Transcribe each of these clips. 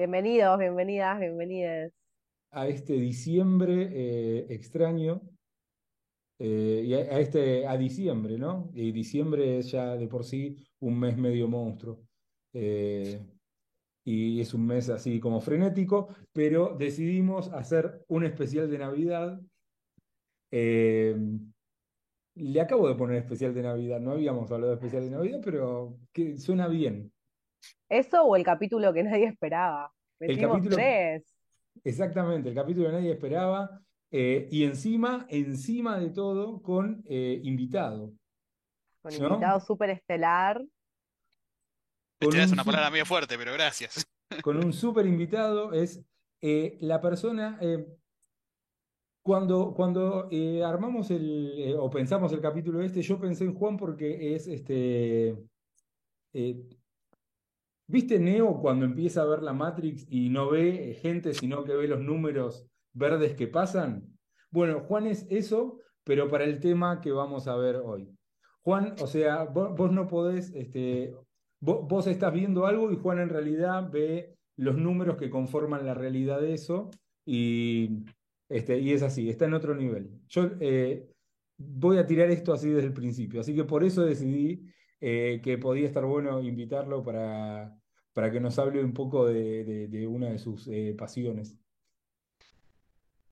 Bienvenidos, bienvenidas, bienvenidas. a este diciembre eh, extraño, eh, y a, este, a diciembre, ¿no? Y diciembre es ya de por sí un mes medio monstruo. Eh, y es un mes así como frenético, pero decidimos hacer un especial de Navidad. Le acabo de poner especial de Navidad, no habíamos hablado de especial de Navidad, pero que suena bien. ¿Eso o el capítulo que nadie esperaba? El capítulo, tres, exactamente, el capítulo que nadie esperaba, eh, y encima, encima de todo, con eh, invitado, con ¿no? invitado súper estelar. Estelar es un, una palabra medio fuerte, pero gracias. con un súper invitado, es eh, la persona, eh, cuando, cuando eh, armamos el, eh, o pensamos el capítulo este, yo pensé en Juan porque es este... ¿Viste Neo cuando empieza a ver la Matrix y no ve eh, gente, sino que ve los números verdes que pasan? Bueno, Juan es eso, pero para el tema que vamos a ver hoy. Juan, o sea, vos, vos no podés, este, vos, vos estás viendo algo y Juan en realidad ve los números que conforman la realidad de eso y, este, y es así, está en otro nivel. Yo eh, voy a tirar esto así desde el principio, así que por eso decidí eh, que podía estar bueno invitarlo para, para que nos hable un poco de, de- de una de sus eh, pasiones.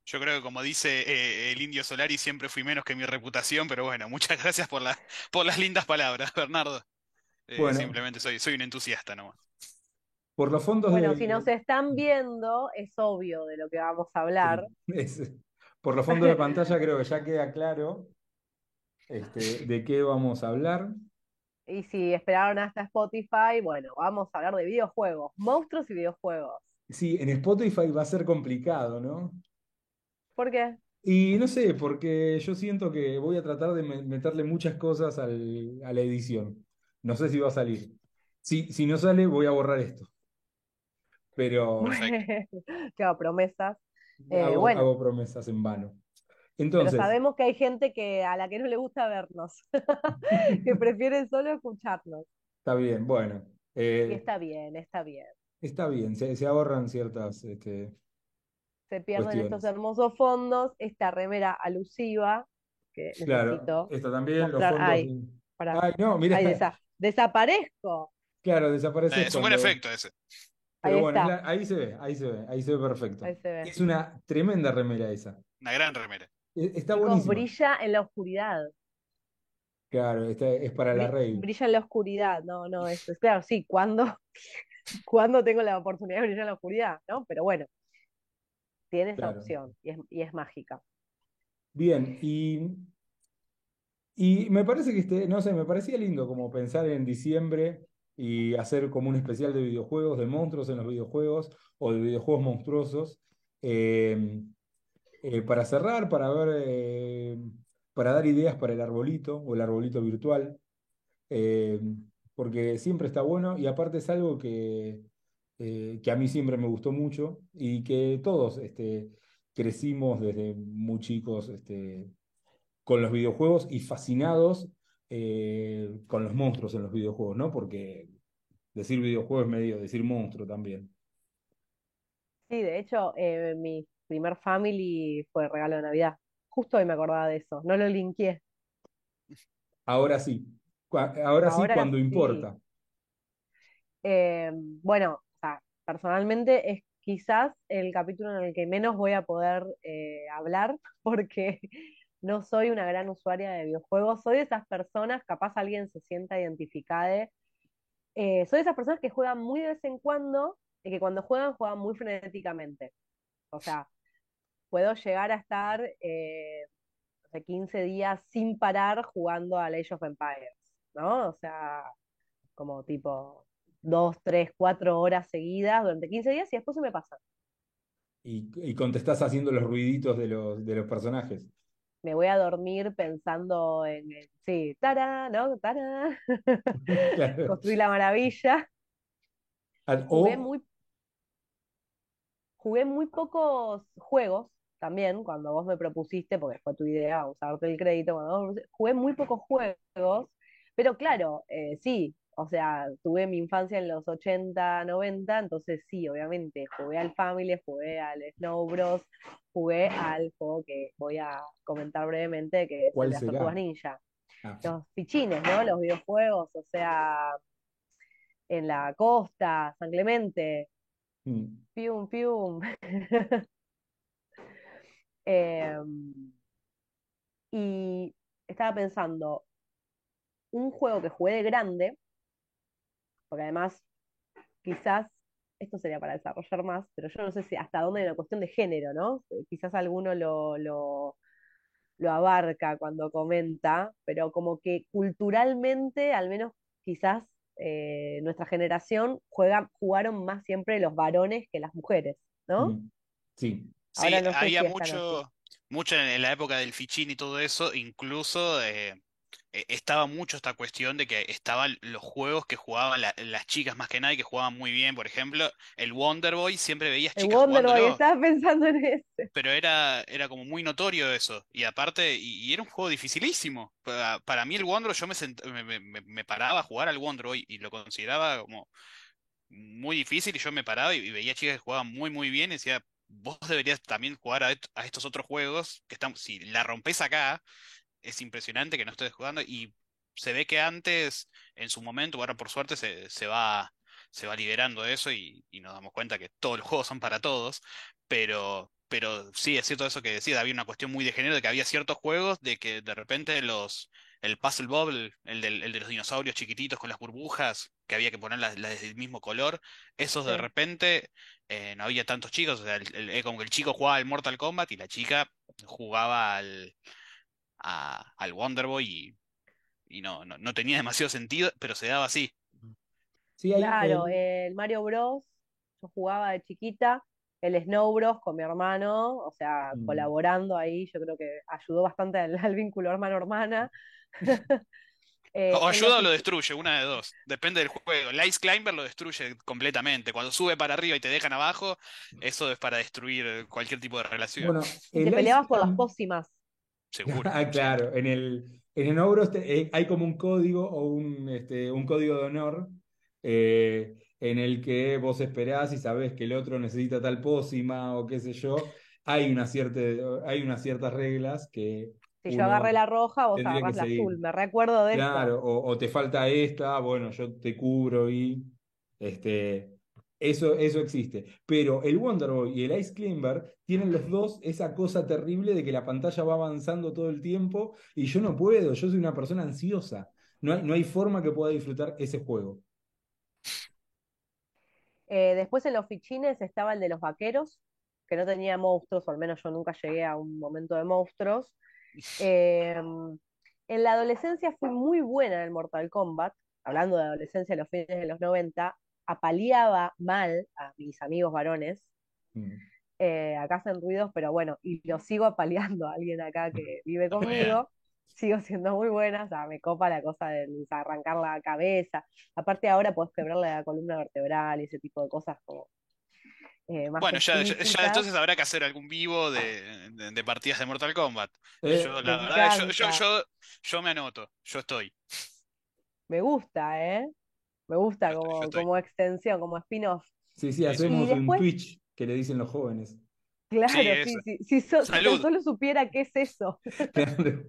Yo creo que como dice eh, el Indio Solari, siempre fui menos que mi reputación, pero bueno, muchas gracias por la, por las lindas palabras, Bernardo. Eh, Bueno, simplemente soy, soy un entusiasta nomás. por los fondos Bueno, si nos de, están viendo, es obvio de lo que vamos a hablar. es- por los fondos de pantalla creo que ya queda claro este, de qué vamos a hablar. Y si esperaron hasta Spotify, bueno, vamos a hablar de videojuegos, monstruos y videojuegos. Sí, en Spotify va a ser complicado, ¿no? ¿Por qué? Y no sé, porque yo siento que voy a tratar de me- meterle muchas cosas al- a la edición. No sé si va a salir. Si, si no sale, voy a borrar esto. Pero. Claro, promesas. Eh, hago, bueno, hago promesas en vano. Pero Entonces, sabemos que hay gente que a la que no le gusta vernos, que prefiere solo escucharnos. está bien, bueno. Y eh, está bien, está bien. está bien, se, se ahorran ciertas este, Se pierden estos cuestiones. hermosos fondos, esta remera alusiva que Claro, necesito esto también, los mostrar. fondos. Ay, para, Ay, no, mira, ay, desa- desaparezco. claro, Eh, desapareces es un buen cuando. efecto ese. Ahí Pero bueno, es está, la- ahí se ve, ahí se ve, ahí se ve perfecto. ahí se ve. Es una tremenda remera esa. Una gran remera. E- Está brilla en la oscuridad. Claro, es para la rave. brilla en la oscuridad. No, no, eso es claro, sí, cuando, cuando tengo la oportunidad de brillar en la oscuridad, ¿no? Pero bueno, tiene esa Claro. opción y es, y es mágica. Bien, y, y me parece que este, no sé, me parecía lindo como pensar en diciembre y hacer como un especial de videojuegos, de monstruos en los videojuegos o de videojuegos monstruosos. eh, eh, para cerrar, para ver, eh, para dar ideas para el arbolito o el arbolito virtual, eh, porque siempre está bueno y aparte es algo que, que a mí siempre me gustó mucho y que todos este, crecimos desde muy chicos este, con los videojuegos y fascinados con los monstruos en los videojuegos, ¿no? Porque decir videojuego es medio decir monstruo también. Sí, de hecho, eh, mi primer family fue regalo de Navidad. Justo hoy me acordaba de eso, no lo linkeé. Ahora sí, ahora sí cuando sí. importa. Eh, bueno, o sea, personalmente es quizás el capítulo en el que menos voy a poder eh, hablar porque no soy una gran usuaria de videojuegos. Soy de esas personas, capaz alguien se sienta identificada. eh, soy de esas personas que juegan muy de vez en cuando y que cuando juegan juegan muy frenéticamente. O sea, puedo llegar a estar eh, no sé, 15 días sin parar jugando a Age of Empires, ¿no? O sea, como tipo dos, tres, cuatro horas seguidas durante 15 días y después se me pasa. Y, y contestás haciendo los ruiditos de los, de los personajes. Me voy a dormir pensando en, sí, tara, ¿no? Tara, Claro. construir la maravilla. Al- Jugué O, muy, jugué muy pocos juegos también, cuando vos me propusiste, porque fue tu idea, usarte el crédito, cuando vos jugué muy pocos juegos, pero claro, eh, sí, O sea, tuve mi infancia en los 80, 90, entonces sí, obviamente, jugué al Family, jugué al Snow Bros, jugué al juego que voy a comentar brevemente, que es el ¿Cuál de las será? Tortugas Ninja. Ah, Los fichines, ¿no? Los videojuegos, o sea, en la costa, San Clemente, mm, pium, pium. Em, y estaba pensando, un juego que jugué de grande, porque además quizás esto sería para desarrollar más, pero yo no sé si hasta dónde una cuestión de género, ¿no? Eh, Quizás alguno lo, lo, abarca cuando comenta, pero como que culturalmente, al menos quizás eh, nuestra generación jugaron más siempre los varones que las mujeres, ¿no? mm, sí. Sí, había mucho, mucho en, la época del fichín y todo eso, incluso eh, eh, estaba mucho esta cuestión de que estaban los juegos que jugaban la- las chicas más que nada y que jugaban muy bien, por ejemplo, el Wonder Boy, siempre veías El chicas Wonder Boy, estaba pensando en ese. pero era, era como muy notorio eso, y aparte, y, y era un juego dificilísimo. Para, para mí el Wonder, yo me, sent- me, me- me- me paraba a jugar al Wonder Boy y lo consideraba como muy difícil y yo me paraba y, y veía chicas que jugaban muy muy bien y decía, vos deberías también jugar a, est- a estos otros juegos que están, si la rompes acá, es impresionante que no estés jugando y se ve que antes, en su momento, ahora por suerte se, se va, se va liberando de eso y, y nos damos cuenta que todos los juegos son para todos, pero, pero sí, es cierto eso que decía, había una cuestión muy de género de que había ciertos juegos de que de repente los... El Puzzle Bobble, el, el de los dinosaurios chiquititos con las burbujas, que había que ponerlas las del mismo color, esos de repente eh, no había tantos chicos, o sea, el- el- eh, como que el chico jugaba al Mortal Kombat y la chica jugaba al, a- al Wonder Boy y, y no, no, no tenía demasiado sentido, pero se daba así. Sí, hay, Claro, eh, el Mario Bros. Yo jugaba de chiquita, el Snow Bros. con mi hermano, o sea, mm, colaborando ahí, yo creo que ayudó bastante al, al vínculo hermano-hermana. Eh, O ayuda o lo destruye, una de dos. Depende del juego. El Ice Climber lo destruye completamente. Cuando sube para arriba y te dejan abajo, eso es para destruir cualquier tipo de relación. bueno, y te peleabas por las pócimas. Seguro, Ah, claro, en el, en el eh, hay como un código o un, este, un código de honor eh, en el que vos esperás y sabés que el otro necesita tal pócima o qué sé yo. Hay una cierta, hay unas ciertas reglas que Si yo agarré la roja, vos agarrás la seguir. azul. Me recuerdo de eso. Claro, o, o te falta esta, bueno, yo te cubro y este, eso, eso existe. Pero el Wonder Boy y el Ice Climber tienen los dos esa cosa terrible de que la pantalla va avanzando todo el tiempo y yo no puedo, yo soy una persona ansiosa. No hay, no hay forma que pueda disfrutar ese juego. Eh, después en los fichines estaba el de los vaqueros, que no tenía monstruos, o al menos yo nunca llegué a un momento de monstruos. Eh, en la adolescencia fui muy buena en el Mortal Kombat, hablando de adolescencia de los fines de los 90, apaleaba mal a mis amigos varones. Mm. Eh, acá hacen ruidos, pero bueno, y lo sigo apaleando a alguien acá que vive conmigo. Sigo siendo muy buena, o sea, me copa la cosa de arrancar la cabeza. Aparte ahora podés quebrarle la columna vertebral y ese tipo de cosas como eh, Bueno, ya, ya, ya explícitas. entonces habrá que hacer algún vivo de, de- de partidas de Mortal Kombat. Eh, Yo, Me la verdad, yo, yo, encanta, yo, yo me anoto, yo estoy, me gusta, ¿eh? Me gusta como, extensión, como spin-off. sí, sí, hacemos un Twitch que le dicen los jóvenes. Claro, sí, sí, si, so- si tan solo supiera qué es eso, Claro.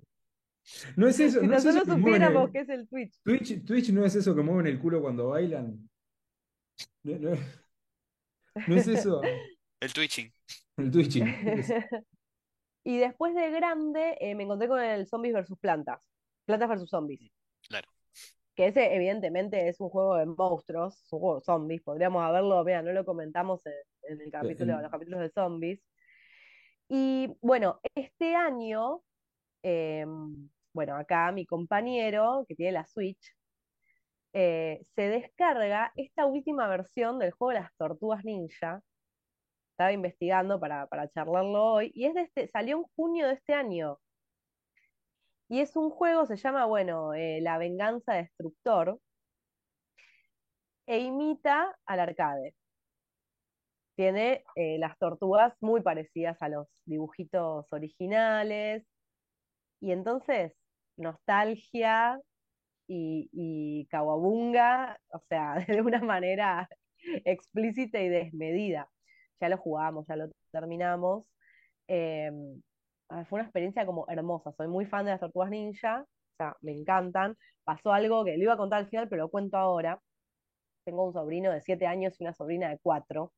No es eso, si no tan es eso solo supiéramos el, qué es el Twitch. Twitch, Twitch no es eso que mueven el culo cuando bailan. No, no- no es eso. El twitching. El twitching. es- Y después de grande eh, me encontré con el Zombies versus Plantas, Plantas versus Zombies, Claro. que ese evidentemente es un juego de monstruos, un juego de zombies, podríamos haberlo, mira, no lo comentamos en, en el capítulo, en los capítulos de zombies. Y bueno, este año, eh, bueno, acá mi compañero que tiene la Switch, eh, se descarga esta última versión del juego de las Tortugas Ninja. Estaba investigando para, para charlarlo hoy, y es de este, salió en junio de este año. Y es un juego, se llama, bueno, eh, La Venganza Destructor, e imita al arcade. Tiene eh, las tortugas muy parecidas a los dibujitos originales. Y entonces, nostalgia y, y Kawabunga, o sea, de una manera explícita y desmedida. Ya lo jugamos, ya lo terminamos. Eh, ah, fue una experiencia como hermosa. Soy muy fan de las tortugas ninja, o sea, me encantan. Pasó algo que lo iba a contar al final, pero lo cuento ahora. Tengo un sobrino de 7 años y una sobrina de 4.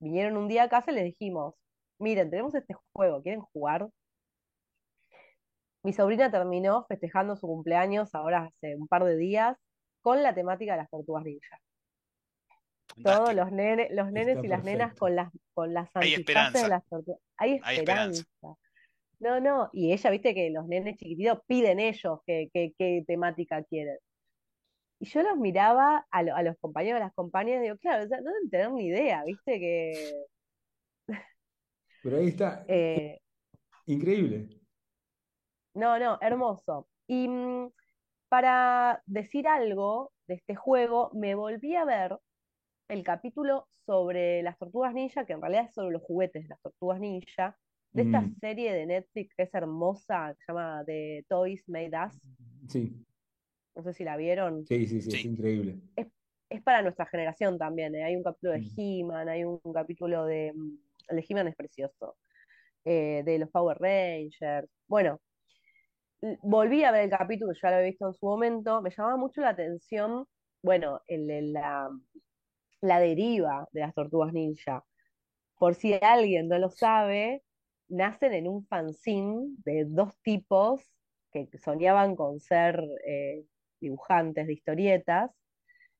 Vinieron un día a casa y les dijimos, miren, tenemos este juego, ¿quieren jugar? Mi sobrina terminó festejando su cumpleaños ahora hace un par de días con la temática de las tortugas ninja. Todos los nenes, los nenes Está y las nenas con las, con las Hay de las tortugas. Hay Hay esperanza. No, no, y ella, viste que los nenes chiquititos piden ellos qué, temática quieren. Y yo los miraba a, lo- a los compañeros, a las compañeras, y digo, claro, o sea, no deben tener ni idea, viste que Pero ahí está, eh, increíble. No, no, hermoso. Y mm, para decir algo de este juego, me volví a ver el capítulo sobre las tortugas ninja, que en realidad es sobre los juguetes de las tortugas ninja, de esta Mm, serie de Netflix que es hermosa, que se llama The Toys Made Us. sí, No sé si la vieron. sí, sí, sí, es increíble. Es, es para nuestra generación también. ¿eh? Hay un capítulo de Mm. He-Man, hay un, capítulo de. El de He-Man es precioso. eh, de los Power Rangers. Bueno, volví a ver el capítulo, ya lo había visto en su momento, me llamaba mucho la atención, bueno, la, la deriva de las tortugas ninja. Por si alguien no lo sabe, nacen en un fanzine de dos tipos que soñaban con ser eh, dibujantes de historietas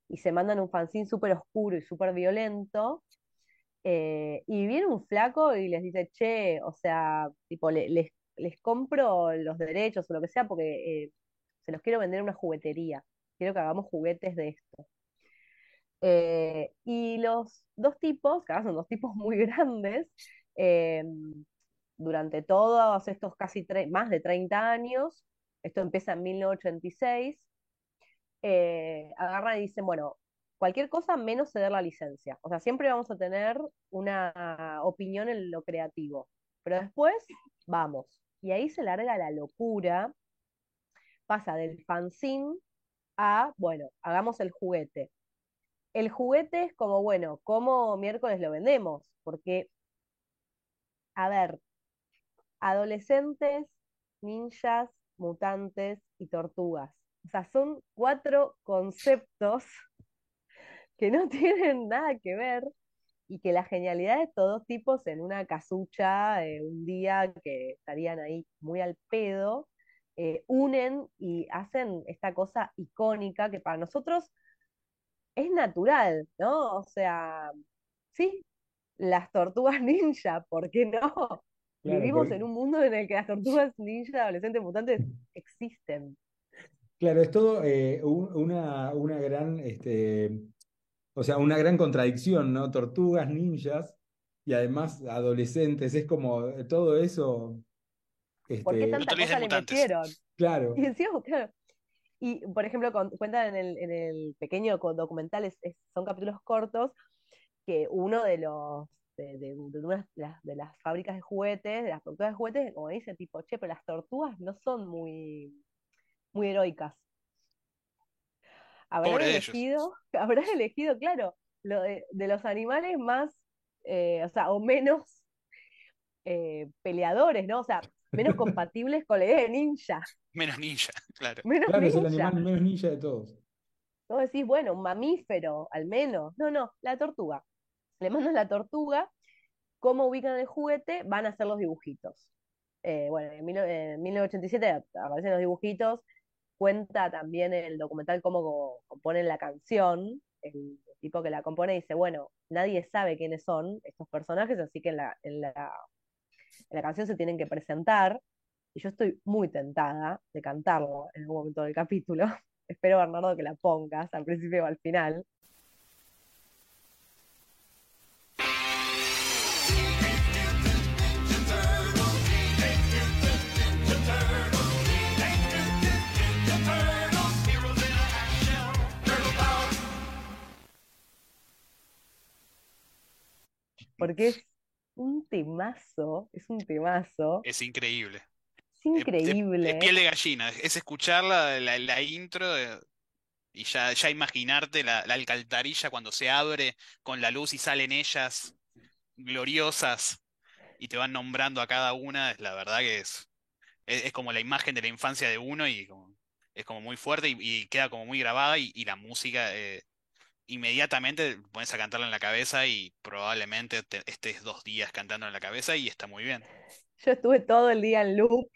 y se mandan un fanzine súper oscuro y súper violento. eh, y viene un flaco y les dice, che, o sea, tipo, le- les, les compro los derechos o lo que sea porque eh, se los quiero vender una juguetería. Quiero que hagamos juguetes de esto. Eh, y los dos tipos, que son dos tipos muy grandes, eh, durante todos estos casi más de 30 años, esto empieza en 1986, eh, agarran y dicen, bueno, cualquier cosa menos ceder la licencia. O sea, siempre vamos a tener una opinión en lo creativo, pero después vamos. Y ahí se larga la locura, pasa del fanzine a, bueno, hagamos el juguete. El juguete es como, bueno, ¿cómo miércoles lo vendemos? Porque, a ver, adolescentes, ninjas, mutantes y tortugas. O sea, son cuatro conceptos que no tienen nada que ver y que la genialidad de estos dos tipos en una casucha, eh, un día que estarían ahí muy al pedo, eh, unen y hacen esta cosa icónica que para nosotros es natural, ¿no? O sea, sí, las tortugas ninja, ¿por qué no? Claro, Vivimos porque- en un mundo en el que las tortugas ninja, adolescentes mutantes, existen. Claro, es todo eh, un- una, una gran, este, o sea, una gran contradicción, ¿no? Tortugas, ninjas y además adolescentes, es como eh, todo eso, ¿Por qué este, tanta No cosa le metieron? claro, Y claro. Y, por ejemplo, con- cuentan en el, en el pequeño documental, es- es- son capítulos cortos, que uno de los de, de- de una de las, de las fábricas de juguetes, de las tortugas de juguetes, como dice, tipo, che, pero las tortugas no son muy, muy heroicas. Habrán Pobre de ellos. elegido, habrán elegido, claro, lo de, de los animales más, eh, o sea, o menos eh, peleadores, ¿no? O sea, menos compatibles con la idea de ninja, Menos ninja, claro. menos claro, es el ninja. animal menos ninja de todos. Vos decís, bueno, un mamífero, al menos. No, no, la tortuga. Le mandan la tortuga, cómo ubican el juguete, van a hacer los dibujitos. Eh, bueno, en, mil- en 1987 aparecen los dibujitos, cuenta también el documental cómo co- componen la canción, el tipo que la compone dice, bueno, nadie sabe quiénes son estos personajes, así que en la, en la, en la canción se tienen que presentar, y yo estoy muy tentada de cantarlo en algún momento del capítulo. Espero, Bernardo, que la pongas al principio o al final. Porque es un temazo, es un temazo. Es increíble. Es increíble. Es, piel de gallina, es escuchar la, la, intro y ya, ya imaginarte la, la, alcantarilla cuando se abre con la luz y salen ellas gloriosas y te van nombrando a cada una, es la verdad que es, es, como la imagen de la infancia de uno y es como muy fuerte y, queda como muy grabada y, la música eh, inmediatamente pones a cantarla en la cabeza y probablemente estés dos días cantando en la cabeza y está muy bien. Yo estuve todo el día en loop,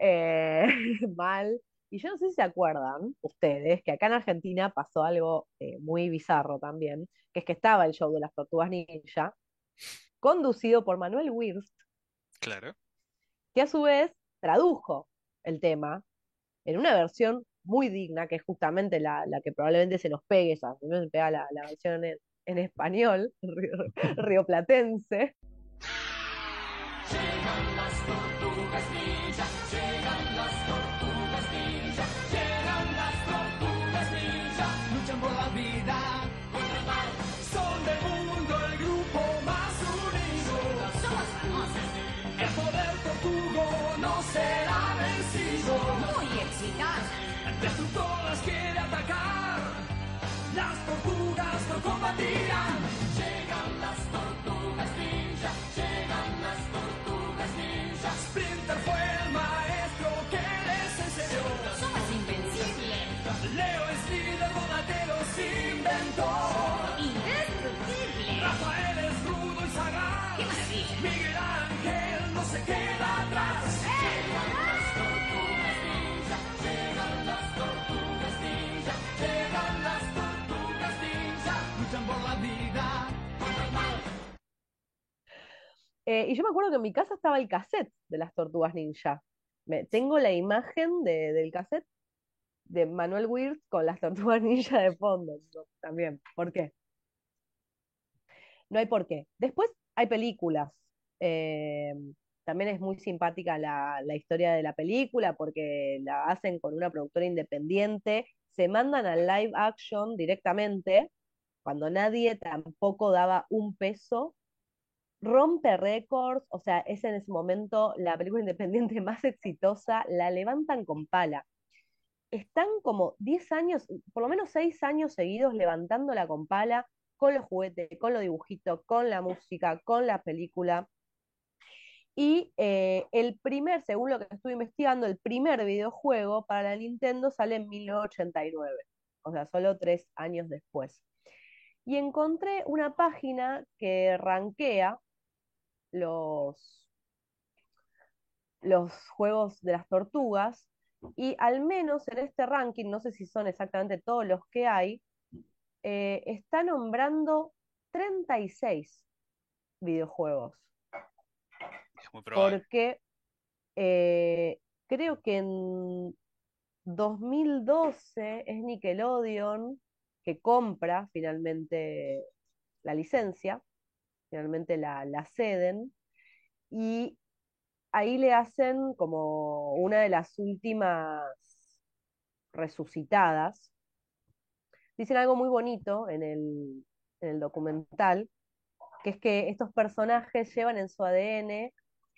eh, mal. Y yo no sé si se acuerdan ustedes que acá en Argentina pasó algo eh, muy bizarro también, que es que estaba el show de las tortugas ninja, conducido por Manuel Wirst. Claro. Que a su vez tradujo el tema en una versión muy digna, que es justamente la, que probablemente se nos pegue, no se pega la, versión en, en español, rioplatense. Llegan Eh, y yo me acuerdo que en mi casa estaba el cassette de las Tortugas Ninja. Me, tengo la imagen del cassette de Manuel Wirtz con las Tortugas Ninja de fondo. También. ¿Por qué? No hay por qué. Después hay películas. Eh, también es muy simpática la, la, historia de la película porque la hacen con una productora independiente. Se mandan al live action directamente cuando nadie tampoco daba un peso rompe récords, o sea, es en ese momento la película independiente más exitosa, la levantan con pala. Están como 10 años, por lo menos 6 años seguidos levantándola con pala, con los juguetes, con los dibujitos, con la música, con la película. Y eh, el primer, según lo que estuve investigando, el primer videojuego para la Nintendo sale en 1989, o sea, solo tres años después. Y encontré una página que rankea los, los juegos de las tortugas y al menos en este ranking, no sé si son exactamente todos los que hay, eh, está nombrando 36 videojuegos. Es muy probable. Porque eh, creo que en 2012 es Nickelodeon que compra finalmente la licencia finalmente la, ceden, y ahí le hacen como una de las últimas resucitadas. Dicen algo muy bonito en el, documental, que es que estos personajes llevan en su ADN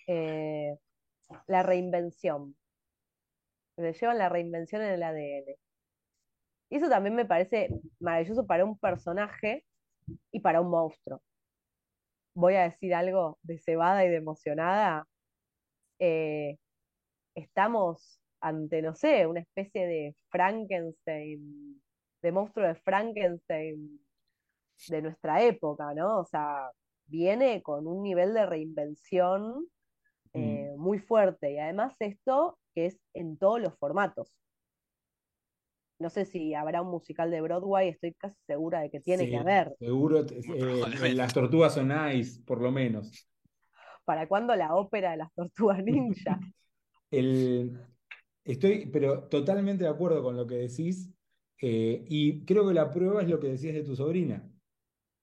eh, la reinvención. Llevan la reinvención en el ADN. Y eso también me parece maravilloso para un personaje y para un monstruo voy a decir algo de cebada y de emocionada, eh, estamos ante, no sé, una especie de Frankenstein, de monstruo de Frankenstein de nuestra época, ¿no? O sea, viene con un nivel de reinvención eh, mm. muy fuerte y además esto que es en todos los formatos no sé si habrá un musical de Broadway, estoy casi segura de que tiene que haber. Seguro, eh, las tortugas son nice, por lo menos. ¿Para cuándo la ópera de las tortugas ninja? estoy, pero totalmente de acuerdo con lo que decís, eh, y creo que la prueba es lo que decías de tu sobrina.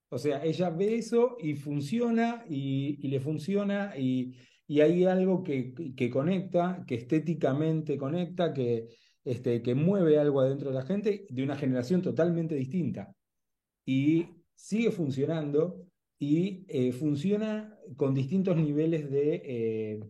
O sea, ella ve eso y funciona, y, le funciona, y, hay algo que, que conecta, que estéticamente conecta, que, este, que mueve algo adentro de la gente de una generación totalmente distinta. Y sigue funcionando y eh, funciona con distintos niveles de, eh,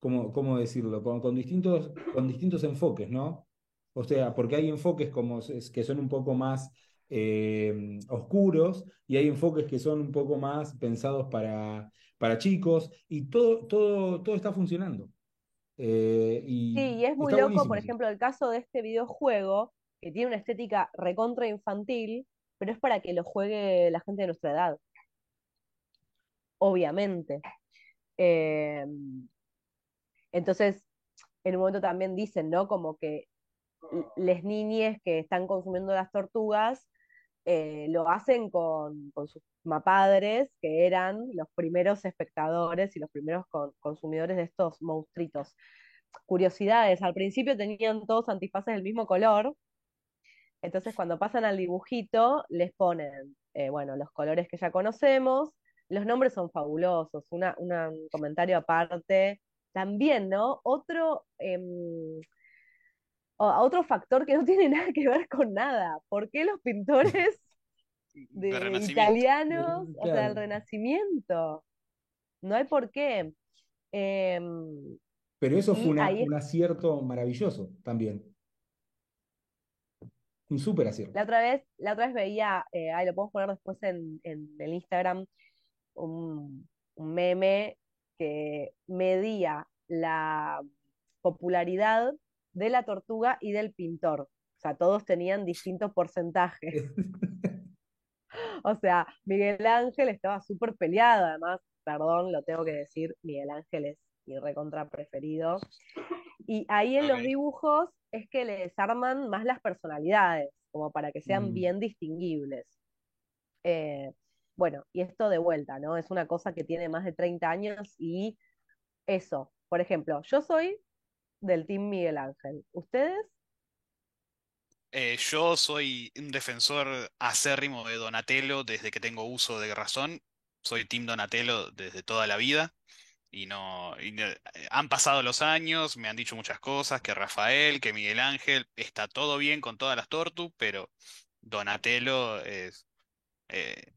¿cómo, cómo decirlo? Con, con distintos, con distintos enfoques, ¿no? O sea, porque hay enfoques como que son un poco más eh, oscuros y hay enfoques que son un poco más pensados para, para chicos y todo, todo, todo está funcionando. Eh, y Sí, y es muy loco, buenísimo por ejemplo, el caso de este videojuego, que tiene una estética recontra infantil, pero es para que lo juegue la gente de nuestra edad, obviamente. Eh, entonces, en un momento también dicen, ¿no? Como que las niñes que están consumiendo las tortugas eh, lo hacen con, con sus mapadres, que eran los primeros espectadores y los primeros con- consumidores de estos monstruitos. Curiosidades, al principio tenían todos antifaces del mismo color, entonces cuando pasan al dibujito les ponen, eh, bueno, los colores que ya conocemos, los nombres son fabulosos, una, una- un comentario aparte. También, ¿no? Otro, em, o- otro factor que no tiene nada que ver con nada. ¿Por qué los pintores De italianos, o sea, del Claro. Renacimiento? No hay por qué. Em, Pero eso fue una- ahí un acierto maravilloso también. Un súper acierto. la otra vez, la otra vez veía, eh, ahí lo podemos poner después en, en el Instagram, un, un meme que medía la popularidad de la tortuga y del pintor. O sea, todos tenían distintos porcentajes. O sea, Miguel Ángel estaba súper peleado, además, perdón, lo tengo que decir, Miguel Ángel es mi recontra preferido. Y ahí en los dibujos es que les arman más las personalidades, como para que sean Mm. bien distinguibles. Eh, bueno, y esto de vuelta, ¿no? Es una cosa que tiene más de 30 años y eso, por ejemplo, yo soy del Team Miguel Ángel. ¿Ustedes? Eh, yo soy un defensor acérrimo de Donatello desde que tengo uso de razón. Soy Team Donatello desde toda la vida. Y no, y no- eh, han pasado los años, me han dicho muchas cosas, que Rafael, que Miguel Ángel, está todo bien con todas las tortus, pero Donatello es, eh,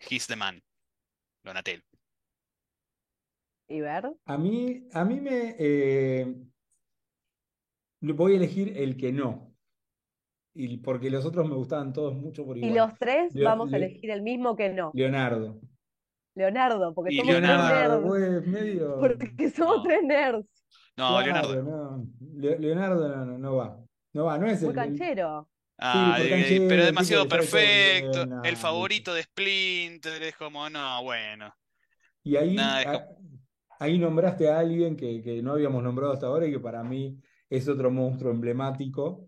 he's the man, Donatello. ¿Y ver? A mí, a mí me eh, voy a elegir el que no. Y porque los otros me gustaban todos mucho por Y igual. los tres Leo- vamos a Le- elegir el mismo que no. Leonardo. Leonardo, porque Y somos tres Leonardo, nerds. pues, medio. Porque somos No. tres nerds. No, Claro, Leonardo. no. Le- Leonardo no, no, no va. No va, no es Muy el, canchero. Ah, pero demasiado bien, perfecto. no, El favorito de Splinter es como, no, bueno. Y ahí, Nada, ahí nombraste a alguien que, que no habíamos nombrado hasta ahora y que para mí es otro monstruo emblemático.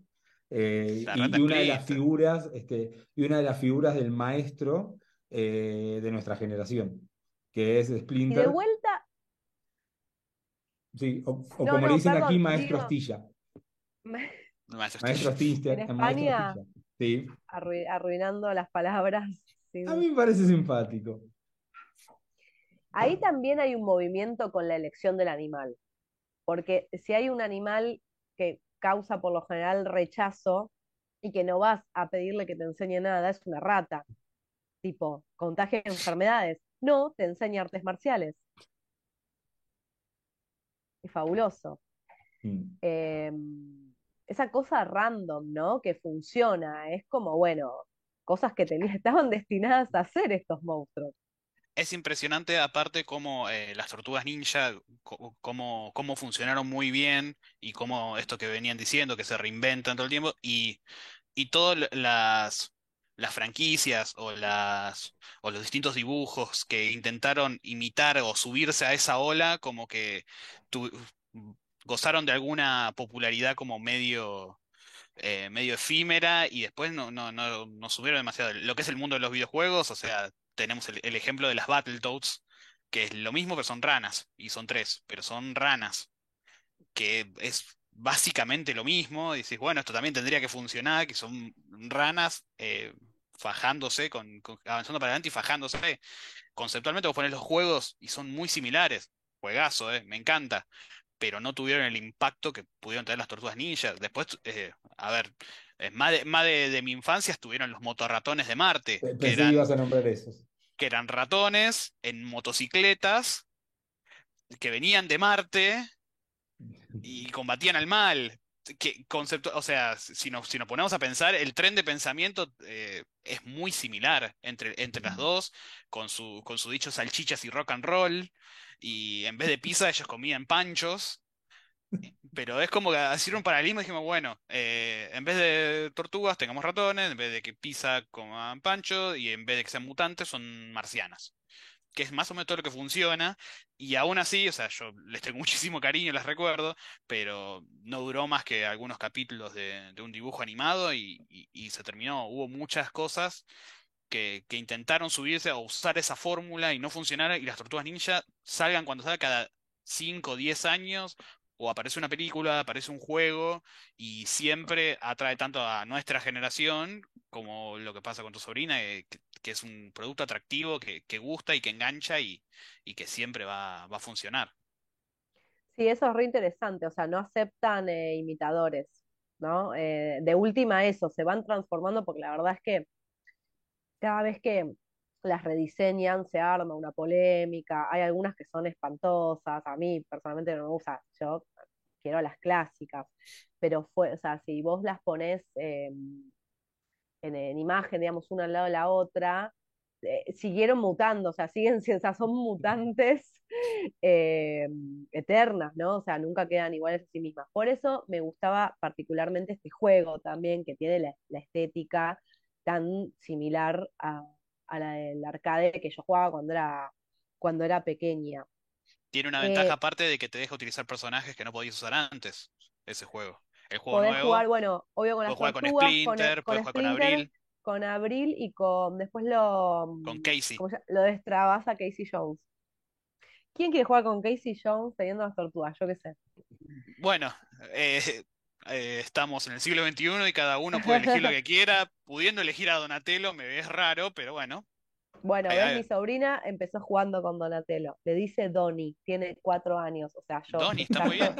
eh, y, una de las Splinter. figuras, este, y una de las figuras del maestro eh, de nuestra generación, que es Y de Splinter. vuelta, Sí, o, o No, como le dicen aquí, maestro digo- Astilla. Maestro Maestro. Astilla. En maestro España- Astilla. Sí. arrui- arruinando las palabras. A mí me parece simpático. Ahí también hay un movimiento con la elección del animal. Porque si hay un animal que causa por lo general rechazo y que no vas a pedirle que te enseñe nada, es una rata. Tipo, contagia enfermedades. No, te enseña artes marciales. Es fabuloso. Mm. eh, esa cosa random, ¿no? Que funciona, es como, bueno, cosas que estaban destinadas a hacer estos monstruos. Es impresionante, aparte, cómo eh, las tortugas ninja, cómo, cómo funcionaron muy bien y cómo esto que venían diciendo, que se reinventan todo el tiempo, y, y todas las, las franquicias o, las, o los distintos dibujos que intentaron imitar o subirse a esa ola, como que tu- gozaron de alguna popularidad como medio eh, medio efímera y después no, no, no, no subieron demasiado. Lo que es el mundo de los videojuegos, o sea, tenemos el, ejemplo de las Battletoads, que es lo mismo, pero son ranas, y son tres, pero son ranas, que es básicamente lo mismo. Y dices, bueno, esto también tendría que funcionar, que son ranas eh, fajándose, con, avanzando para adelante y fajándose. Conceptualmente vos ponés los juegos y son muy similares. Juegazo, eh, me encanta pero no tuvieron el impacto que pudieron tener las tortugas ninja. Después, eh, a ver, más de, más de, de mi infancia estuvieron los motorratones de Marte, Pensé que eran, ibas a nombrar esos. que eran ratones en motocicletas que venían de Marte y combatían al mal. Que concepto, o sea, si nos, si nos ponemos a pensar, el tren de pensamiento eh, es muy similar entre, entre las dos, con su, con su dicho salchichas y rock and roll, y en vez de pizza ellos comían panchos, pero es como que hacer un paralelismo dijimos, bueno, eh, en vez de tortugas tengamos ratones, en vez de que pizza coman pancho, y en vez de que sean mutantes son marcianas que es más o menos todo lo que funciona, y aún así, o sea, yo les tengo muchísimo cariño, las recuerdo, pero no duró más que algunos capítulos de, un dibujo animado y, se terminó. Hubo muchas cosas que, intentaron subirse a usar esa fórmula y no funcionaron, y las tortugas ninja salgan cuando salga cada 5 o 10 años. O aparece una película, aparece un juego y siempre atrae tanto a nuestra generación como lo que pasa con tu sobrina, eh, que, es un producto atractivo, que, gusta y que engancha y, que siempre va, va a funcionar. Sí, eso es re interesante, o sea, no aceptan eh, imitadores, ¿no? Eh, de última eso, se van transformando porque la verdad es que cada vez que las rediseñan se arma una polémica, hay algunas que son espantosas, a mí personalmente no me gusta, yo quiero las clásicas, pero fue, o sea, si vos las ponés eh, en, en imagen, digamos, una al lado de la otra, eh, siguieron mutando, o sea, siguen, o son mutantes eh, eternas, ¿no? O sea, nunca quedan iguales a sí mismas. Por eso me gustaba particularmente este juego también, que tiene la estética tan similar a, a la del arcade que yo jugaba cuando era, cuando era pequeña. Tiene una ventaja Eh, aparte de que te deja utilizar personajes que no podías usar antes, ese juego. El juego podés nuevo, jugar, bueno, obvio con las puedes jugar con tortugas, con, Splinter, con jugar con Abril, con Abril y con después lo, con mm, Casey. lo destrabas a Casey Jones. ¿Quién quiere jugar con Casey Jones teniendo las tortugas? Yo qué sé. Bueno, eh, eh, estamos en el siglo XXI y cada uno puede elegir lo que quiera. Pudiendo elegir a Donatello me es raro, pero bueno. Bueno, ves, mi sobrina empezó jugando con Donatello. Le dice Donny, tiene cuatro años. O sea, yo Donnie está muy bien.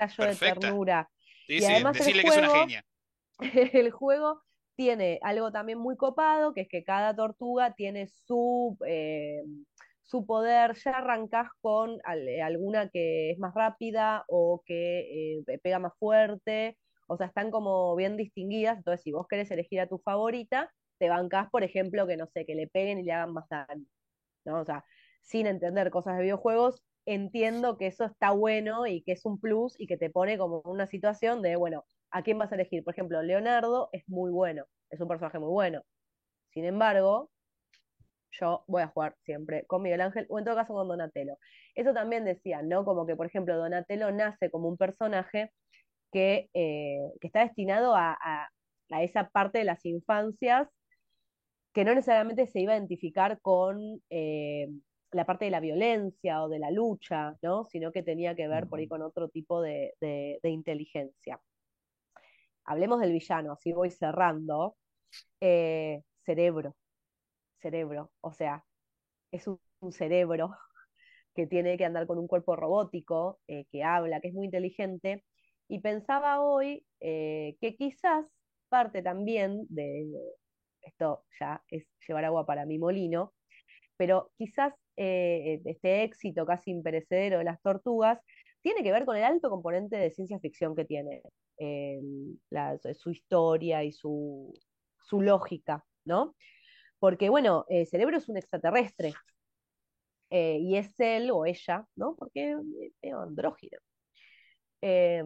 estallo de ternura. Sí, Y sí, además el que es una juego- genia. El juego tiene algo también muy copado, que es que cada tortuga tiene su, eh, su poder. Ya arrancás con al- alguna que es más rápida o que eh, pega más fuerte. O sea, están como bien distinguidas. Entonces, si vos querés elegir a tu favorita, te bancás, por ejemplo, que no sé, que le peguen y le hagan más daño. ¿no? O sea, sin entender cosas de videojuegos, entiendo que eso está bueno y que es un plus y que te pone como una situación de, bueno, ¿a quién vas a elegir? Por ejemplo, Leonardo es muy bueno, es un personaje muy bueno. Sin embargo, yo voy a jugar siempre con Miguel Ángel o en todo caso con Donatello. Eso también decía, ¿no? Como que, por ejemplo, Donatello nace como un personaje que, eh, que está destinado a, a- a esa parte de las infancias que no necesariamente se iba a identificar con eh, la parte de la violencia o de la lucha, ¿no? Sino que tenía que ver por ahí con otro tipo de, de- de inteligencia. Hablemos del villano, así voy cerrando. Eh, cerebro, cerebro, o sea, es un, cerebro que tiene que andar con un cuerpo robótico, eh, que habla, que es muy inteligente, y pensaba hoy eh, que quizás parte también de, esto ya es llevar agua para mi molino, pero quizás eh, este éxito casi imperecedero de las tortugas tiene que ver con el alto componente de ciencia ficción que tiene, su historia y su, su lógica, ¿no? Porque, bueno, el cerebro es un extraterrestre, eh, y es él o ella, ¿no? Porque es medio andrógino, eh,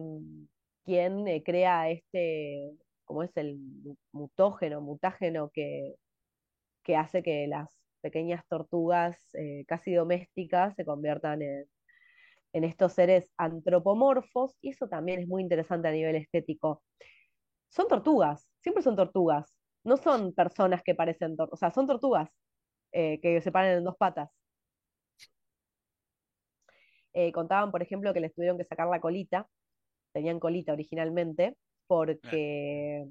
quien eh, crea este, como es el mu- mutógeno, mutágeno que, que hace que las pequeñas tortugas eh, casi domésticas se conviertan en, en estos seres antropomorfos, y eso también es muy interesante a nivel estético. Son tortugas, siempre son tortugas, no son personas que parecen tortugas, o sea, son tortugas eh, que se paran en dos patas. Eh, contaban, por ejemplo, que les tuvieron que sacar la colita, tenían colita originalmente, porque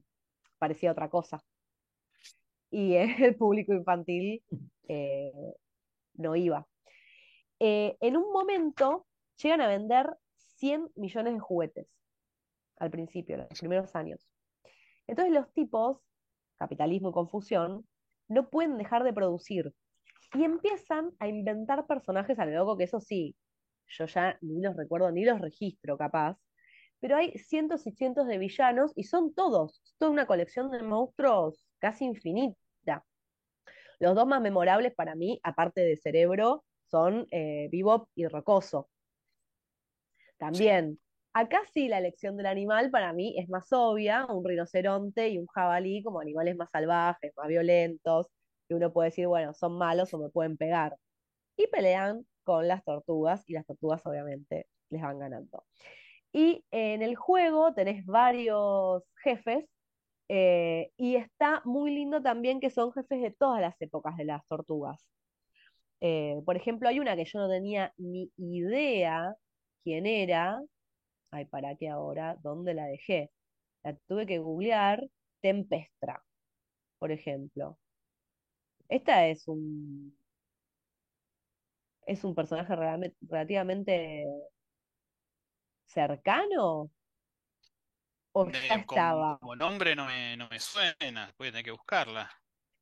parecía otra cosa. Y el público infantil eh, no iba. En un momento llegan a vender 100 millones de juguetes al principio, en los primeros años. Entonces los tipos, capitalismo y confusión, no pueden dejar de producir y empiezan a inventar personajes a lo loco, que eso sí, yo ya ni los recuerdo, ni los registro capaz, pero hay cientos y cientos de villanos y son todos, toda una colección de monstruos casi infinita. Los dos más memorables para mí, aparte de Cerebro, son eh, Bebop y Rocoso. También, acá sí la elección del animal para mí es más obvia, un rinoceronte y un jabalí como animales más salvajes, más violentos, que uno puede decir, bueno, son malos o me pueden pegar. Y pelean con las tortugas y las tortugas obviamente les van ganando. Y en el juego tenés varios jefes eh, y está muy lindo también que son jefes de todas las épocas de las tortugas. Eh, por ejemplo, hay una que yo no tenía ni idea quién era. Ay, ¿para qué ahora? ¿Dónde la dejé? La tuve que googlear. Tempestra, por ejemplo. Esta es un, es un personaje realme- relativamente cercano o ya como, estaba como nombre no me, no me suena, voy a tener que buscarla.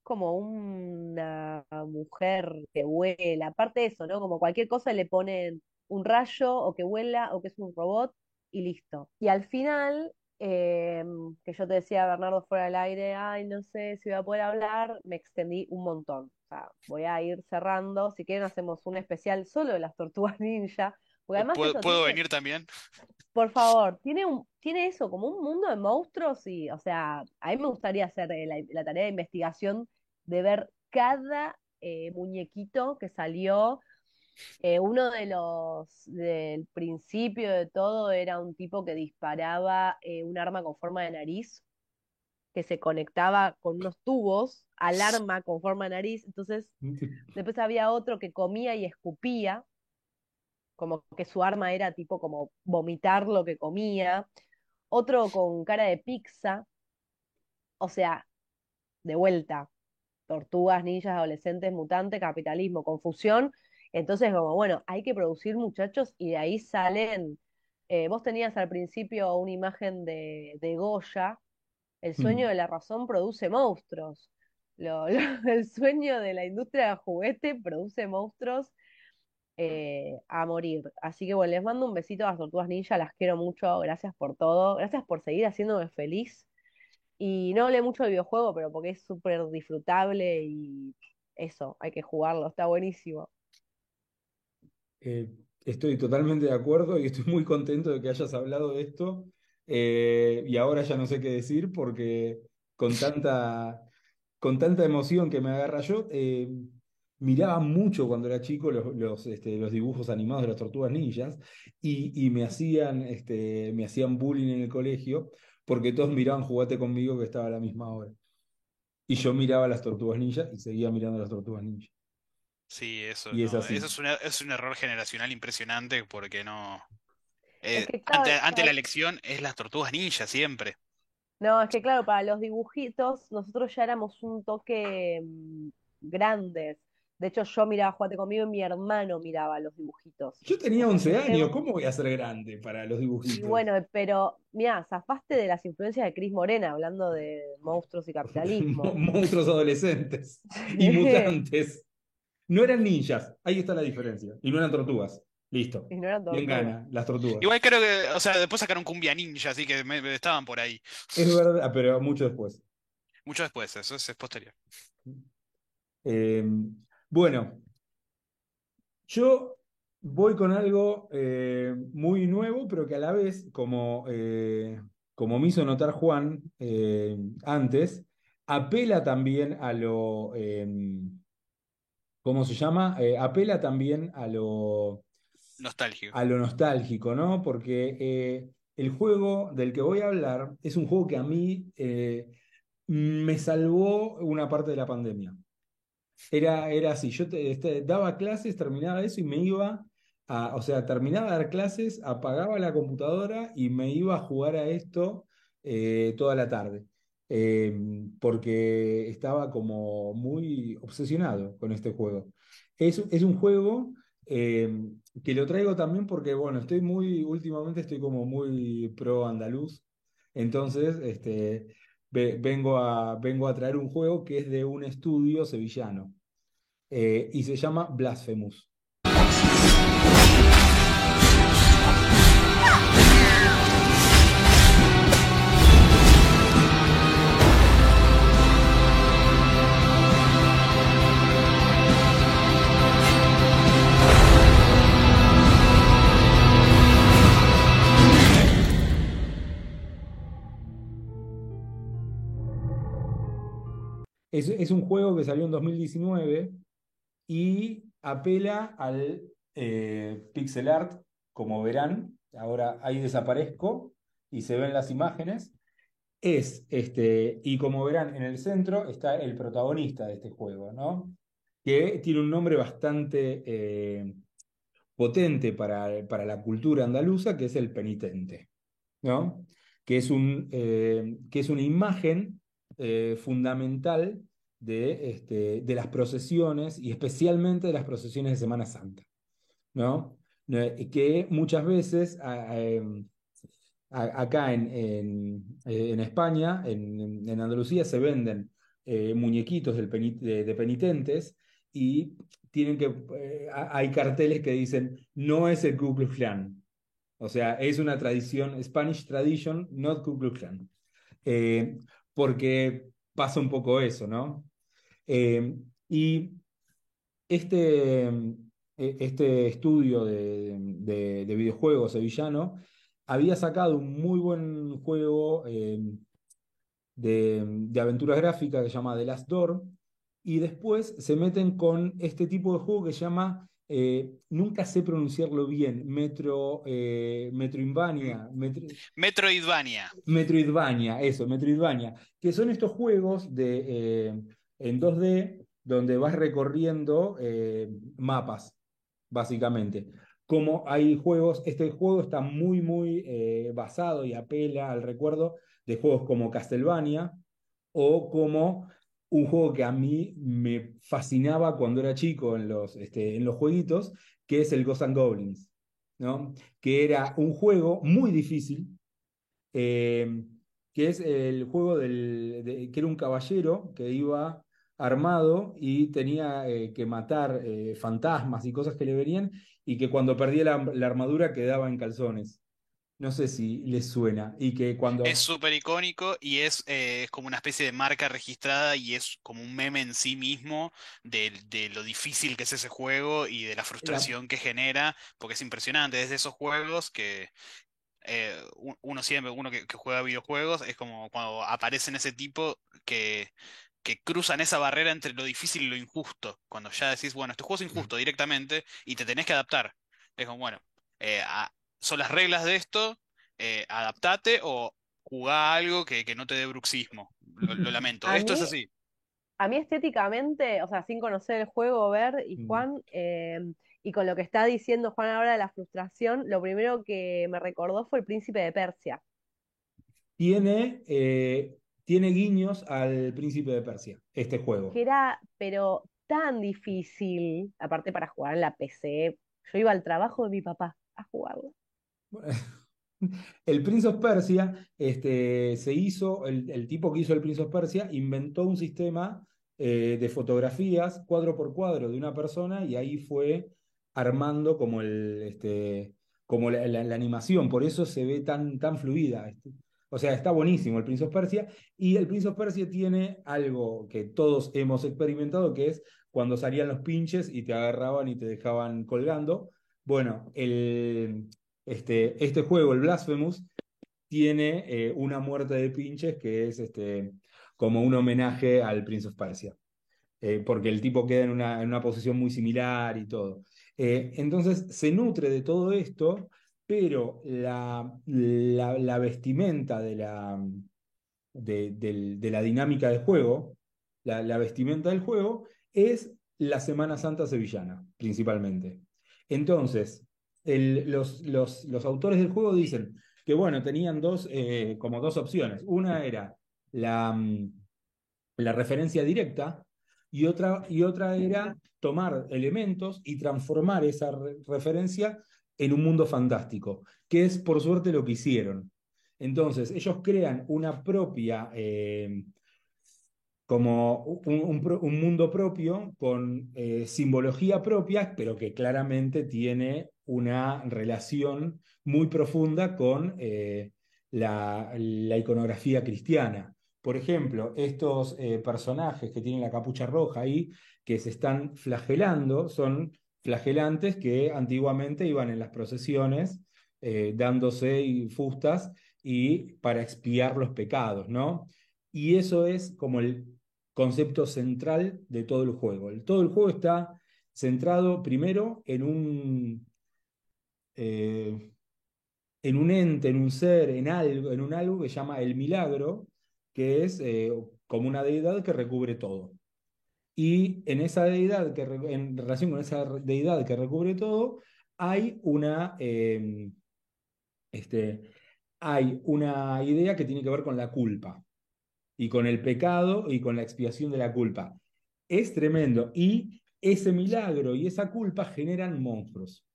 como una mujer que vuela. Aparte de eso, ¿no? Como cualquier cosa le ponen un rayo o que vuela o que es un robot y listo. Y al final, eh, que yo te decía, Bernardo, fuera del aire, ay, no sé si voy a poder hablar, me extendí un montón. O sea, voy a ir cerrando. Si quieren, hacemos un especial solo de las tortugas ninja. Porque además ¿Puedo, puedo tiene, venir también? por favor, tiene un, tiene eso, como un mundo de monstruos y, o sea, a mí me gustaría hacer eh, la, la tarea de investigación de ver cada eh, muñequito que salió. Eh, uno de los del principio de todo era un tipo que disparaba eh, un arma con forma de nariz, que se conectaba con unos tubos al arma con forma de nariz. Entonces, después había otro que comía y escupía, como que su arma era tipo como vomitar lo que comía. Otro con cara de pizza, o sea, de vuelta tortugas, ninjas, adolescentes, mutantes, capitalismo, confusión. Entonces, como, bueno, hay que producir muchachos y de ahí salen. eh, vos tenías al principio una imagen de, de Goya, el sueño Mm. de la razón produce monstruos. Lo- lo- el sueño de la industria del juguete produce monstruos eh, a morir. Así que bueno, les mando un besito a las tortugas ninja, las quiero mucho, gracias por todo, gracias por seguir haciéndome feliz. Y no hablé mucho del videojuego, pero porque es súper disfrutable y eso, hay que jugarlo, está buenísimo. Eh, estoy totalmente de acuerdo y estoy muy contento de que hayas hablado de esto. Eh, y ahora ya no sé qué decir porque con tanta, con tanta emoción que me agarra yo, eh, miraba mucho cuando era chico los, este, los dibujos animados de las tortugas ninjas y, y me hacían, este, me hacían bullying en el colegio porque todos miraban Jugate conmigo que estaba a la misma hora. Y yo miraba las tortugas ninjas y seguía mirando las tortugas ninjas. Sí, eso Y es no, así. eso es una- es un error generacional impresionante porque no. Es eh, que claro, ante, ante la para- elección es las tortugas ninja siempre. no, es que claro, para los dibujitos nosotros ya éramos un toque mm, grandes. De hecho, yo miraba Jugate conmigo y mi hermano miraba los dibujitos. Yo tenía O sea, 11 yo años, llevo- ¿cómo voy a ser grande para los Y dibujitos? bueno, pero mira, zafaste de las influencias de Cris Morena hablando de monstruos y Mo- capitalismo. Monstruos adolescentes y mutantes. No eran ninjas, ahí está la diferencia. Y no eran tortugas. Listo. Y no eran ¿Quién tortugas. gana? Las tortugas. Igual creo que, o sea, después sacaron Cumbia Ninja, así que me- me estaban por ahí. Es verdad, pero mucho después. Mucho después, eso es, es posterior. Eh, bueno, yo voy con algo eh, muy nuevo, pero que a la vez, como, eh, como me hizo notar Juan eh, antes, apela también a lo, eh, ¿cómo se llama? Eh, apela también a lo, Nostálgico. a lo nostálgico, ¿no? Porque eh, el juego del que voy a hablar es un juego que a mí eh, me salvó una parte de la pandemia. Era, era así, yo te- este, daba clases, terminaba eso y me iba a, o sea, terminaba de dar clases, apagaba la computadora y me iba a jugar a esto toda la tarde, Eh, porque estaba como muy obsesionado con este juego. Es, es un juego eh, que lo traigo también porque, bueno, estoy muy, últimamente estoy como muy pro andaluz, entonces, este, ve- vengo a, vengo a traer un juego que es de un estudio sevillano eh, y se llama Blasphemous. Es, es un juego que salió en 2019 y apela al eh, pixel art, como verán. Ahora ahí desaparezco y se ven las imágenes. Es este, y como verán, en el centro está el protagonista de este juego, ¿no? Que tiene un nombre bastante eh, potente para, para la cultura andaluza, que es el penitente, ¿no? Que es, un, eh, que es una imagen eh, fundamental de, este, de las procesiones y especialmente de las procesiones de Semana Santa, ¿no? Eh, Que muchas veces em, acá en, eh, en España, en, en Andalucía, se venden muñequitos de, penitentes y tienen que, ha- hay carteles que dicen, no es el Ku Klux Klan. O sea, es una tradición, Spanish tradition, not Ku Klux Klan. Porque pasa un poco eso, ¿no? Eh, y este, eh, este estudio de, de- de videojuegos sevillano había sacado un muy buen juego eh, de, de aventuras gráficas que se llama The Last Door, y después se meten con este tipo de juego que se llama, eh, nunca sé pronunciarlo bien, Metro, eh, Metroidvania, Metro- Metroidvania. Metroidvania, eso, Metroidvania, que son estos juegos de, eh, en 2D donde vas recorriendo eh, mapas, básicamente. Como hay juegos, este juego está muy, muy basado y apela al recuerdo de juegos como Castlevania o como un juego que a mí me fascinaba cuando era chico en los, este, en los jueguitos, que es el Ghosts and Goblins, ¿no? Que era un juego muy difícil, eh, que es el juego del, de- que era un caballero que iba armado y tenía eh, que matar eh, fantasmas y cosas que le venían y que cuando perdía la, la armadura quedaba en calzones. No sé si les suena. Y que cuando... Es súper icónico y es, eh, es como una especie de marca registrada y es como un meme en sí mismo de, de lo difícil que es ese juego y de la frustración que genera, porque es impresionante. Desde esos juegos que eh, uno siempre, uno que, que juega videojuegos, es como cuando aparecen ese tipo que, que cruzan esa barrera entre lo difícil y lo injusto. Cuando ya decís, bueno, este juego es injusto directamente y te tenés que adaptar. Es como, bueno, eh, a- son las reglas de esto, eh, adaptate o jugá algo que, que no te dé bruxismo. Lo, lo lamento. Esto es así. A mí estéticamente, o sea, sin conocer el juego, ver y Mm. Juan, eh, y con lo que está diciendo Juan ahora de la frustración, lo primero que me recordó fue el príncipe de Persia. tiene, eh, tiene guiños al Príncipe de Persia, este juego. que era, pero tan difícil, aparte para jugar en la PC. Yo iba al trabajo de mi papá a jugarlo. El Prince of Persia este, se hizo, el, el tipo que hizo el Prince of Persia inventó un sistema eh, de fotografías cuadro por cuadro de una persona y ahí fue armando como, el, este, como la, la- animación, por eso se ve tan, tan fluida. este. O sea, está buenísimo el Prince of Persia y el Prince of Persia tiene algo que todos hemos experimentado, que es cuando salían los pinches y te agarraban y te dejaban colgando. Bueno, el, este, este juego, el Blasphemous, tiene eh, una muerte de pinches que es este, como un homenaje al Prince of Persia, eh, porque el tipo queda en una, en una posición muy similar y todo. Eh, entonces se nutre de todo esto, pero la, la, vestimenta de la, de, del- de la dinámica del juego, la vestimenta del juego, es la Semana Santa sevillana, principalmente. Entonces, los, los, los autores del juego dicen que, bueno, tenían dos, eh, como dos opciones. Una era la, mm, la referencia directa y otra, y otra era tomar elementos y transformar esa re- referencia en un mundo fantástico, que es por suerte lo que hicieron. Entonces, ellos crean una propia, eh, como un, un mundo propio con eh, simbología propia, pero que claramente tiene una relación muy profunda con eh, la, iconografía cristiana. Por ejemplo, estos eh, personajes que tienen la capucha roja ahí, que se están flagelando, son flagelantes que antiguamente iban en las procesiones eh, dándose fustas y para expiar los pecados, ¿no? Y eso es como el concepto central de todo el juego. El- todo el juego está centrado primero en un, eh, en un ente, en un ser, en algo, en un algo que se llama el milagro, que es eh, como una deidad que recubre todo. Y en esa deidad, que, en relación con esa deidad que recubre todo, hay una, eh, este, hay una idea que tiene que ver con la culpa y con el pecado y con la expiación de la culpa. Es tremendo. Y ese milagro y esa culpa generan monstruos.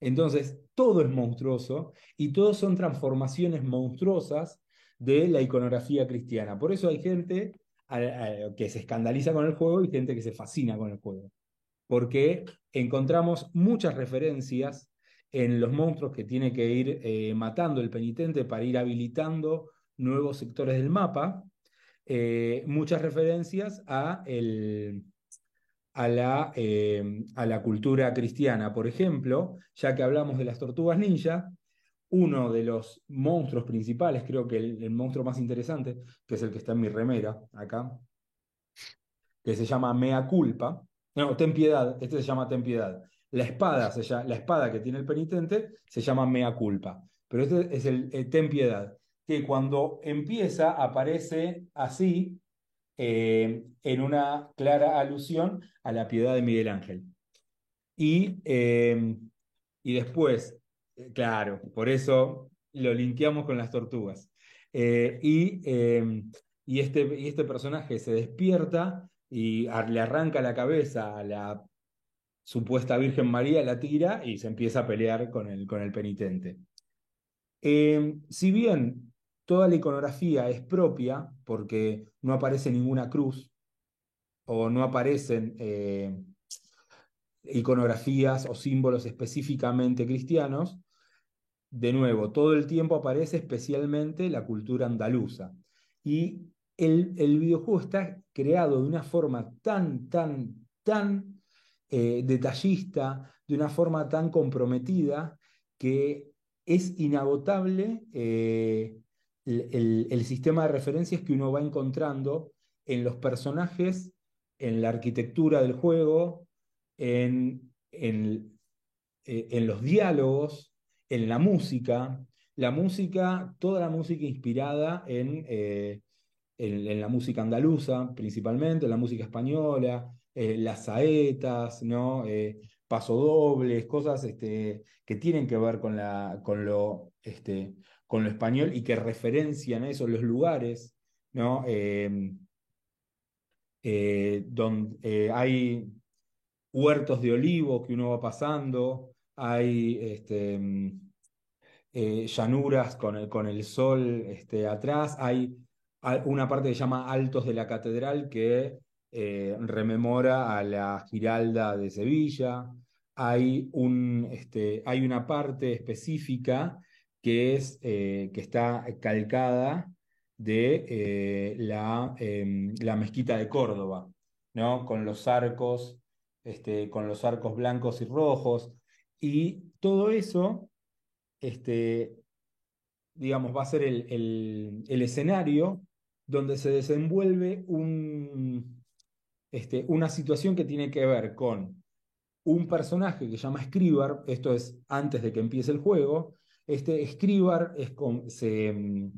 Entonces, todo es monstruoso y todos son transformaciones monstruosas de la iconografía cristiana. Por eso hay gente que se escandaliza con el juego y gente que se fascina con el juego. Porque encontramos muchas referencias en los monstruos que tiene que ir eh, matando el penitente para ir habilitando nuevos sectores del mapa. eh, muchas referencias a el, a la, eh, a la cultura cristiana. Por ejemplo, ya que hablamos de las tortugas ninja, uno de los monstruos principales, creo que el, monstruo más interesante, que es el que está en mi remera acá, que se llama Mea Culpa. No, Ten Piedad, este se llama Ten Piedad. La espada, se llama- la espada que tiene el penitente se llama Mea Culpa. Pero este es el, el Ten Piedad, que cuando empieza aparece así, eh, en una clara alusión a la piedad de Miguel Ángel. Y, eh, y después, eh, claro, por eso lo linkeamos con las tortugas. Y, y, este, y este personaje se despierta y le arranca la cabeza a la supuesta Virgen María, la tira y se empieza a pelear con el, con el penitente. Si bien toda la iconografía es propia, porque no aparece ninguna cruz o no aparecen eh, iconografías o símbolos específicamente cristianos, de nuevo, todo el tiempo aparece especialmente la cultura andaluza. Y el, videojuego está creado de una forma tan, tan, tan eh, detallista, de una forma tan comprometida, que es inagotable eh, el, sistema de referencias que uno va encontrando en los personajes, en la arquitectura del juego, en, en, eh, los diálogos, en la música. La música, toda la música inspirada en, eh, en, la música andaluza, principalmente, en la música española, eh, las saetas, ¿no? Pasodobles, cosas este, que tienen que ver con, la, con, lo, este, con lo español y que referencian eso, los lugares, ¿no? Eh, eh, donde eh, hay huertos de olivo que uno va pasando, hay este, mm, llanuras con el, con el sol este, atrás, hay una parte que se llama Altos de la Catedral que rememora a la Giralda de Sevilla, hay, un, este, hay una parte específica que, es, eh, que está calcada de eh, la, em, la mezquita de Córdoba, ¿no? Con los arcos, este, con los arcos blancos y rojos, y todo eso, este, digamos, va a ser el, el- escenario donde se desenvuelve un, este, una situación que tiene que ver con un personaje que se llama Scribar, esto es antes de que empiece el juego, este Scribar es con- se, mm,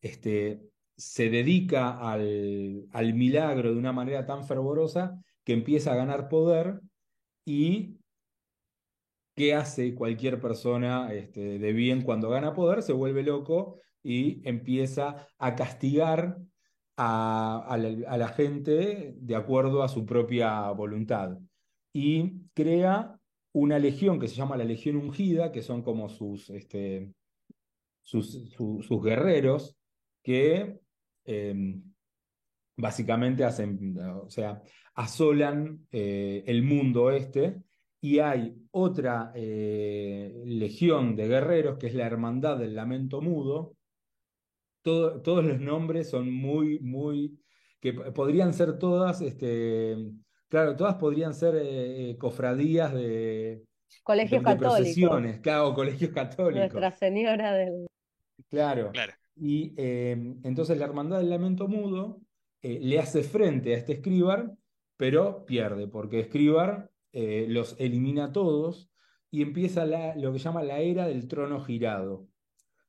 este, se dedica al, al milagro de una manera tan fervorosa que empieza a ganar poder y ¿qué hace cualquier persona este, de bien cuando gana poder? Se vuelve loco y empieza a castigar a, a la gente de acuerdo a su propia voluntad. Y crea una legión que se llama la Legión Ungida, que son como sus, este, sus, su- sus guerreros, que eh, básicamente hacen, o sea, asolan eh, el mundo este, y hay otra eh, legión de guerreros, que es la Hermandad del Lamento Mudo. Todo- todos los nombres son muy, muy, que podrían ser todas, este, claro, todas podrían ser eh, eh, cofradías de, Colegios de católicos. procesiones, claro, colegios católicos. Nuestra Señora del... Claro. Claro. Y eh, entonces la Hermandad del Lamento Mudo eh, le hace frente a este Escribar, pero pierde, porque Escribar eh, los elimina a todos y empieza la- lo que llama la era del trono girado,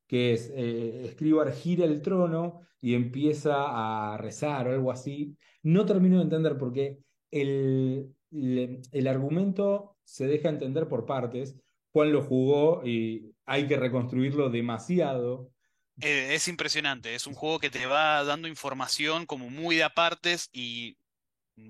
que es eh, Escribar gira el trono y empieza a rezar o algo así. No termino de entender porque el, el argumento se deja entender por partes. Juan lo jugó y hay que reconstruirlo demasiado. Eh, es impresionante, es un juego que te va dando información como muy de apartes y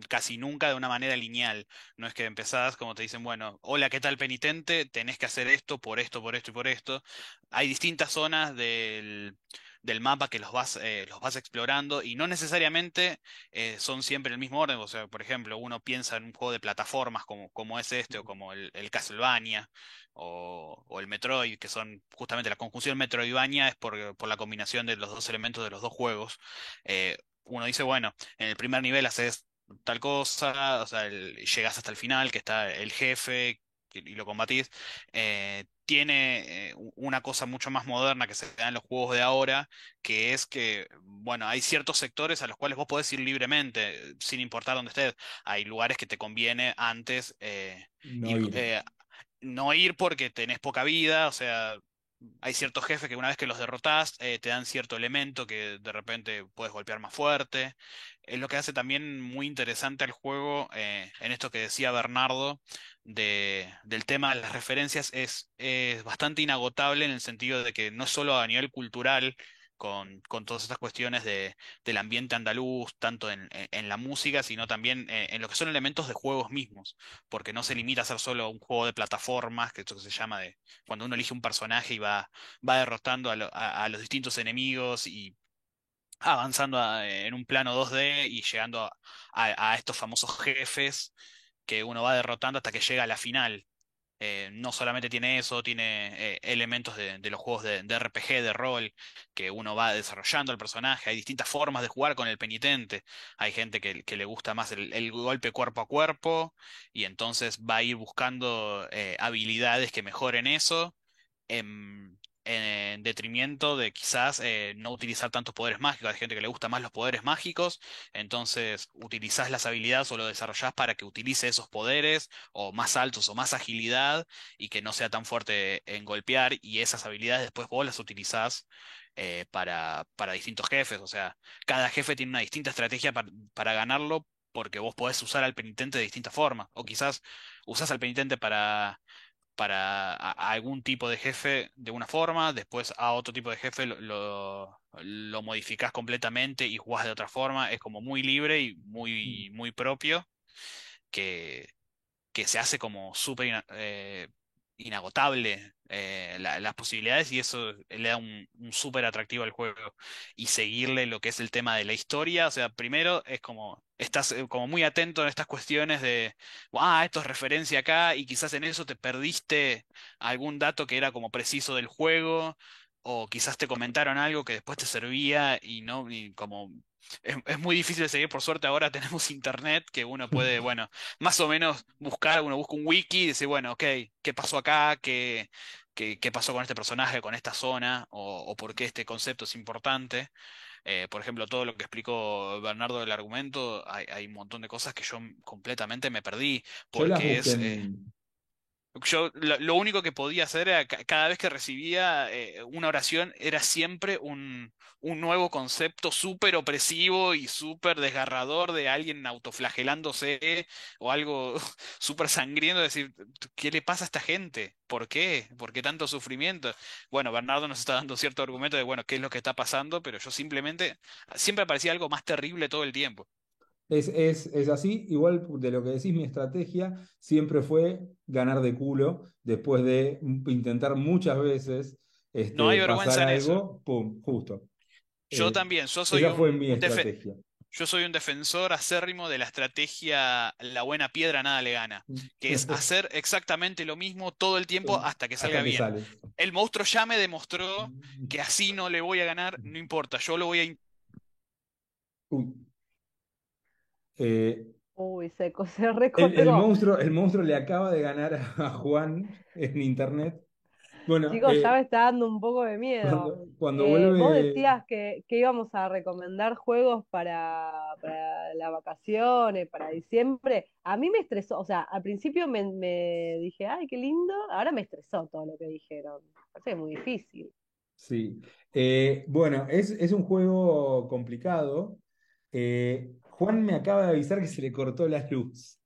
casi nunca de una manera lineal. No es que empezás, como te dicen, bueno, hola, ¿qué tal penitente? Tenés que hacer esto, por esto, por esto y por esto. Hay distintas zonas del, del mapa que los vas, eh, los vas explorando y no necesariamente eh, son siempre el mismo orden. O sea, por ejemplo, uno piensa en un juego de plataformas como, como es este o como el, el Castlevania. O, o el Metroid, que son justamente la conjunción Metroidvania es por, por la combinación de los dos elementos de los dos juegos. Eh, uno dice, bueno, en el primer nivel haces tal cosa, o sea, el- llegas hasta el final, que está el jefe y lo combatís. Eh, tiene eh, una cosa mucho más moderna que se da en los juegos de ahora, que es que, bueno, hay ciertos sectores a los cuales vos podés ir libremente, eh, sin importar dónde estés. Hay lugares que te conviene antes eh, No ir, ir. no ir porque tenés poca vida, o sea, hay ciertos jefes que una vez que los derrotás eh, te dan cierto elemento que de repente puedes golpear más fuerte. Es lo que hace también muy interesante al juego, eh, en esto que decía Bernardo, de, del tema de las referencias, es, es bastante inagotable en el sentido de que no solo a nivel cultural, con, todas estas cuestiones de, del ambiente andaluz, tanto en, la música, sino también eh, en lo que son elementos de juegos mismos, porque no se limita a ser solo un juego de plataformas, que esto que se llama de cuando uno elige un personaje y va, va derrotando a, lo- a- a los distintos enemigos y avanzando en un plano 2D y llegando a estos famosos jefes que uno va derrotando hasta que llega a la final. Eh, no solamente tiene eso, tiene eh, elementos de, los juegos de, RPG, de rol, que uno va desarrollando el personaje. Hay distintas formas de jugar con el penitente. Hay gente que, le gusta más el, golpe cuerpo a cuerpo y entonces va a ir buscando eh, habilidades que mejoren eso. En, en detrimento de quizás eh, no utilizar tantos poderes mágicos. Hay gente que le gusta más los poderes mágicos, entonces utilizás las habilidades o lo desarrollás para que utilice esos poderes o más altos o más agilidad y que no sea tan fuerte en golpear y esas habilidades después vos las utilizás eh, para, para distintos jefes. O sea, cada jefe tiene una distinta estrategia para, para ganarlo porque vos podés usar al penitente de distintas formas. O quizás usás al penitente para, para a- a algún tipo de jefe de una forma, después a otro tipo de jefe lo, lo, lo modificás completamente y jugás de otra forma. Es como muy libre y muy, muy propio que, que se hace como súper eh, inagotable eh, la- las posibilidades y eso le da un, súper atractivo al juego. Y seguirle lo que es el tema de la historia, o sea, primero es como, estás eh, como muy atento en estas cuestiones de, ah, esto es referencia acá y quizás en eso te perdiste algún dato que era como preciso del juego. O quizás te comentaron algo que después te servía y no, como es, es muy difícil de seguir, por suerte ahora tenemos internet que uno puede, bueno, más o menos buscar, uno busca un wiki y dice, bueno, ok, ¿qué pasó acá? ¿Qué, qué, qué pasó con este personaje, con esta zona? O, o por qué este concepto es importante. Eh, por ejemplo, todo lo que explicó Bernardo del argumento, hay, hay un montón de cosas que yo completamente me perdí, Yo las porque busqué es... eh, en, yo lo, único que podía hacer era ca- cada vez que recibía eh, una oración era siempre un, un nuevo concepto súper opresivo y súper desgarrador de alguien autoflagelándose o algo súper sangriento, decir, ¿qué le pasa a esta gente? ¿Por qué? ¿Por qué tanto sufrimiento? Bueno, Bernardo nos está dando cierto argumento de, bueno, qué es lo que está pasando, pero yo simplemente, siempre parecía algo más terrible todo el tiempo. Es, es, es así, igual de lo que decís, mi estrategia siempre fue ganar de culo después de intentar muchas veces No hay este, vergüenza pasar en eso. pum, justo. Yo Eh, también, yo soy esa fue un, mi un estrategia. Yo soy un defensor acérrimo de la estrategia la buena piedra nada le gana, que es hacer exactamente lo mismo todo el tiempo hasta que Hasta salga que bien. sale. El monstruo ya me demostró que así no le voy a ganar, no importa, yo lo voy a... Eh, Uy, seco, se el, el monstruo, el monstruo le acaba de ganar a Juan en internet. Bueno, Chicos, eh, ya me está dando un poco de miedo. cuando, cuando Eh, vuelve. vos decías que, que íbamos a recomendar juegos para, para las vacaciones, para diciembre. A mí me estresó, o sea, al principio me, me dije, ay, qué lindo, ahora me estresó todo lo que dijeron. Parece que es muy difícil. Sí. Eh, bueno, es, es un juego complicado. Juan me acaba de avisar que se le cortó la luz.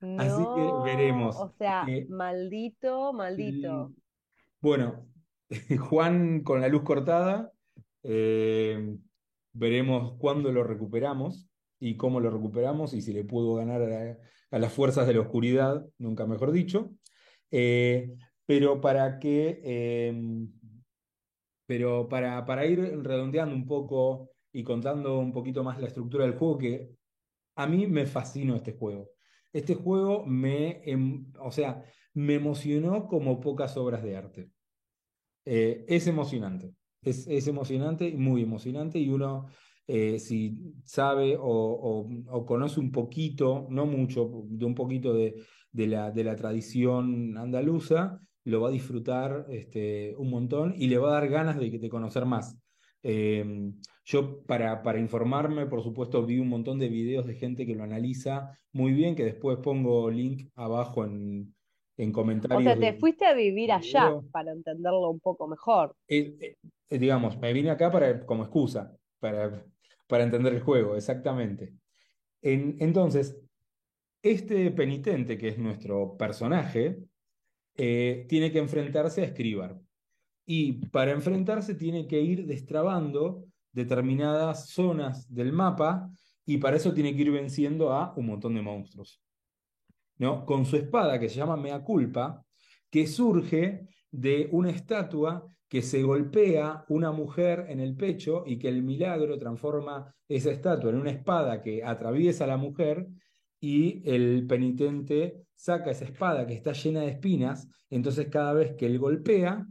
Así que veremos. o sea, Eh, maldito, maldito. y, bueno, Juan con la luz cortada, eh, veremos cuándo lo recuperamos y cómo lo recuperamos y si le puedo ganar a, la- a las fuerzas de la oscuridad, nunca mejor dicho. Eh, pero para que, pero para, para ir redondeando un poco y contando un poquito más la estructura del juego, que a mí me fascinó este juego. Este juego me, em- o sea, me emocionó como pocas obras de arte. Eh, es emocionante, es, es emocionante, muy emocionante, y uno, eh, si sabe o, o- conoce un poquito, no mucho, de un poquito de, de la, de la tradición andaluza, lo va a disfrutar este, un montón y le va a dar ganas de conocer más. Eh, yo, para, para informarme, por supuesto, vi un montón de videos de gente que lo analiza muy bien, que después pongo link abajo en, en O comentarios. sea, te fuiste a vivir allá video. para entenderlo un poco mejor. Eh, eh, digamos, me vine acá para, como excusa, para, para entender el juego, exactamente. En- entonces, este penitente, que es nuestro personaje, eh, tiene que enfrentarse a Escribar. Y para enfrentarse tiene que ir destrabando determinadas zonas del mapa y para eso tiene que ir venciendo a un montón de monstruos. ¿no? Con su espada que se llama Mea Culpa, que surge de una estatua que se golpea una mujer en el pecho y que el milagro transforma esa estatua en una espada que atraviesa a la mujer y el penitente saca esa espada que está llena de espinas, entonces cada vez que él golpea,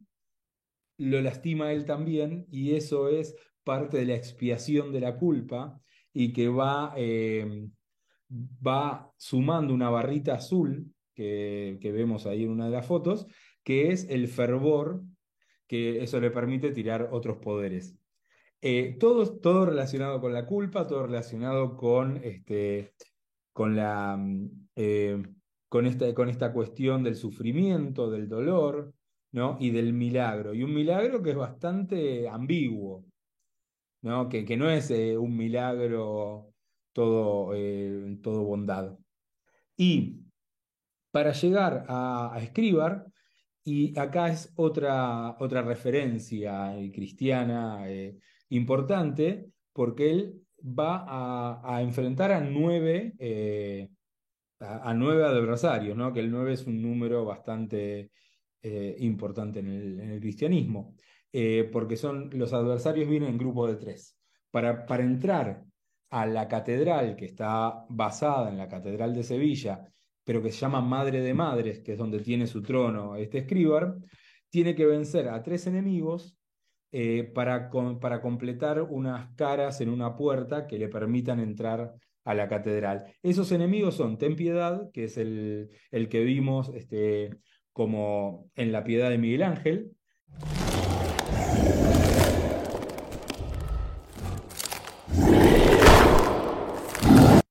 lo lastima él también y eso es parte de la expiación de la culpa y que va, eh, va sumando una barrita azul que, que vemos ahí en una de las fotos, que es el fervor, que eso le permite tirar otros poderes. Eh, todo, todo relacionado con la culpa, todo relacionado con, este, con, la, mm, eh, con, esta, con esta cuestión del sufrimiento, del dolor, ¿no? y del milagro. Y un milagro que es bastante ambiguo, ¿no? Que, que no es eh, un milagro todo, eh, todo bondad. Y para llegar a, a Escribar, y acá es otra, otra referencia eh, cristiana importante, porque él va a, enfrentar a nueve, a, a nueve adversarios, ¿no? Que el nueve es un número bastante eh, importante en el, cristianismo, eh, porque son, los adversarios vienen en grupos de tres. Para, para entrar a la catedral que está basada en la Catedral de Sevilla, pero que se llama Madre de Madres, que es donde tiene su trono este escribar, tiene que vencer a tres enemigos eh, para, con- para completar unas caras en una puerta que le permitan entrar a la catedral. Esos enemigos son Ten Piedad, que es el, el que vimos este, como en la Piedad de Miguel Ángel,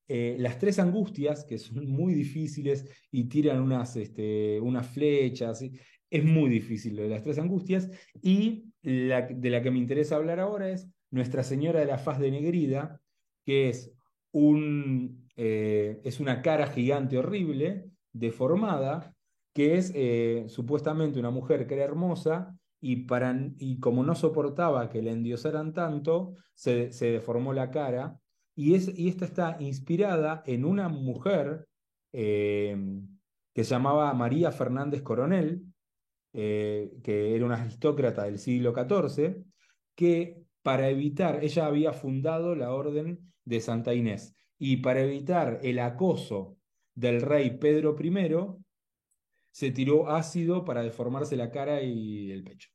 Eh, las tres angustias, que son muy difíciles y tiran unas, este, unas flechas, es muy difícil lo de las tres angustias. Y la, de la que me interesa hablar ahora es Nuestra Señora de la Faz de Negrida, que es, un, eh, es una cara gigante horrible, deformada, que es eh, supuestamente una mujer que era hermosa. Y, para, y como no soportaba que la endiosaran tanto, se, se deformó la cara y, es, y esta está inspirada en una mujer eh, que se llamaba María Fernández Coronel, eh, que era una aristócrata del siglo XIV, que para evitar, ella había fundado la Orden de Santa Inés, y para evitar el acoso del rey Pedro I, se tiró ácido para deformarse la cara y el pecho.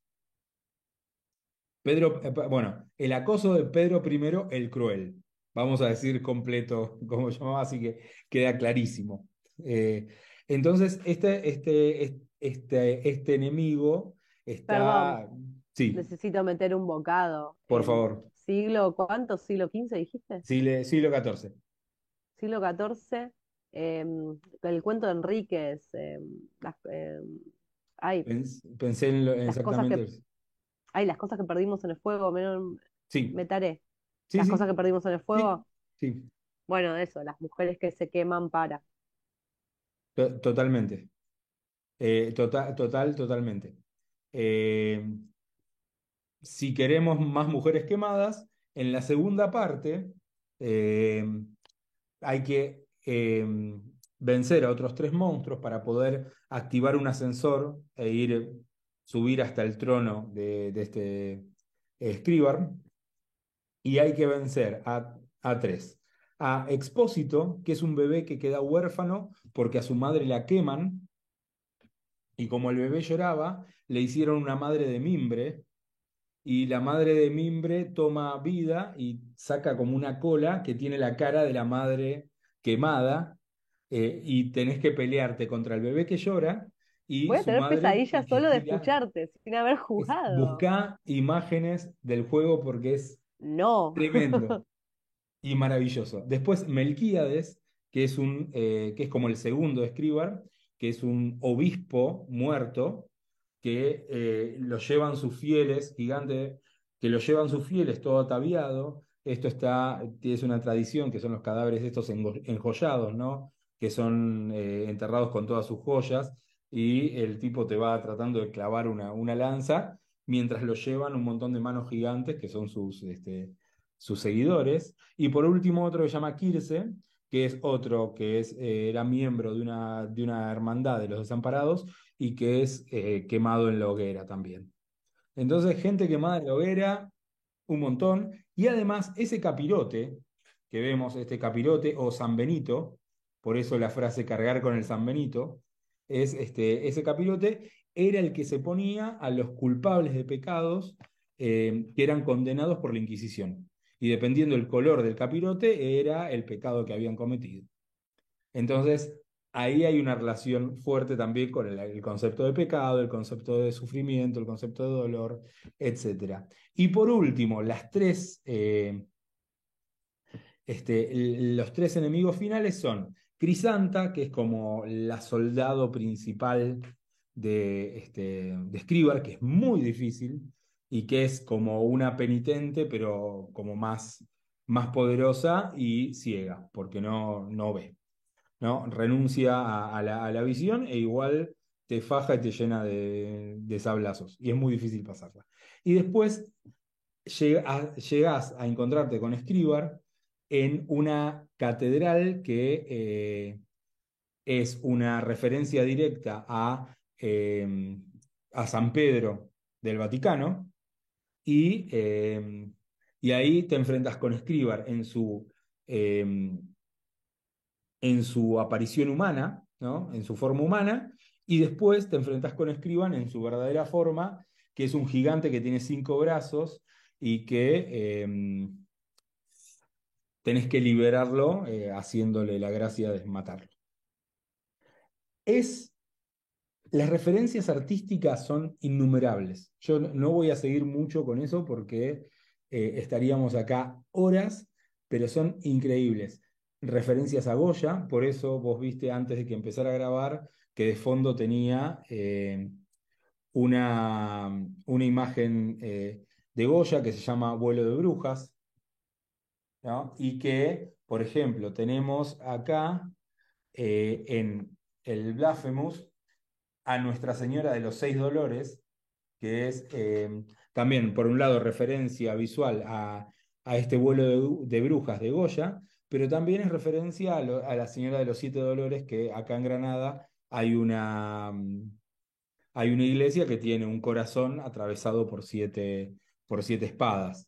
Pedro, eh, bueno, el acoso de Pedro I el Cruel vamos a decir completo como llamaba, así que queda clarísimo. Eh, entonces, este, este, este, este enemigo está... Sí, Necesito meter un bocado. por favor. Siglo, ¿cuánto? ¿Siglo XV dijiste? Siglo, siglo XIV. Siglo XIV. Em, el cuento de Enríquez. em, las, em, ay, Pens- Pensé en lo- Las cosas que- ay, las cosas que perdimos en el fuego. Me, Sí, me taré. sí, Las sí, cosas que perdimos en el fuego. sí, Bueno, eso, las mujeres que se queman para. to- totalmente. Eh, tota- total, totalmente. Eh, si queremos más mujeres quemadas, en la segunda parte eh, hay que eh, vencer a otros tres monstruos para poder activar un ascensor e ir, subir hasta el trono de, este Scribar. Y hay que vencer a, a tres. A Expósito, que es un bebé que queda huérfano porque a su madre la queman. Y como el bebé lloraba, le hicieron una madre de mimbre. Y la madre de mimbre toma vida y saca como una cola que tiene la cara de la madre quemada. eh, y tenés que pelearte contra el bebé que llora. Y Voy a su tener madre pesadillas solo de escucharte, sin haber jugado. Buscá imágenes del juego porque es No. tremendo y maravilloso. Después Melquíades, que es un eh, que es como el segundo escribar, que es un obispo muerto que eh, lo llevan sus fieles, gigante, que lo llevan sus fieles todo ataviado. Esto está, es una tradición que son los cadáveres estos enjollados, ¿no? Que son eh, enterrados con todas sus joyas y el tipo te va tratando de clavar una, una lanza mientras lo llevan un montón de manos gigantes que son sus, este, sus seguidores. Y por último otro que se llama Kirse, que es otro que es, eh, era miembro de una, de una hermandad de los desamparados y que es eh, quemado en la hoguera también. Entonces, gente quemada en la hoguera, un montón. Y además, ese capirote que vemos, este capirote o San Benito, por eso la frase cargar con el San Benito, es este, ese capirote era el que se ponía a los culpables de pecados eh, que eran condenados por la Inquisición. Y dependiendo del color del capirote, era el pecado que habían cometido. Entonces, ahí hay una relación fuerte también con el, concepto de pecado, el concepto de sufrimiento, el concepto de dolor, etc. Y por último, las tres, eh, este, los tres enemigos finales son Crisanta, que es como la soldado principal de, este, de que es muy difícil y que es como una penitente, pero como más, más poderosa y ciega, porque no, no ve. ¿No? Renuncia a, la, a la visión e igual te faja y te llena de, sablazos. Y es muy difícil pasarla. Y después llega- a- encontrarte con Escribar en una catedral que eh, es una referencia directa a, eh, a San Pedro del Vaticano. Y, eh, y ahí te enfrentas con Escribar en su, eh, en su aparición humana, ¿no? en su forma humana, y después te enfrentas con Escriban en su verdadera forma, que es un gigante que tiene cinco brazos y que eh, tenés que liberarlo eh, haciéndole la gracia de matarlo. Es, las referencias artísticas son innumerables. Yo no- no voy a seguir mucho con eso porque eh, estaríamos acá horas, pero son increíbles referencias a Goya, por eso vos viste antes de que empezara a grabar que de fondo tenía eh, una, una imagen eh, de Goya que se llama Vuelo de Brujas. Y que, por ejemplo, tenemos acá eh, en el Blasphemous a Nuestra Señora de los Seis Dolores, que es también, por un lado, referencia visual a, a este vuelo de brujas de Goya, pero también es referencia a, la Señora de los Siete Dolores, que acá en Granada hay una, mm, hay una iglesia que tiene un corazón atravesado por siete, por siete espadas.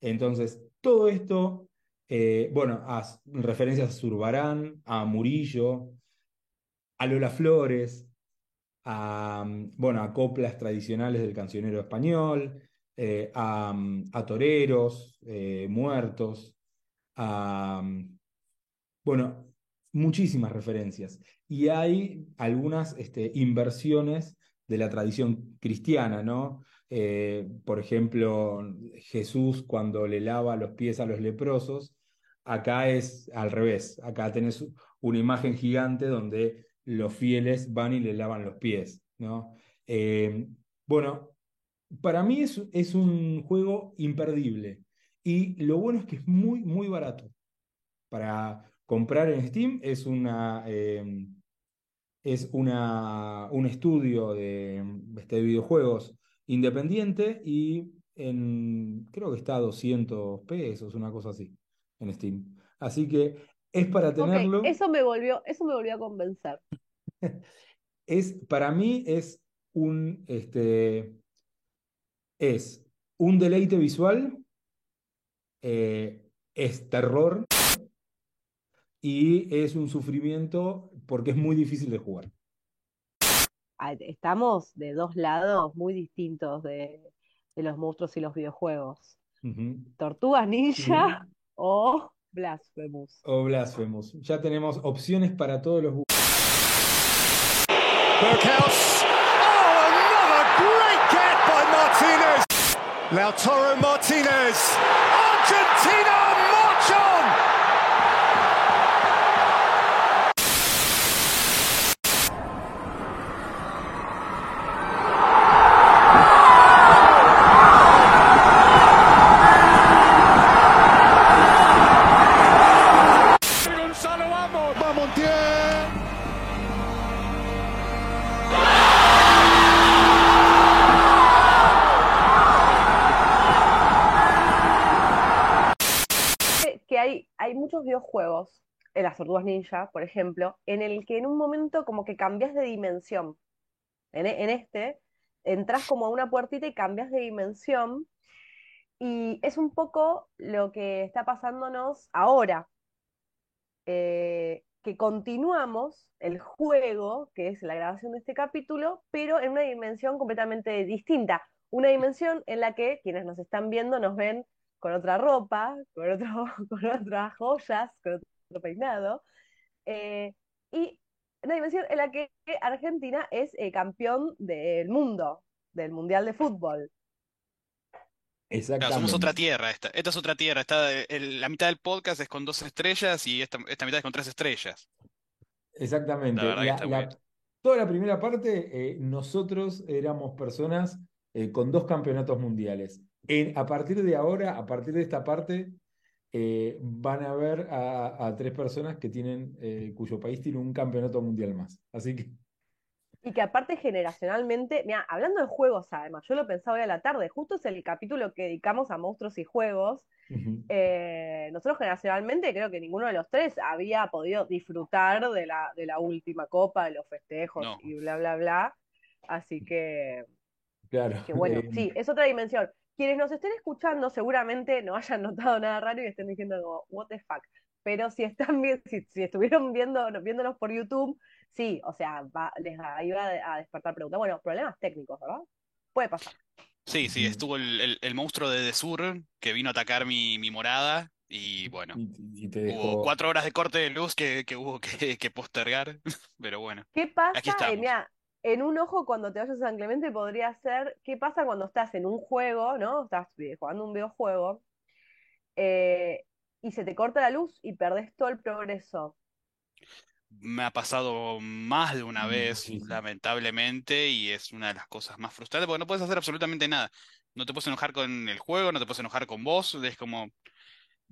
Entonces, todo esto, eh, bueno, a referencias a Zurbarán, a Murillo, a Lola Flores, a, mm, bueno, a coplas tradicionales del cancionero español, eh, a, mm, a toreros, eh, muertos, bueno, muchísimas referencias. Y hay algunas este, inversiones de la tradición cristiana, ¿no? Eh, por ejemplo, Jesús cuando le lava los pies a los leprosos, acá es al revés, acá tenés una imagen gigante donde los fieles van y le lavan los pies, ¿no? Eh, bueno, para mí es, es un juego imperdible y lo bueno es que es muy, muy barato. Para comprar en Steam es una... eh, es una, un estudio de, este, videojuegos independiente y en, creo que está a 200 pesos, una cosa así, en Steam. Así que es para tenerlo, eso me volvió, eso me volvió a convencer. es, para mí es un, este, es un deleite visual, eh, es terror y es un sufrimiento porque es muy difícil de jugar. Ah, Estamos de dos lados muy distintos de, de los monstruos y los videojuegos. Ujú. ¿Tortugas Sí. Ninja o Blasphemous? O Blasphemous. Ya tenemos opciones para todos los. Berghaus. Oh, another great get by Martinez. Lautaro Martinez. Tortugas Ninja, por ejemplo, en el que en un momento como que cambias de dimensión. En, e- en este, entras como a una puertita y cambias de dimensión. Y es un poco lo que está pasándonos ahora, eh, que continuamos el juego, que es la grabación de este capítulo, pero en una dimensión completamente distinta. Una dimensión en la que quienes nos están viendo nos ven con otra ropa, con, otro, con otras joyas, con peinado, eh, y una dimensión en la que Argentina es eh, campeón del mundo, del Mundial de Fútbol. Claro, somos otra Exactamente. tierra esta. Esta es otra tierra. Está, el- la mitad del podcast es con dos estrellas y esta, esta mitad es con tres estrellas. La Exactamente. La- está la- bueno. toda la primera parte, eh, nosotros éramos personas eh, con dos campeonatos mundiales. En- a partir de ahora, a partir de esta parte, eh, van a ver a, a tres personas que tienen, eh, cuyo país tiene un campeonato mundial más. Así que, Y que aparte generacionalmente, mira, hablando de juegos además, yo lo pensaba hoy a la tarde, justo es el capítulo que dedicamos a monstruos y juegos. Eh, nosotros generacionalmente creo que ninguno de los tres había podido disfrutar de la, de la última copa, de los festejos No. y bla, bla, bla. Así que, claro. que bueno, eh, sí, es otra dimensión. Quienes nos estén escuchando seguramente no hayan notado nada raro y estén diciendo como, what the fuck. Pero si están bien, si, si estuvieron viendo, viéndonos por YouTube, sí, o sea, va- les va- iba a despertar preguntas. Bueno, problemas técnicos, ¿verdad? Puede pasar. Sí, sí, ujú. estuvo el, el- el monstruo de Desur que vino a atacar mi, mi morada y bueno, Y, y te hubo cuatro horas de corte de luz que, que hubo que, que postergar, pero bueno, ¿Qué aquí pasa? Eh, estamos. En un ojo cuando te vayas a San Clemente podría ser, ¿qué pasa cuando estás en un juego, ¿no? Estás eh, jugando un videojuego eh, y se te corta la luz y perdés todo el progreso. Me ha pasado más de una vez, Muchísimo. lamentablemente, y es una de las cosas más frustrantes porque no puedes hacer absolutamente nada. No te puedes enojar con el juego, no te puedes enojar con vos, es como,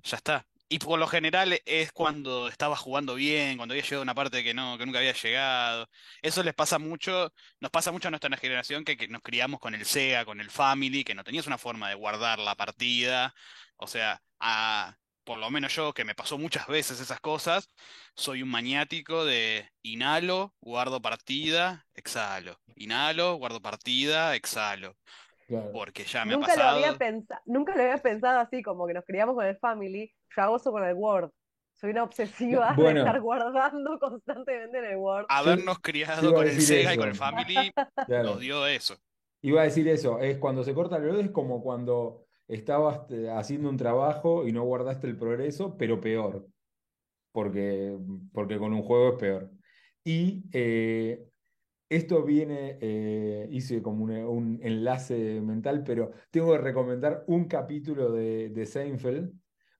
ya está. Y por lo general es cuando estaba jugando bien, cuando había llegado a una parte que no, que nunca había llegado. Eso les pasa mucho, nos pasa mucho a nuestra generación que, que nos criamos con el Sega, con el Family, que no tenías una forma de guardar la partida. O sea, a, por lo menos yo, que me pasó muchas veces esas cosas, soy un maniático de inhalo, guardo partida, exhalo. Inhalo, guardo partida, exhalo. Claro. Porque ya me ha Nunca lo había pasado. pensado, nunca lo había pensado así, como que nos criamos con el Family, yo hago eso con el Word. Soy una obsesiva de Bueno. estar guardando constantemente en el Word. Habernos Yo criado con el Sega y con el eso. Family Claro. nos dio eso. Iba a decir eso, es cuando se corta el reloj es como cuando estabas eh, haciendo un trabajo y no guardaste el progreso, pero peor, porque, porque con un juego es peor. Y eh, esto viene, eh, hice como un, un enlace mental, pero tengo que recomendar un capítulo de, de Seinfeld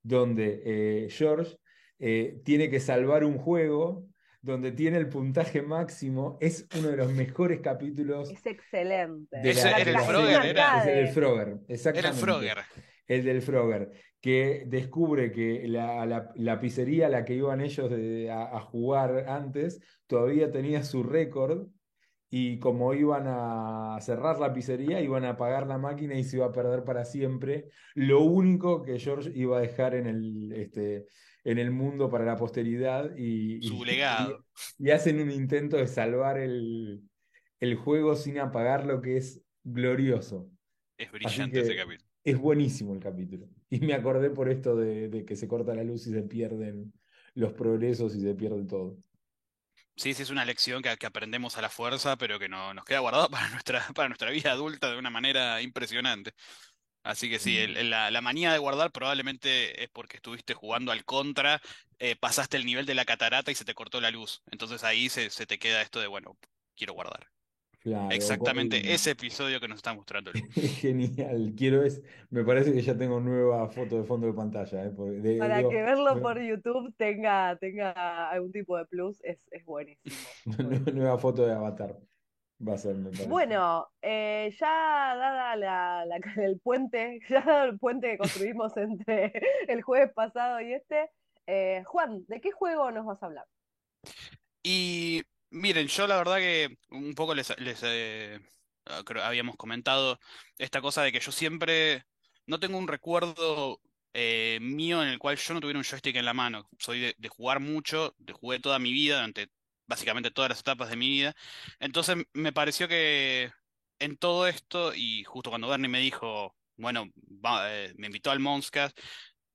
donde eh, George eh, tiene que salvar un juego donde tiene el puntaje máximo. Es uno de los mejores capítulos Es excelente. de la- el la Frogger, era. Es el del Frogger, Era el exactamente. Frogger. El del Frogger, que descubre que la, la- la pizzería a la que iban ellos de- a, a jugar antes todavía tenía su récord y como iban a cerrar la pizzería, iban a apagar la máquina y se iba a perder para siempre. Lo único que George iba a dejar en el, este, en el mundo para la posteridad y, Su y- legado. y hacen un intento de salvar el, el juego sin apagar lo que es glorioso. Es brillante ese capítulo. es buenísimo el capítulo. Y me acordé por esto de, de que se corta la luz y se pierden los progresos y se pierde todo. Sí, sí, es una lección que, que aprendemos a la fuerza, pero que no, nos queda guardada para nuestra, para nuestra vida adulta de una manera impresionante. Así que sí, el- el- la, la manía de guardar probablemente es porque estuviste jugando al contra, eh, pasaste el nivel de la catarata y se te cortó la luz. Entonces ahí se, se te queda esto de, bueno, quiero guardar. Claro, Exactamente ese episodio que nos está mostrando. Genial, quiero es, me parece que ya tengo nueva foto de fondo de pantalla, ¿eh? Porque de- Para digo, que verlo por YouTube tenga, tenga algún tipo de plus, es, es buenísimo. nue- nueva foto de avatar va a ser, me parece. Bueno, eh, ya dada la, la- el puente, ya dado el puente que construimos entre el jueves pasado y este, eh, Juan, ¿de qué juego nos vas a hablar? Y miren, yo la verdad que un poco les, eh, ah, creo- habíamos comentado esta cosa de que yo siempre no tengo un recuerdo eh, mío en el cual yo no tuviera un joystick en la mano. Soy de, de jugar mucho, de jugué toda mi vida, durante básicamente todas las etapas de mi vida. Entonces me pareció que en todo esto, y justo cuando Bernie me dijo, bueno, va- eh, me invitó al Monscast,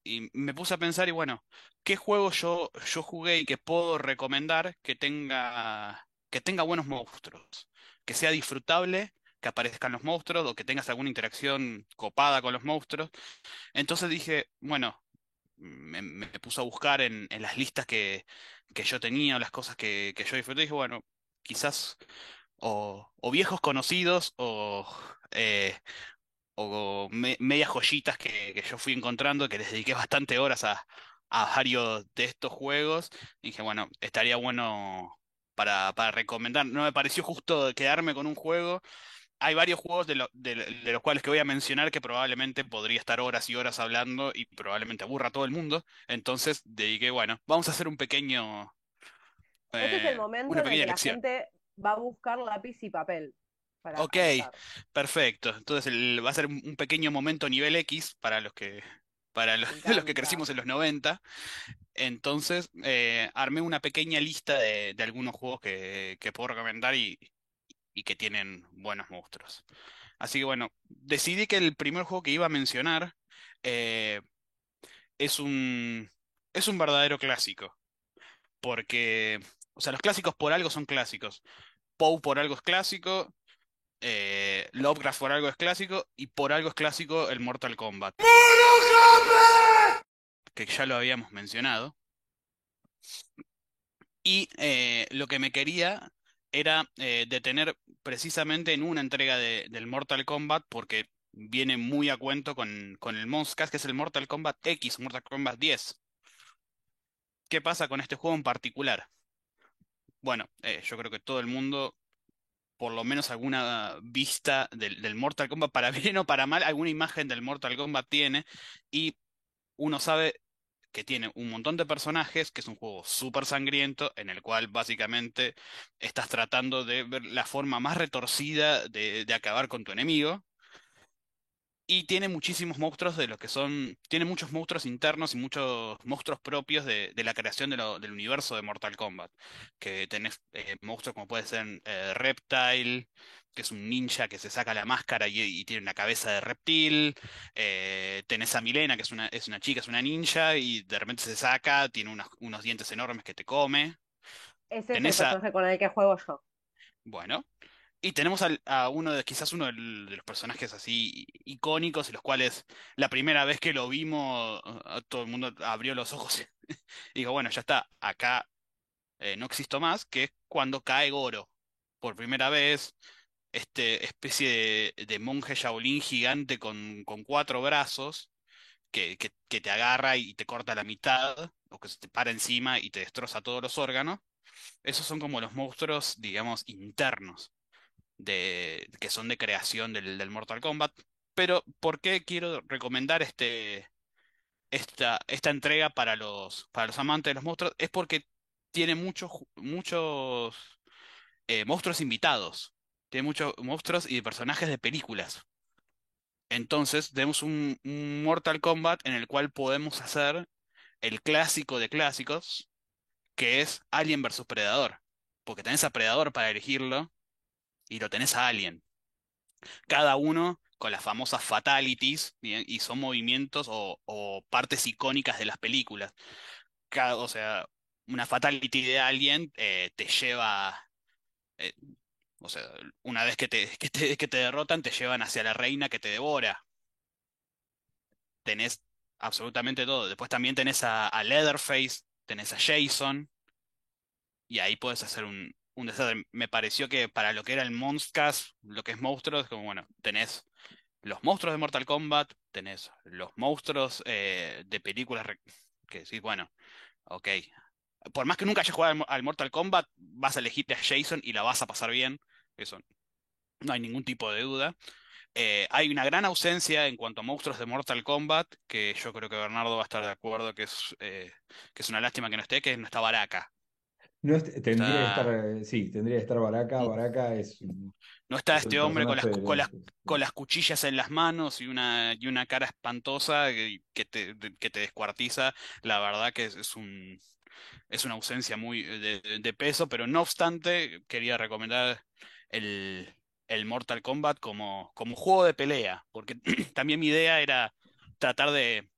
y me puse a pensar, y bueno. ¿Qué juego yo, yo jugué y que puedo recomendar que tenga, que tenga buenos monstruos? Que sea disfrutable, que aparezcan los monstruos o que tengas alguna interacción copada con los monstruos. Entonces dije, bueno, me, puse a buscar en, las listas que, que yo tenía o las cosas que, que yo disfruté. Y dije, bueno, quizás o, viejos conocidos o, eh, o me- medias joyitas que, que yo fui encontrando, que les dediqué bastante horas a, a varios de estos juegos. Dije, bueno, estaría bueno para, para recomendar. No me pareció justo quedarme con un juego. Hay varios juegos de, lo- de- de los cuales que voy a mencionar que probablemente podría estar horas y horas hablando y probablemente aburra a todo el mundo. Entonces dediqué, bueno, vamos a hacer un pequeño, Este es eh, el momento una en el que la gente va a buscar lápiz y papel para Ok. Perfecto. Entonces el- va a ser un pequeño momento nivel X para los que, para los, que crecimos en los 90. Entonces eh, armé una pequeña lista de, de algunos juegos que, que puedo recomendar y, y que tienen buenos monstruos. Así que bueno, decidí que el primer juego que iba a mencionar eh, es un, es un verdadero clásico. Porque, o sea, los clásicos por algo son clásicos. Poe por algo es clásico, eh, Lovecraft por algo es clásico y por algo es clásico el Mortal Kombat, que ya lo habíamos mencionado. Y eh, lo que me quería era eh, detener precisamente en una entrega de- del Mortal Kombat porque viene muy a cuento con, con el Monscast, que es el Mortal Kombat X, Mortal Kombat 10. ¿Qué pasa con este juego en particular? Bueno, yo creo que todo el mundo por lo menos alguna vista del, del Mortal Kombat, para bien o para mal, alguna imagen del Mortal Kombat tiene, y uno sabe que tiene un montón de personajes, que es un juego súper sangriento, en el cual básicamente estás tratando de ver la forma más retorcida de, de acabar con tu enemigo. Y tiene muchísimos monstruos de los que son. Tiene muchos monstruos internos y muchos monstruos propios de, de la creación de lo- del universo de Mortal Kombat. Que tenés eh, monstruos como puede ser eh, Reptile, que es un ninja que se saca la máscara y, y tiene una cabeza de reptil. Eh, tenés a Milena, que es una, es una chica, es una ninja, y de repente se saca, tiene unos, unos dientes enormes que te come. Ese es el a- personaje con el que juego yo. Bueno. Y tenemos al- a uno de, quizás uno de los personajes así icónicos, los cuales la primera vez que lo vimos, todo el mundo abrió los ojos y dijo, bueno, ya está, acá eh, no existo más, que es cuando cae Goro. por primera vez, este especie de, de monje Shaolin gigante con, con cuatro brazos que, que, que te agarra y te corta la mitad, o que se te para encima y te destroza todos los órganos. Esos son como los monstruos, digamos, internos de, que son de creación del, del Mortal Kombat. Pero, ¿por qué quiero recomendar este, esta, esta entrega para los, para los amantes de los monstruos? Es porque tiene muchos, muchos eh, monstruos invitados. Tiene muchos monstruos y personajes de películas. Entonces, tenemos un, Mortal Kombat en el cual podemos hacer el clásico de clásicos, que es Alien versus Predador. Porque tenés a Predador para elegirlo y lo tenés a Alien. Cada uno con las famosas fatalities, y son movimientos o, partes icónicas de las películas. Cada- o sea, una fatality de Alien eh, te lleva, eh, o sea, una vez que te, que te, que te derrotan, te llevan hacia la reina que te devora. Tenés absolutamente todo. Después también tenés a, a Leatherface, tenés a Jason, y ahí puedes hacer un, un desastre. Me pareció que para lo que era el Monstcast, lo que es monstruos, como bueno, tenés los monstruos de Mortal Kombat, tenés los monstruos eh, de películas que decís, bueno, ok. Por más que nunca hayas jugado al Mortal Kombat, vas a elegirte a Jason y la vas a pasar bien. Eso no hay ningún tipo de duda. Eh, hay una gran ausencia en cuanto a monstruos de Mortal Kombat, que yo creo que Bernardo va a estar de acuerdo que es, eh, que es una lástima que no esté, que no está Baraka. No tendría que Está, estar, eh, sí, tendría que estar Baraka. Baraka es, no está es este hombre con las, con las, con las cuchillas en las manos y una, y una cara espantosa que, que te, que te descuartiza. La verdad que es, es un, es una ausencia muy de, de- de peso, pero no obstante, quería recomendar el, el Mortal Kombat como, como juego de pelea, porque también mi idea era tratar de,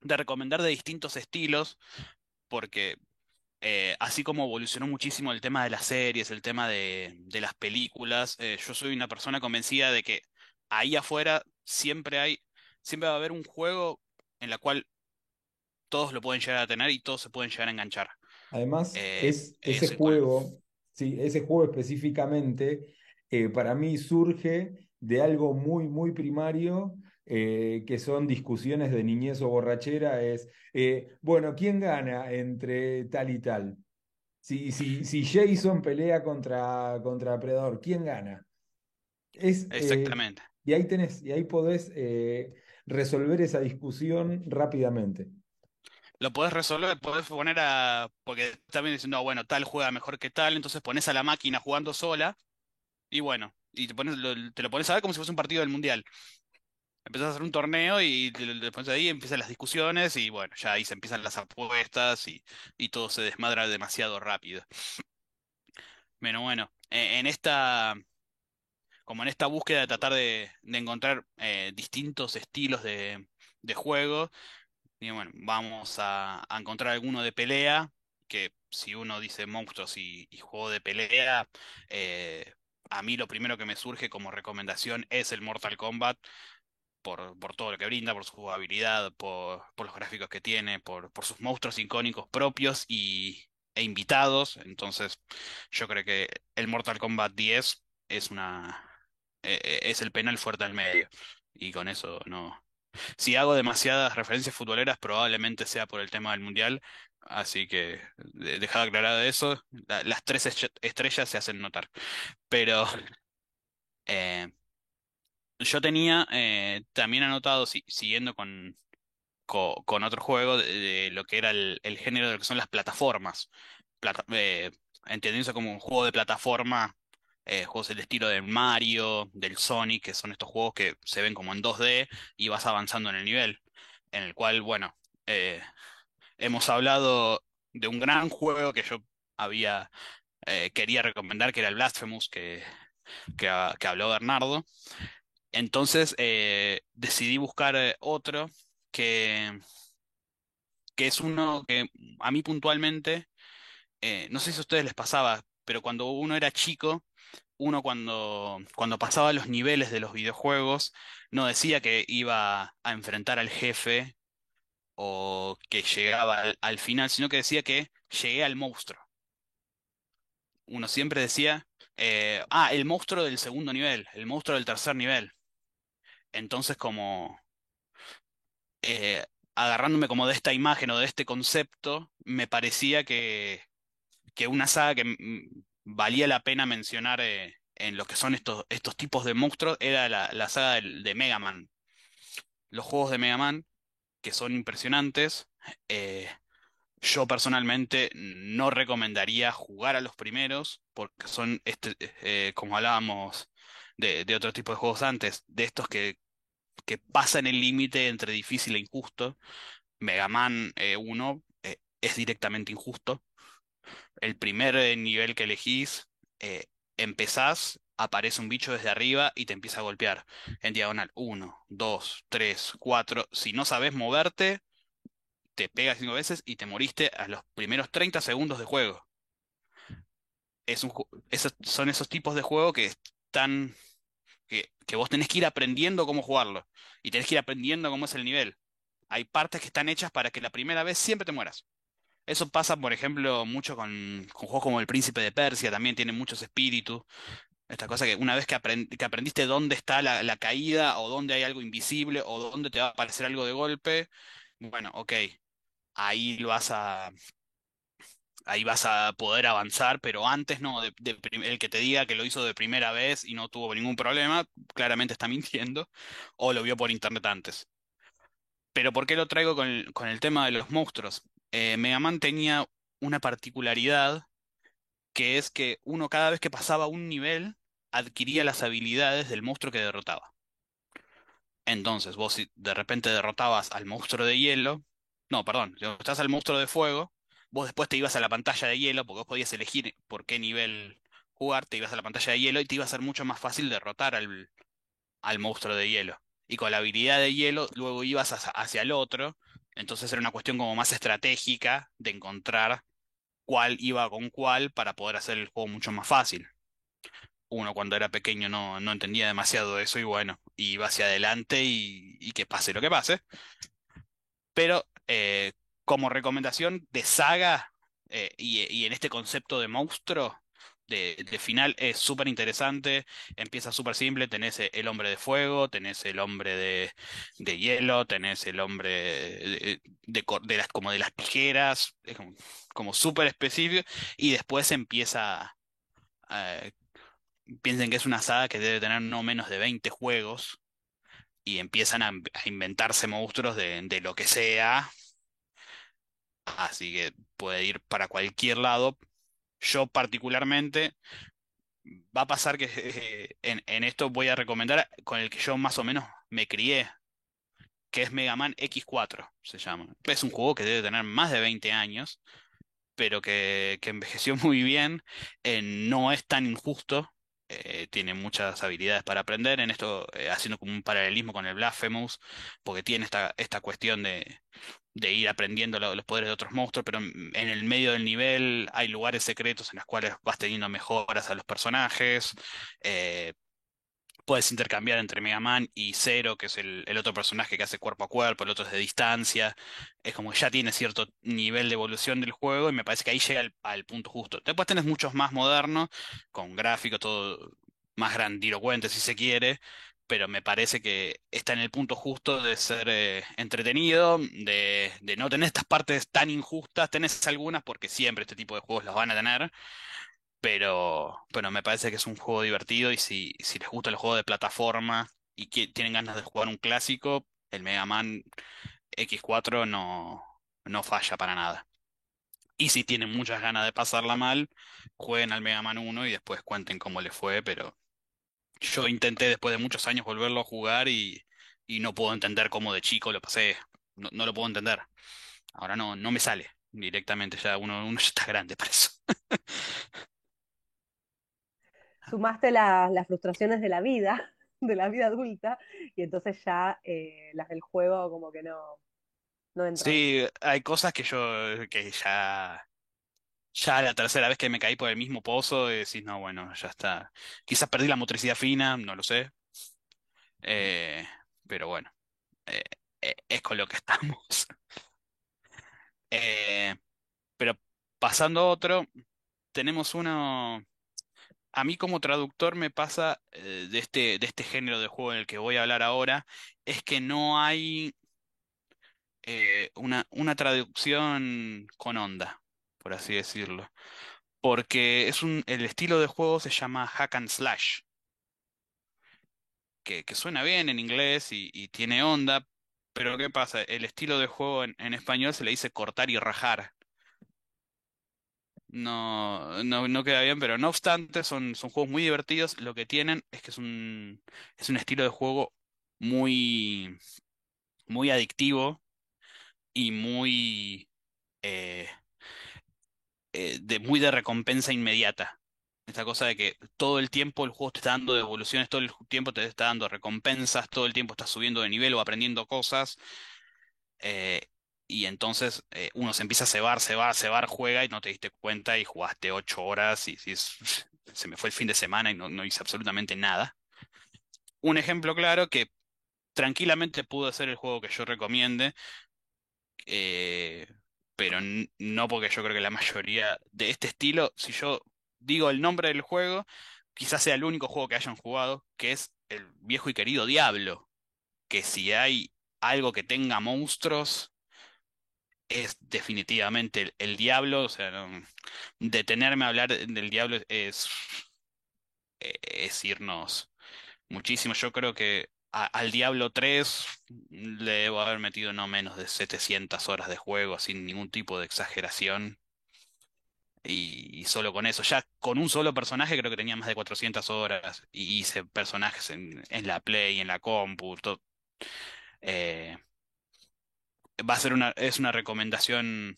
de recomendar de distintos estilos, porque eh, así como evolucionó muchísimo el tema de las series, el tema de, de las películas, eh, yo soy una persona convencida de que ahí afuera siempre hay, siempre va a haber un juego en la cual todos lo pueden llegar a tener y todos se pueden llegar a enganchar. Además, Eh, es, es ese cual. juego, sí, ese juego específicamente, para mí surge de algo muy, muy primario, eh, que son discusiones de niñez o borrachera, es, eh, bueno, ¿quién gana entre tal y tal? Si, si, si Jason pelea contra, contra Predador, ¿quién gana? Es, eh, Exactamente. y ahí tenés, y ahí podés resolver esa discusión rápidamente. Lo podés resolver, podés poner a. Porque también dicen, no, bueno, tal juega mejor que tal, entonces pones a la máquina jugando sola, y bueno, y te pones, lo- te lo pones a ver como si fuese un partido del mundial. Empezás a hacer un torneo y te pones ahí, empiezan las discusiones, y bueno, ya ahí se empiezan las apuestas y, y todo se desmadra demasiado rápido. Bueno, bueno, en esta. Como en esta búsqueda de tratar de, de encontrar eh, distintos estilos de, de juego. Y bueno, vamos a, encontrar alguno de pelea, que si uno dice monstruos y, y juego de pelea, eh, a mí lo primero que me surge como recomendación es el Mortal Kombat, por, todo lo que brinda, por su jugabilidad, por, los gráficos que tiene, por, sus monstruos icónicos propios y, e invitados. Entonces, yo creo que el Mortal Kombat 10 es una, eh, eh, es el penal fuerte al medio. Y con eso no. Si hago demasiadas referencias futboleras, probablemente sea por el tema del mundial. Así que, de- dejado aclarado eso, la- las tres estrellas se hacen notar. Pero eh, yo tenía eh, también anotado, si- siguiendo con, co- con otro juego, de, lo que era el, género de lo que son las plataformas. Plata- eh, como un juego de plataforma, eh, juegos del estilo del Mario, del Sonic, que son estos juegos que se ven como en 2D y vas avanzando en el nivel. En el cual, bueno, eh, hemos hablado de un gran juego que yo había quería recomendar, que era el Blasphemous, que, que, que habló Bernardo. Entonces eh, decidí buscar eh, otro que, que es uno que a mí puntualmente, eh, no sé si a ustedes les pasaba, pero cuando uno era chico, uno cuando, cuando pasaba los niveles de los videojuegos, no decía que iba a enfrentar al jefe o que llegaba al, al final, sino que decía que llegué al monstruo. uno siempre decía, ah, el monstruo del segundo nivel, el monstruo del tercer nivel. Entonces, como eh, agarrándome como de esta imagen o de este concepto, me parecía que, que una saga que mm, valía la pena mencionar eh, en lo que son estos, estos tipos de monstruos era la, la saga de, Mega Man. Los juegos de Mega Man, que son impresionantes, eh, yo personalmente no recomendaría jugar a los primeros, porque son, este, como hablábamos de, de otro tipo de juegos antes, de estos que, que pasan el límite entre difícil e injusto. Mega Man eh, 1 eh, es directamente injusto. El primer eh, nivel que elegís, eh, empezás, aparece un bicho desde arriba y te empieza a golpear en diagonal. Uno, dos, tres, cuatro. Si no sabes moverte, te pega cinco veces y te moriste a los primeros 30 segundos de juego. Es un, esos, son esos tipos de juego que están, que, vos tenés que ir aprendiendo cómo jugarlo y tenés que ir aprendiendo cómo es el nivel. Hay partes que están hechas para que la primera vez siempre te mueras. Eso pasa, por ejemplo, mucho con, con juegos como El Príncipe de Persia, también tienen muchos espíritus. Esta cosa que una vez que, que aprendiste dónde está la, la caída o dónde hay algo invisible o dónde te va a aparecer algo de golpe, bueno, ok, ahí lo vas a, ahí vas a poder avanzar, pero antes no, el que te diga que lo hizo de primera vez y no tuvo ningún problema, claramente está mintiendo o lo vio por internet antes. Pero ¿por qué lo traigo con el, tema de los monstruos? Eh, Mega Man tenía una particularidad que es que uno cada vez que pasaba un nivel adquiría las habilidades del monstruo que derrotaba. Entonces, vos si de repente derrotabas al monstruo de hielo, no, perdón, si derrotabas al monstruo de fuego, vos después te ibas a la pantalla de hielo, porque vos podías elegir por qué nivel jugar, te ibas a la pantalla de hielo y te iba a ser mucho más fácil derrotar al, al monstruo de hielo. Y con la habilidad de hielo, luego ibas hacia, el otro, entonces era una cuestión como más estratégica de encontrar cuál iba con cuál para poder hacer el juego mucho más fácil uno cuando era pequeño no, no entendía demasiado eso y bueno, iba hacia adelante y, y que pase lo que pase. Pero eh, como recomendación de saga eh, y, en este concepto de monstruo, de, final es súper interesante, empieza súper simple, tenés eh, el hombre de fuego, tenés el hombre de, de hielo, tenés el hombre de, las, como de las tijeras, es como, súper específico y después empieza... eh, piensen que es una saga que debe tener no menos de 20 juegos y empiezan a, inventarse monstruos de lo que sea, así que puede ir para cualquier lado. Yo particularmente, va a pasar que eh, en, esto voy a recomendar con el que yo más o menos me crié, que es Mega Man X4, se llama. Es un juego que debe tener más de 20 años, pero que, que envejeció muy bien, eh, no es tan injusto. Eh, tiene muchas habilidades para aprender en esto, eh, haciendo como un paralelismo con el Blasphemous, porque tiene esta, esta cuestión de, de ir aprendiendo lo- los poderes de otros monstruos, pero en, en el medio del nivel hay lugares secretos en los cuales vas teniendo mejoras a los personajes. eh, Puedes intercambiar entre Mega Man y Zero, que es el, otro personaje que hace cuerpo a cuerpo, el otro es de distancia. Es como que ya tiene cierto nivel de evolución del juego y me parece que ahí llega al, al punto justo. Después tenés muchos más modernos, con gráficos, todo más grandilocuente si se quiere, pero me parece que está en el punto justo de ser eh, entretenido, de, de no tener estas partes tan injustas. Tenés algunas porque siempre este tipo de juegos las van a tener pero, pero me parece que es un juego divertido y si, si les gusta el juego de plataforma y tienen ganas de jugar un clásico, el Mega Man X4 no, no falla para nada. Y si tienen muchas ganas de pasarla mal, jueguen al Mega Man 1 y después cuenten cómo les fue, pero yo intenté después de muchos años volverlo a jugar y, y no puedo entender cómo de chico lo pasé. No, no lo puedo entender. Ahora no, no me sale directamente, ya uno, uno ya está grande para eso. Sumaste la- las frustraciones de la vida, de la vida adulta, y entonces ya eh, las del juego como que no, no entran. Sí, hay cosas que yo, que ya, ya la tercera vez que me caí por el mismo pozo, y decís, no, bueno, ya está. Quizás perdí la motricidad fina, no lo sé. Eh, pero bueno, eh, es con lo que estamos. Pero pasando a otro, tenemos uno. A mí como traductor me pasa eh, de este, de este género de juego en el que voy a hablar ahora, es que no hay eh, una, una traducción con onda, por así decirlo. Porque es el estilo de juego se llama hack and slash, que, suena bien en inglés y, y tiene onda, pero ¿qué pasa? El estilo de juego en, en español se le dice cortar y rajar. No, no, no queda bien, pero no obstante, son, son juegos muy divertidos. Lo que tienen es que es un, es un estilo de juego muy, muy adictivo y muy, eh, eh, de, muy de recompensa inmediata. Esta cosa de que todo el tiempo el juego te está dando devoluciones, todo el tiempo te está dando recompensas, todo el tiempo estás subiendo de nivel o aprendiendo cosas. eh, y entonces eh, uno se empieza a cebar, cebar, cebar, juega y no te diste cuenta y jugaste ocho horas y, se me fue el fin de semana y no, hice absolutamente nada. Un ejemplo claro que tranquilamente pudo ser el juego que yo recomiende, eh, pero no porque yo creo que la mayoría de este estilo, si yo digo el nombre del juego, quizás sea el único juego que hayan jugado, que es el viejo y querido Diablo, que si hay algo que tenga monstruos, es definitivamente el, Diablo, o sea, detenerme a hablar del Diablo es, es irnos muchísimo. Yo creo que al Diablo 3 le debo haber metido no menos de 700 horas de juego sin ningún tipo de exageración. Y, solo con eso, ya con un solo personaje creo que tenía más de 400 horas. Y hice personajes en, en la Play, en la compu. eh, va a ser una, es una recomendación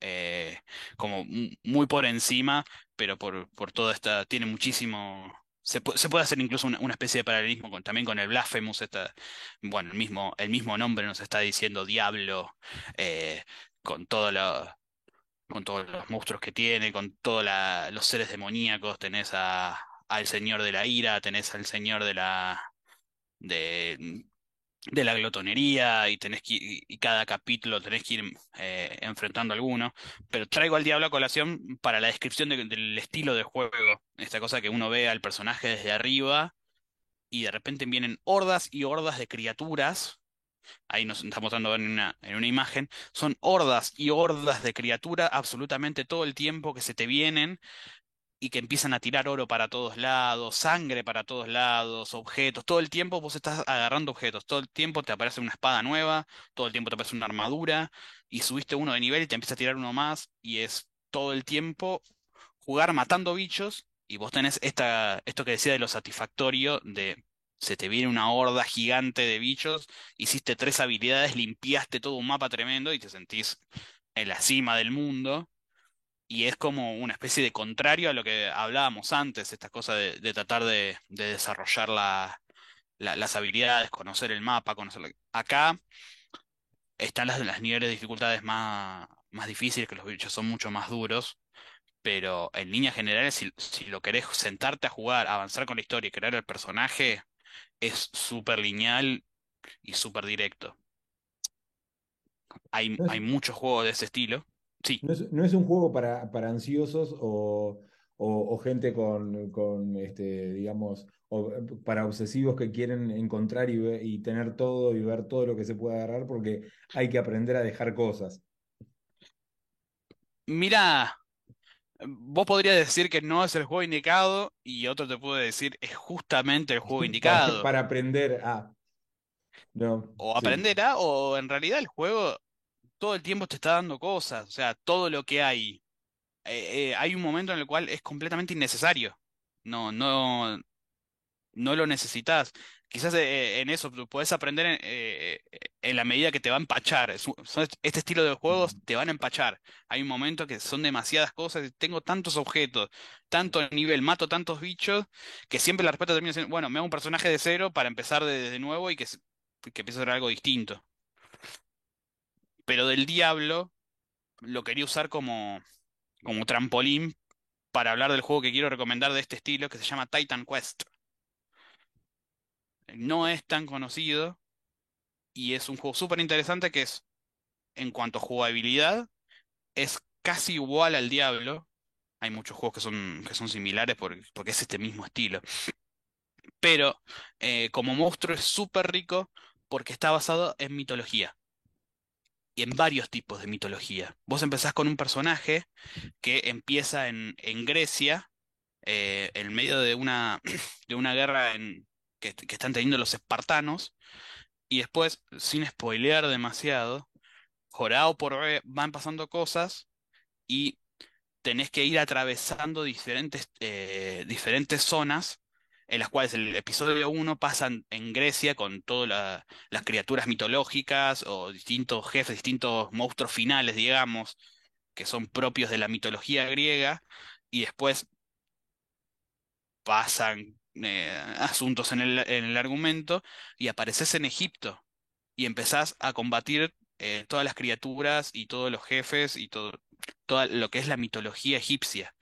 eh, como mu- muy por encima, pero por, por toda esta, tiene muchísimo, se, pu- se puede hacer incluso una, una especie de paralelismo con, también con el Blasphemous, esta, bueno, el mismo, el mismo nombre nos está diciendo Diablo, eh, con todo lo, con todos los monstruos que tiene, con todos los seres demoníacos, tenés a, al Señor de la Ira, tenés al Señor de la... de de la glotonería y tenés que y cada capítulo tenés que ir eh, enfrentando alguno, pero traigo al diablo a colación para la descripción de- del estilo de juego, esta cosa que uno ve al personaje desde arriba y de repente vienen hordas y hordas de criaturas, ahí nos está mostrando en una, en una imagen, son hordas y hordas de criaturas absolutamente todo el tiempo que se te vienen y que empiezan a tirar oro para todos lados, sangre para todos lados, objetos. Todo el tiempo vos estás agarrando objetos. Todo el tiempo te aparece una espada nueva, todo el tiempo te aparece una armadura y subiste uno de nivel y te empieza a tirar uno más y es todo el tiempo jugar matando bichos y vos tenés esta, esto que decía de lo satisfactorio de se te viene una horda gigante de bichos, hiciste tres habilidades, limpiaste todo un mapa tremendo y te sentís en la cima del mundo y es como una especie de contrario a lo que hablábamos antes, esta cosa de, de tratar de, de desarrollar la- la- las habilidades, conocer el mapa, conocer... la- Acá están las, las niveles de dificultades más, más difíciles, que los bichos son mucho más duros, pero en líneas generales, si, si lo querés sentarte a jugar, avanzar con la historia y crear el personaje, es súper lineal y súper directo. Hay, hay muchos juegos de ese estilo. Sí. no es- no es un juego para, para ansiosos o, o- o gente con, con, este, digamos, o para obsesivos que quieren encontrar y, tener todo y ver todo lo que se puede agarrar porque hay que aprender a dejar cosas. Mira, Vos podrías decir que no es el juego indicado y otro te puede decir es justamente el juego indicado. para aprender a... No, O sí. aprender a, o en realidad el juego todo el tiempo te está dando cosas, o sea, todo lo que hay. Eh, eh, hay un momento en el cual es completamente innecesario. No, no, no lo necesitas. Quizás eh, en eso puedes aprender en, la medida que te va a empachar. Este estilo de juegos te van a empachar. Hay un momento que son demasiadas cosas, tengo tantos objetos, tanto nivel, mato tantos bichos, que siempre la respuesta termina siendo, bueno, me hago un personaje de cero para empezar de, de nuevo y que, que empiece a ser algo distinto. Pero del Diablo lo quería usar como, como trampolín para hablar del juego que quiero recomendar de este estilo, que se llama Titan Quest. No es tan conocido y es un juego súper interesante que es, en cuanto a jugabilidad, es casi igual al Diablo, Hay muchos juegos que son, que son similares por- porque es este mismo estilo. Pero eh, como monstruo es súper rico porque está basado en mitología. Y en varios tipos de mitología. Vos empezás con un personaje que empieza en, Grecia, eh, en medio de una, de una guerra en, que, están teniendo los espartanos, y después, sin spoilear demasiado, jorado por van pasando cosas y tenés que ir atravesando diferentes, eh, diferentes zonas en las cuales el episodio uno pasa en, Grecia con todas la- las criaturas mitológicas o distintos jefes, distintos monstruos finales, digamos, que son propios de la mitología griega, y después pasan eh, asuntos en el, en el argumento y apareces en Egipto y empezás a combatir eh, todas las criaturas y todos los jefes y todo, todo lo que es la mitología egipcia.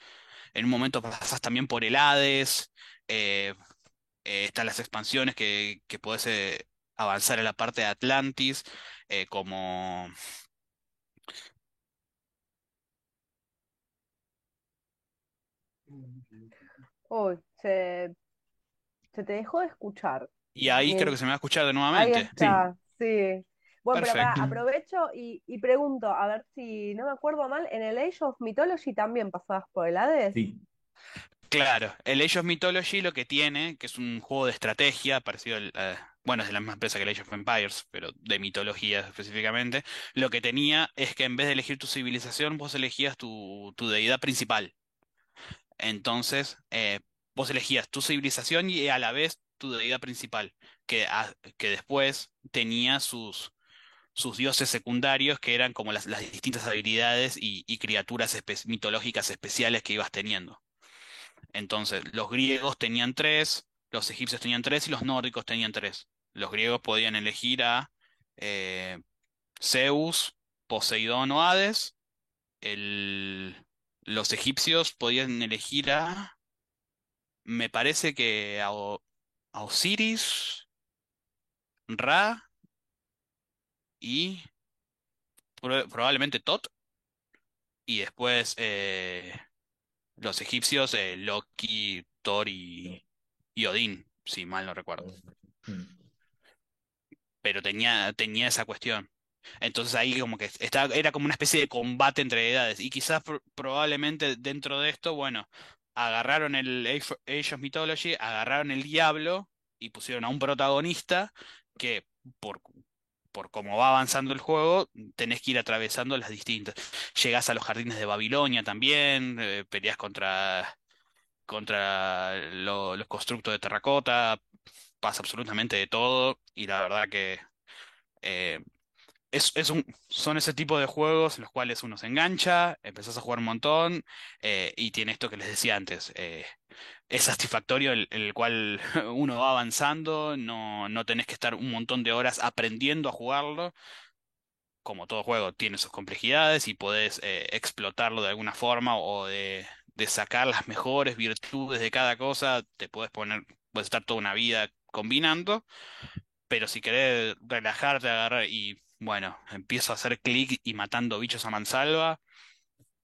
En un momento pasás también por el Hades, eh, eh, están las expansiones que, que podés eh, avanzar en la parte de Atlantis, eh, como... Uy, se, se te dejó de escuchar. Y ahí creo que se me va a escuchar de Ahí nuevamente. está, sí. Bueno, pero aprovecho y, y pregunto, a ver si no me acuerdo mal, en el Age of Mythology también pasabas por el Hades. Sí. Claro, el Age of Mythology lo que tiene, que es un juego de estrategia parecido al, bueno, es de la misma empresa que el Age of Empires, pero de mitología específicamente, lo que tenía es que en vez de elegir tu civilización, vos elegías tu, deidad principal. Entonces, eh, vos elegías tu civilización y a la vez tu deidad principal, que, después tenía sus, sus dioses secundarios, que eran como las, distintas habilidades y, criaturas mitológicas especiales que ibas teniendo. Entonces, los griegos tenían tres, los egipcios tenían tres y los nórdicos tenían tres. Los griegos podían elegir a eh, Zeus, Poseidón o Hades. El- los egipcios podían elegir a, me parece que Osiris, Ra y pro- probablemente Tot. Y después eh, los egipcios, eh, Loki, Thor y, y Odín, si mal no recuerdo. Pero tenía, tenía esa cuestión. Entonces ahí como que estaba, era como una especie de combate entre edades. Y quizás pr- probablemente dentro de esto, bueno, agarraron el Age Age of Mythology, agarraron el diablo y pusieron a un protagonista que por, por cómo va avanzando el juego, tenés que ir atravesando las distintas. Llegás a los jardines de Babilonia también, eh, peleas contra, contra lo- los constructos de terracota, pasa absolutamente de todo y la verdad que eh, es, es un, son ese tipo de juegos en los cuales uno se engancha, empezás a jugar un montón eh, y tiene esto que les decía antes. Es satisfactorio el, el cual uno va avanzando, no, no tenés que estar un montón de horas aprendiendo a jugarlo. Como todo juego tiene sus complejidades y podés eh, explotarlo de alguna forma o de, de sacar las mejores virtudes de cada cosa, te puedes poner, puedes estar toda una vida combinando, pero si querés relajarte, agarrar y bueno, empiezo a hacer clic y matando bichos a mansalva,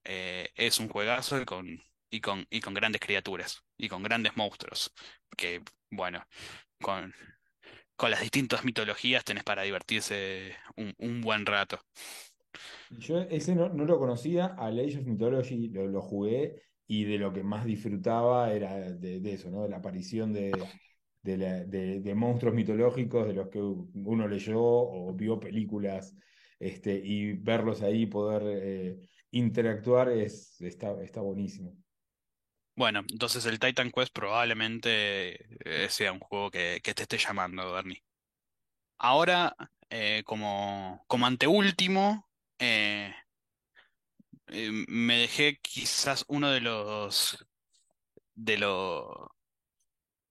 eh, es un juegazo con, y con, y con grandes criaturas y con grandes monstruos, que bueno, con, con las distintas mitologías tenés para divertirse un, buen rato. Yo ese no, no lo conocía, al Age of Mythology lo, jugué y de lo que más disfrutaba era de, eso, ¿no? De la aparición de, de- de monstruos mitológicos de los que uno leyó o vio películas este, y verlos ahí, poder eh, interactuar, es, está, está buenísimo. Bueno, entonces el Titan Quest probablemente eh, sea un juego que, te esté llamando, Bernie. Ahora, eh, como, como anteúltimo, eh, eh, me dejé quizás uno de los de los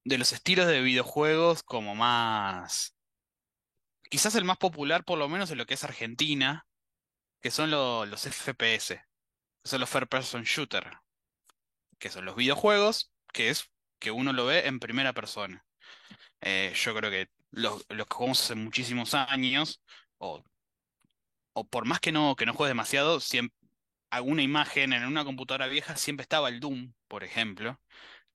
de los estilos de videojuegos como más, quizás el más popular por lo menos en lo que es Argentina, que son lo- los FPS, son los First Person Shooter, que son los videojuegos, que es que uno lo ve en primera persona. Eh, yo creo que los, los que jugamos hace muchísimos años, o, o por más que no, que no juegues demasiado, siempre alguna imagen en una computadora vieja, siempre estaba el Doom, por ejemplo,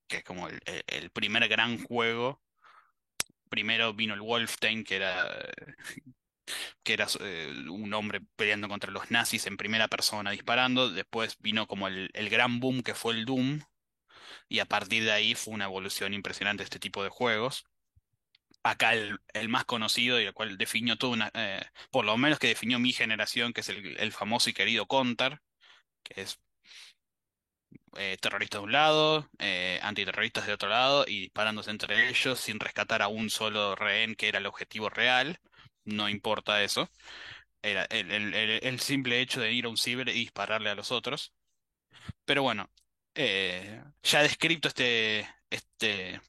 que es como el, el- primer gran juego. Primero vino el Wolfenstein, que era, que era eh, un hombre peleando contra los nazis en primera persona disparando. Después vino como el, el gran boom que fue el Doom. Y a partir de ahí fue una evolución impresionante este tipo de juegos. Acá el, el más conocido y el cual definió toda una, eh, por lo menos que definió mi generación, que es el, el famoso y querido Counter, que es eh, terroristas de un lado, eh, antiterroristas de otro lado y disparándose entre ellos sin rescatar a un solo rehén que era el objetivo real. No importa eso. El, el- el- el simple hecho de ir a un ciber y dispararle a los otros. Pero bueno, eh, ya he descrito este, este,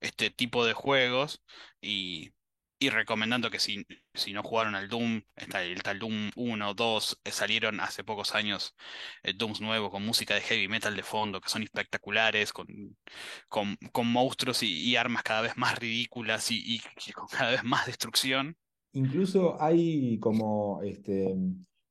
este tipo de juegos y, y recomendando que si, si no jugaron al Doom, está el, el Doom 1, 2, eh, salieron hace pocos años eh, Dooms nuevos con música de heavy metal de fondo, que son espectaculares, con, con, con monstruos y, armas cada vez más ridículas y y con cada vez más destrucción. Incluso hay como, este,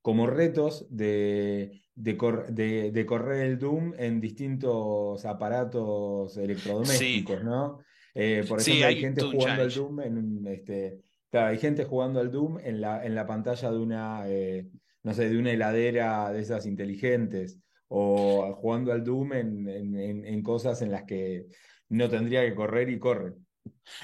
como retos de, de, cor- de- de correr el Doom en distintos aparatos Sí, electrodomésticos, ¿no? Eh, por sí, ejemplo, hay hay gente jugando al. Doom en un, este, claro, hay gente jugando al Doom en la, en la pantalla de una, eh, no sé, de una heladera de esas inteligentes, o jugando al Doom en- en cosas en las que no tendría que correr y corre.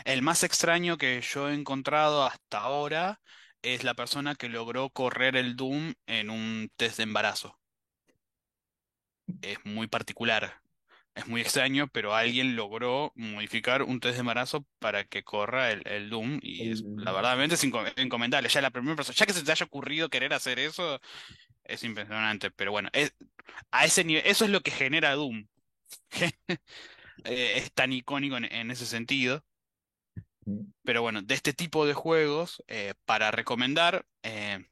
El más extraño que yo he encontrado hasta ahora es la persona que logró correr el Doom en un test de embarazo. Es muy particular, es muy extraño, pero alguien logró modificar un test de embarazo para que corra el, el Doom y es, la verdad es encomendable. Ya la primera persona, ya que se te haya ocurrido querer hacer eso, es impresionante. Pero bueno, es, a ese nivel, eso es lo que genera Doom. Eh, es tan icónico en en ese sentido. Pero bueno, de este tipo de juegos, eh, para recomendar, eh,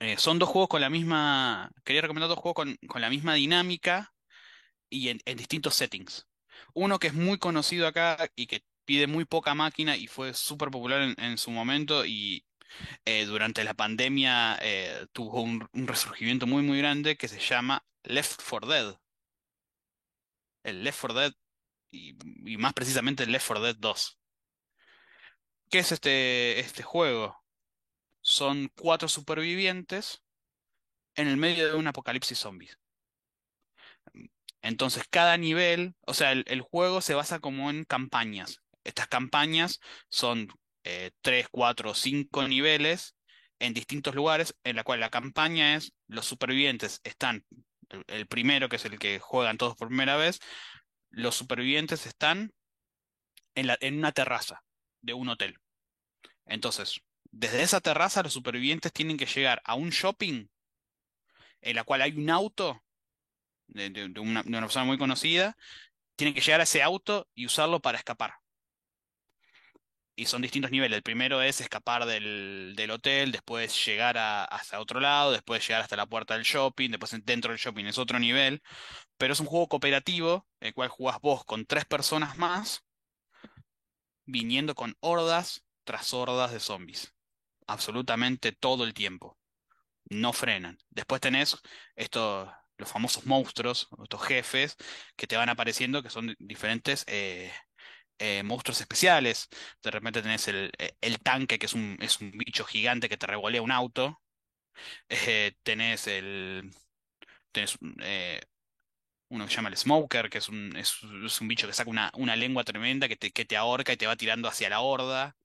eh, son dos juegos con la misma, quería recomendar dos juegos con, con la misma dinámica y en, distintos settings. Uno que es muy conocido acá y que pide muy poca máquina y fue súper popular en, su momento y durante la pandemia tuvo un, un resurgimiento muy muy grande que se llama Left 4 Dead. El Left 4 Dead y, y más precisamente el Left 4 Dead 2. ¿Qué es este, este juego? Son cuatro supervivientes en el medio de un apocalipsis zombies. Entonces, cada nivel, o sea, el, juego se basa como en campañas. Estas campañas son eh, tres, cuatro, cinco niveles en distintos lugares, en la cual la campaña es los supervivientes están, el, el primero, que es el que juegan todos por primera vez, los supervivientes están en la, en una terraza de un hotel. Entonces, desde esa terraza los supervivientes tienen que llegar a un shopping en la cual hay un auto de, de- una, persona muy conocida, tienen que llegar a ese auto y usarlo para escapar. Y son distintos niveles. El primero es escapar del, del hotel, después llegar hasta otro lado, después llegar hasta la puerta del shopping, después dentro del shopping es otro nivel. Pero es un juego cooperativo, el cual jugás vos con tres personas más, viniendo con hordas tras hordas de zombies. Absolutamente todo el tiempo. no frenan. Después tenés estos, los famosos monstruos, estos jefes que te van apareciendo, que son diferentes eh, eh, monstruos especiales. De repente tenés el, eh, el tanque, que es un, es un bicho gigante que te revolea un auto. Eh, tenés el. Tenés uno que se llama el Smoker, que es un, es, un bicho que saca una, una lengua tremenda que te, que te ahorca y te va tirando hacia la horda.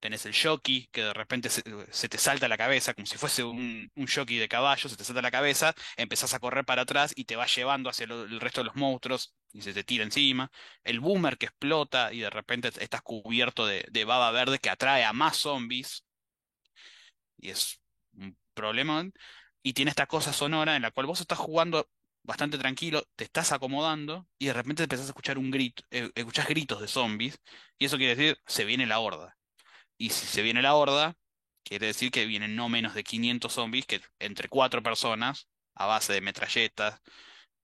Tenés el jockey, que de repente se, te salta la cabeza, como si fuese un, un de caballo, se te salta la cabeza, empezás a correr para atrás y te va llevando hacia el resto de los monstruos y se te tira encima. El boomer que explota y de repente estás cubierto de, de baba verde que atrae a más zombies y es un problema. Y tiene esta cosa sonora en la cual vos estás jugando bastante tranquilo, te estás acomodando y de repente empezás a escuchar un grito, eh, escuchás gritos de zombies y eso quiere decir se viene la horda. Y si se viene la horda, quiere decir que vienen no menos de 500 zombies que entre cuatro personas, a base de metralletas,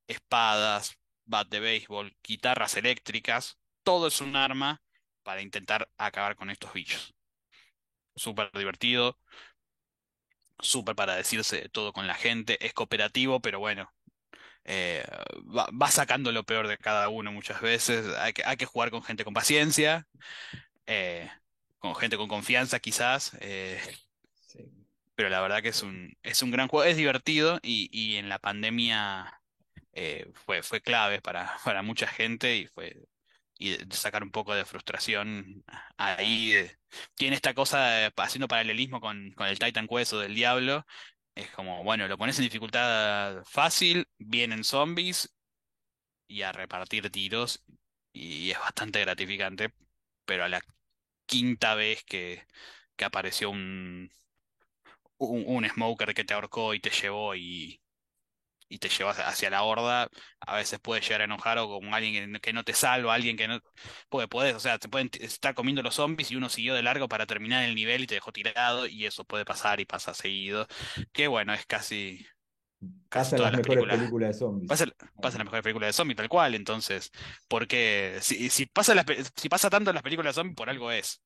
espadas, bat de béisbol, guitarras eléctricas, todo es un arma para intentar acabar con estos bichos. Súper divertido. súper para decirse de todo con la gente, es cooperativo, pero bueno, eh, va, va sacando lo peor de cada uno muchas veces, hay que, hay que jugar con gente con paciencia, eh, con gente con confianza quizás, eh, Sí. pero la verdad que es un, es un gran juego, es divertido y, y en la pandemia fue, fue clave para, para mucha gente y fue y de sacar un poco de frustración ahí. Tiene esta cosa de- haciendo paralelismo con, con el Titan Quest o del Diablo. Es como, bueno, lo pones en dificultad fácil, vienen zombies y a repartir tiros y es bastante gratificante, pero a la quinta vez que, que apareció un, un, un smoker que te ahorcó y te llevó y, y te llevas hacia la horda, a veces puede llegar a enojar o como alguien que, no- que no te salva, alguien que no... Porque podés, o sea, te pueden estar comiendo los zombies y uno siguió de largo para terminar el nivel y te dejó tirado y eso puede pasar y pasa seguido. Que bueno, es casi, casi Pasa en todas las las mejores películas. películas de zombies. Pasa, pasa en las mejores películas de zombies, tal cual, entonces, porque si, si pasa las si pasa tanto en las películas de zombies, por algo es.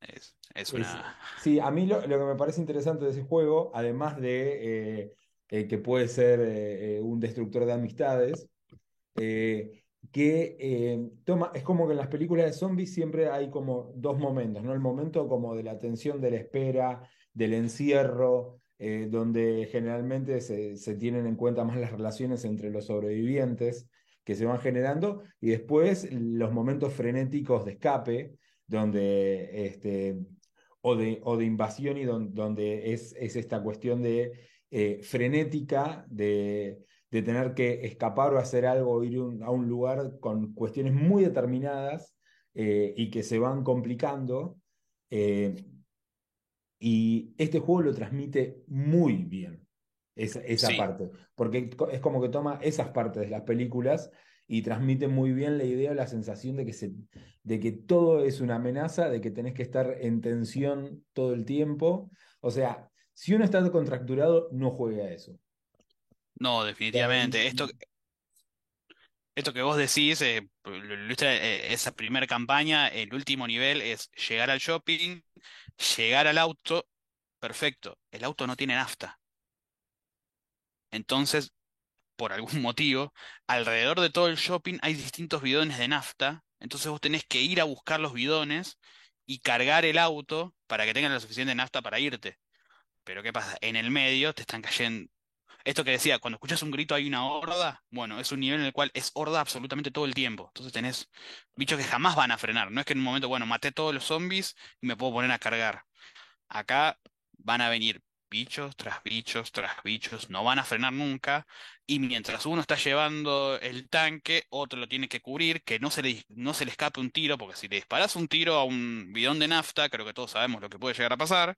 Es, es Es- una... sí, a mí lo, lo que me parece interesante de ese juego, además de eh, eh, que puede ser eh, eh, un destructor de amistades, que toma, es como que en las películas de zombies siempre hay como dos momentos, ¿no? El momento como de la tensión de la espera, del encierro, donde generalmente se, se tienen en cuenta más las relaciones entre los sobrevivientes que se van generando, y después los momentos frenéticos de escape, donde este, o de, o de invasión y don- donde es, es esta cuestión de eh, frenética de, de tener que escapar o hacer algo o ir un- a un lugar con cuestiones muy determinadas eh, y que se van complicando. eh, y este juego lo transmite muy bien, esa, esa Sí, parte, porque es como que toma esas partes de las películas y transmite muy bien la idea o la sensación de que, se, de que todo es una amenaza, de que tenés que estar en tensión todo el tiempo. O sea, si uno está contracturado, no juegue a eso. no, definitivamente. Esto, Esto que vos decís, eh, eh, esa primera campaña, el último nivel es llegar al shopping, llegar al auto, perfecto, el auto no tiene nafta. Entonces, por algún motivo, alrededor de todo el shopping hay distintos bidones de nafta, entonces vos tenés que ir a buscar los bidones y cargar el auto para que tengan la suficiente nafta para irte. Pero ¿qué pasa? En el medio te están cayendo... Esto que decía, cuando escuchas un grito hay una horda, bueno, es un nivel en el cual es horda absolutamente todo el tiempo. Entonces tenés bichos que jamás van a frenar. No es que en un momento, bueno, maté todos los zombies y me puedo poner a cargar. Acá van a venir bichos tras bichos tras bichos, no van a frenar nunca. Y mientras uno está llevando el tanque, otro lo tiene que cubrir, que no se le, no se le escape un tiro, porque si le disparas un tiro a un bidón de nafta, creo que todos sabemos lo que puede llegar a pasar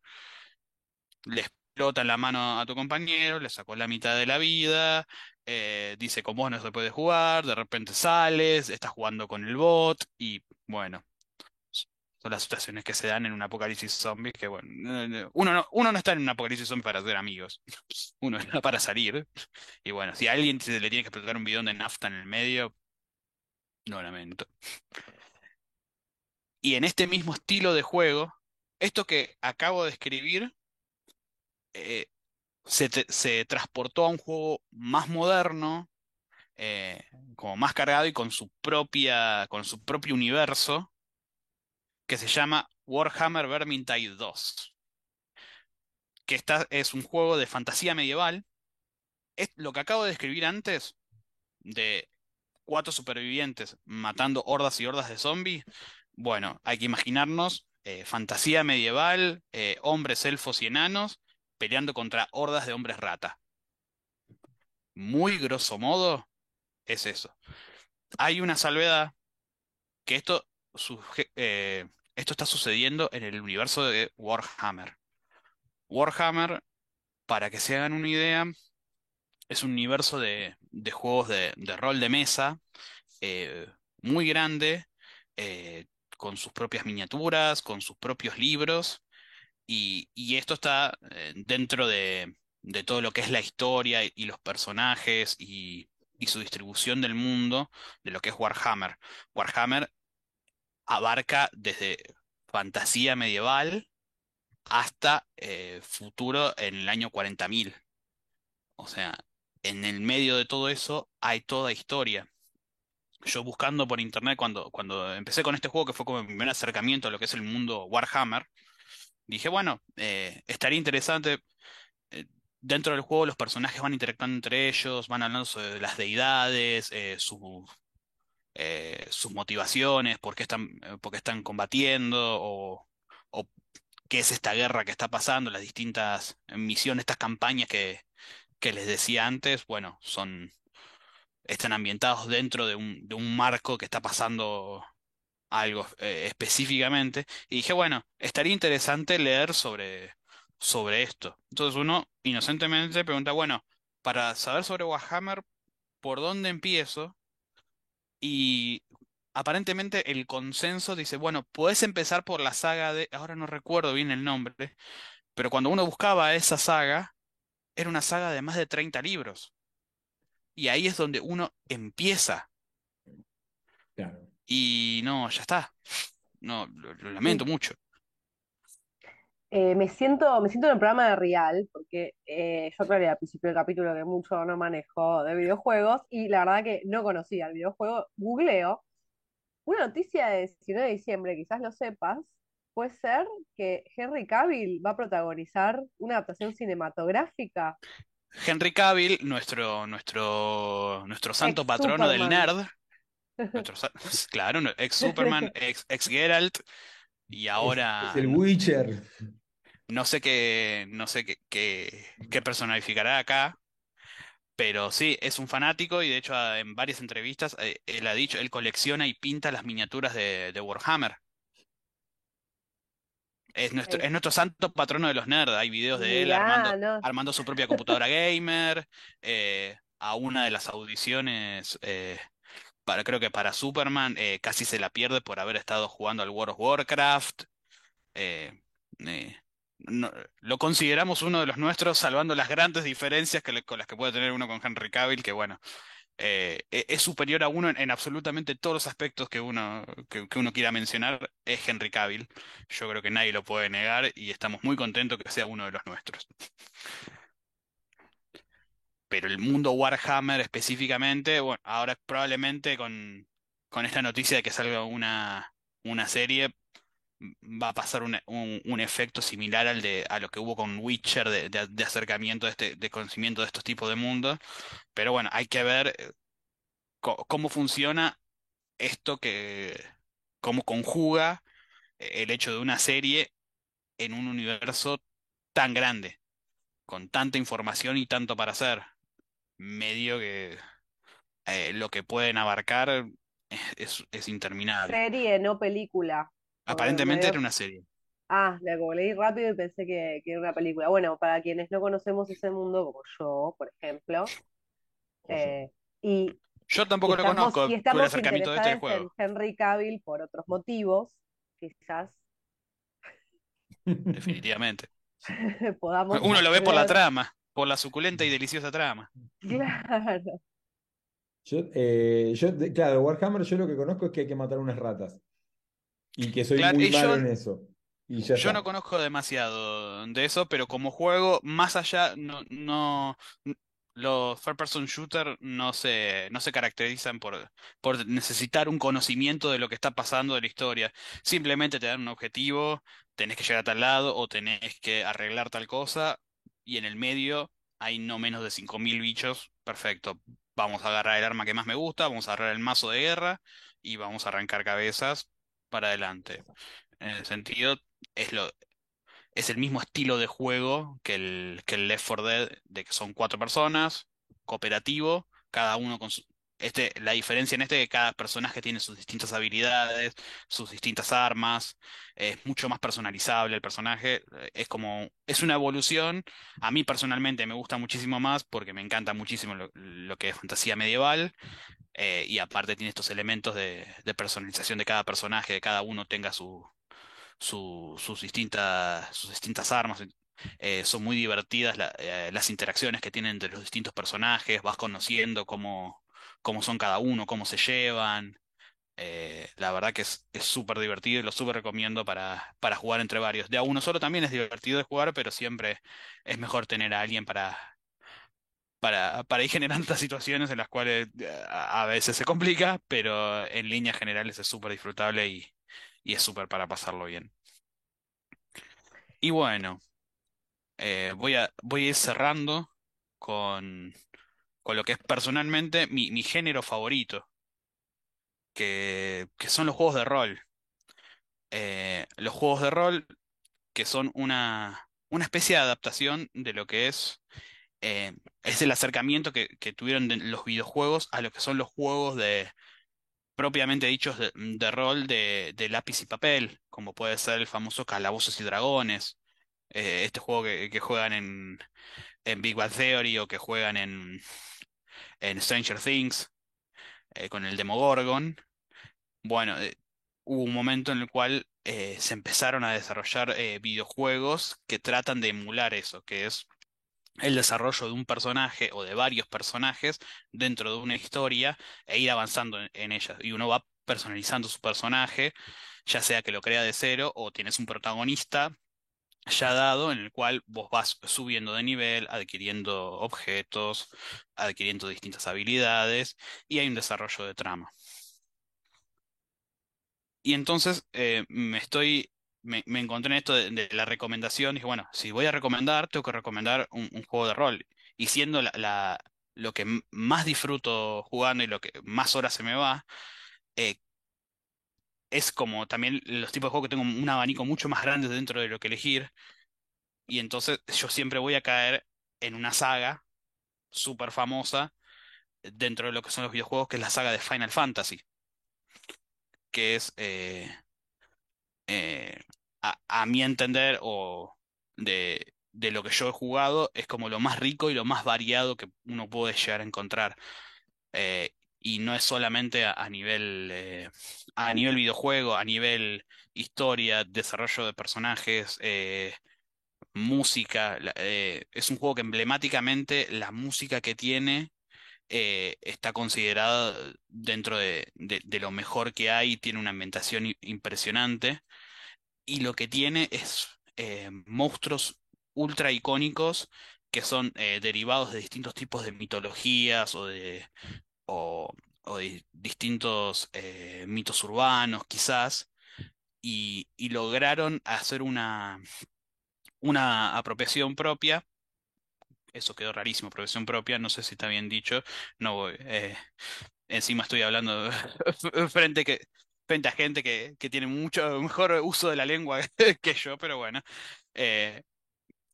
le explota la mano a tu compañero, le sacó la mitad de la vida, eh, dice con vos no se puede jugar, de repente sales, estás jugando con el bot y bueno, son las situaciones que se dan en un apocalipsis zombie que bueno, uno no, uno no está en un apocalipsis zombie para ser amigos, uno está para salir y bueno, si a alguien se le tiene que explotar un bidón de nafta en el medio, lo lamento. Y en este mismo estilo de juego, esto que acabo de escribir, eh, se, transportó a un juego más moderno, eh, como más cargado y con su propia, con su propio universo, que se llama Warhammer Vermintide 2, que está, es un juego de fantasía medieval. Es lo que acabo de describir antes, de cuatro supervivientes matando hordas y hordas de zombies. Bueno, hay que imaginarnos eh, fantasía medieval, hombres, elfos y enanos peleando contra hordas de hombres rata. Muy grosso modo, es eso. Hay una salvedad que esto, eh, esto está sucediendo en el universo de Warhammer. Warhammer, para que se hagan una idea, es un universo de, de juegos de, de rol de mesa eh, muy grande, eh, con sus propias miniaturas, con sus propios libros, y, esto está eh, dentro de, de todo lo que es la historia y, y los personajes y, y su distribución del mundo de lo que es Warhammer. Warhammer abarca desde fantasía medieval hasta eh, futuro en el año 40.000. O sea, en el medio de todo eso hay toda historia. Yo buscando por internet cuando, cuando empecé con este juego, que fue como mi primer acercamiento a lo que es el mundo Warhammer, dije, bueno, eh, estaría interesante. eh, dentro del juego los personajes van interactuando entre ellos, van hablando sobre las deidades, eh, su- sus motivaciones, por qué están, por qué están combatiendo o, o qué es esta guerra que está pasando, las distintas misiones, estas campañas que, que les decía antes, bueno, son, están ambientados dentro de un, de un marco que está pasando algo eh, específicamente. Y dije, bueno, estaría interesante leer sobre, sobre esto. Entonces uno inocentemente pregunta, bueno, para saber sobre Warhammer, ¿por dónde empiezo? Y aparentemente el consenso dice, bueno, puedes empezar por la saga de, ahora no recuerdo bien el nombre, pero cuando uno buscaba esa saga, era una saga de más de 30 libros. Y ahí es donde uno empieza. Claro. Y no, ya está. No, lo, lo lamento mucho. Eh, me siento, me siento en el programa de Real, porque eh, yo aclaré al principio del capítulo que mucho no manejo de videojuegos, y la verdad que no conocía el videojuego. Googleo. Una noticia de 19 de diciembre, quizás lo sepas, puede ser que Henry Cavill va a protagonizar una adaptación cinematográfica. Henry Cavill, nuestro, nuestro, nuestro santo Ex patrono del nerd, nuestro, sa- claro, no- ex Superman, ex, ex Geralt, y ahora es el Witcher. no sé qué, no sé qué, qué, qué personificará acá, pero sí, es un fanático y de hecho en varias entrevistas eh, él ha dicho, él colecciona y pinta las miniaturas de, de Warhammer. Es nuestro, es nuestro santo patrono de los nerds. Hay videos de él mirá, armando, no. armando su propia computadora gamer. eh, a una de las audiciones, eh, creo que para Superman, eh, casi se la pierde por haber estado jugando al World of Warcraft. eh, eh, lo consideramos uno de los nuestros, salvando las grandes diferencias con las que puede tener uno con Henry Cavill, que bueno, e- es superior a uno en, en absolutamente todos los aspectos que uno, que uno quiera mencionar, es Henry Cavill. Yo creo que nadie lo puede negar y estamos muy contentos que sea uno de los nuestros. Pero el mundo Warhammer específicamente, bueno, ahora probablemente con, con esta noticia de que salga una, una serie, va a pasar un, un- efecto similar al de a lo que hubo con Witcher de, de- de acercamiento de este, de conocimiento de estos tipos de mundos. Pero bueno, hay que ver eh, cómo funciona esto que, cómo conjuga eh, el hecho de una serie en un universo tan grande, con tanta información y tanto para hacer. Medio que eh, lo que pueden abarcar es, es- interminable. Serie, no película. Aparentemente era una serie. Ah, como leí rápido y pensé que, que era una película. Bueno, para quienes no conocemos ese mundo, como yo, por ejemplo, eh, y, Yo y tampoco lo estamos, conozco y estamos acercamiento de este en juego. Henry Cavill por otros motivos, quizás Definitivamente. podamos Uno lo ve por la trama, por la suculenta y deliciosa trama. Claro. Yo, eh, yo, claro, Warhammer yo lo que conozco es que hay que matar unas ratas. Y que soy Claro, muy malo yo, en eso. Y yo no conozco demasiado de eso, pero como juego, más allá, no, no, los third person shooter no se, no se caracterizan por, por necesitar un conocimiento de lo que está pasando de la historia. Simplemente te dan un objetivo, tenés que llegar a tal lado o tenés que arreglar tal cosa, y en el medio hay no menos de 5.000 bichos. Perfecto. Vamos a agarrar el arma que más me gusta, vamos a agarrar el mazo de guerra y vamos a arrancar cabezas para adelante. En ese sentido, es lo, es el mismo estilo de juego que el, que el Left 4 Dead, de que son cuatro personas, cooperativo, cada uno con su... Este, la diferencia en este es que cada personaje tiene sus distintas habilidades, sus distintas armas, es mucho más personalizable el personaje, es como, es una evolución. A mí personalmente me gusta muchísimo más porque me encanta muchísimo lo, lo que es fantasía medieval, eh, y aparte tiene estos elementos de, de personalización de cada personaje, de cada uno tenga su, su- sus distintas, sus distintas armas. Eh, son muy divertidas eh, las interacciones que tienen entre los distintos personajes, vas conociendo cómo, cómo son cada uno, cómo se llevan. Eh, la verdad que es súper divertido y lo súper recomiendo para, para jugar entre varios. De a uno solo también es divertido de jugar, pero siempre es mejor tener a alguien para, para, para ir generando estas situaciones en las cuales eh, a, a veces se complica, pero en líneas generales es súper disfrutable y, y es súper para pasarlo bien. Y bueno, eh, voy a, voy a ir cerrando con, con lo que es personalmente mi, género favorito, que, son los juegos de rol. Eh, los juegos de rol que son una, una especie de adaptación de lo que es, eh, es el acercamiento que, tuvieron los videojuegos a lo que son los juegos de propiamente dichos de, rol de, lápiz y papel, como puede ser el famoso Calabozos y Dragones, eh, este juego que, juegan en, en Big Bang Theory o que juegan en, en Stranger Things eh, con el Demogorgon. Bueno, eh, hubo un momento en el cual eh, se empezaron a desarrollar videojuegos que tratan de emular eso, que es el desarrollo de un personaje o de varios personajes dentro de una historia e ir avanzando en, en ella. Y uno va personalizando su personaje, ya sea que lo crea de cero o tienes un protagonista ya dado en el cual vos vas subiendo de nivel, adquiriendo objetos, adquiriendo distintas habilidades y hay un desarrollo de trama. Y entonces eh, me estoy, me, encontré en esto de, la recomendación, dije, bueno, si voy a recomendar, tengo que recomendar un, juego de rol. Y siendo la, lo que más disfruto jugando y lo que más horas se me va, eh, es como también los tipos de juegos que tengo un abanico mucho más grande dentro de lo que elegir. Y entonces yo siempre voy a caer en una saga súper famosa dentro de lo que son los videojuegos, que es la saga de Final Fantasy, que es, eh, eh, a, mi entender, o de, de lo que yo he jugado, es como lo más rico y lo más variado que uno puede llegar a encontrar. Eh, y no es solamente a, a nivel, eh, a nivel videojuego, a nivel historia, desarrollo de personajes, eh, música. eh, es un juego que emblemáticamente la música que tiene eh, está considerada dentro de, de- de lo mejor que hay, tiene una ambientación impresionante y lo que tiene es eh, monstruos ultra icónicos que son derivados de distintos tipos de mitologías o de, o, distintos eh, mitos urbanos quizás y, y lograron hacer una, una apropiación propia. Eso quedó rarísimo, apropiación propia, no sé si está bien dicho, no voy, eh, encima estoy hablando frente, que, frente a gente que, que tiene mucho mejor uso de la lengua que yo, pero bueno, eh,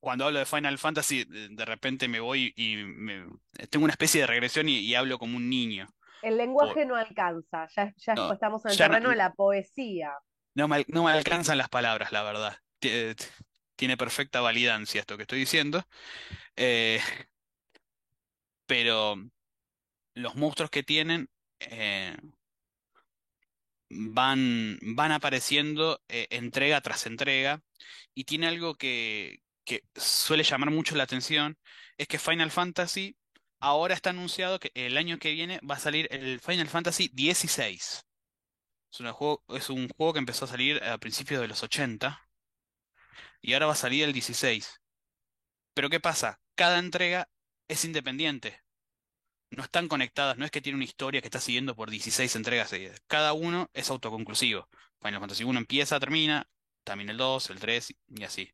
cuando hablo de Final Fantasy, de repente me voy y me- tengo una especie de regresión y, y hablo como un niño. El lenguaje no alcanza, ya, ya No, estamos en el no- terreno de la poesía. No me, al- no me alcanzan las palabras, la verdad. Tie- Tiene perfecta validancia esto que estoy diciendo. Eh, pero los monstruos que tienen eh, van, van apareciendo eh, entrega tras entrega. Y tiene algo que, que suele llamar mucho la atención, es que Final Fantasy ahora está anunciado que el año que viene va a salir el Final Fantasy XVI. Es un juego, es un juego que empezó a salir a principios de los 80 y ahora va a salir el 16. Pero ¿qué pasa? Cada entrega es independiente. No están conectadas, no es que tiene una historia que está siguiendo por 16 entregas seguidas. Cada uno es autoconclusivo. Final Fantasy 1 empieza, termina, también el 2, el 3 y así.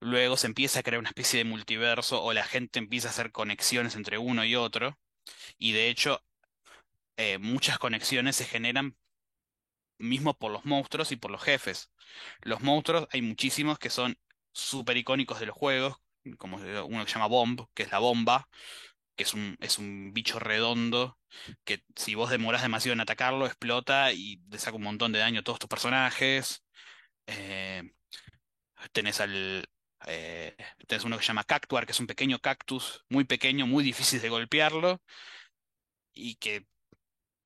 Luego se empieza a crear una especie de multiverso o la gente empieza a hacer conexiones entre uno y otro. Y de hecho, eh, muchas conexiones se generan mismo por los monstruos y por los jefes. Los monstruos hay muchísimos que son súper icónicos de los juegos, como uno que se llama Bomb, que es la bomba, que es un, es un bicho redondo, que si vos demorás demasiado en atacarlo, explota y le saca un montón de daño a todos tus personajes. Eh, tenés al... eh, uno que se llama Cactuar, que es un pequeño cactus, muy pequeño, muy difícil de golpearlo, y que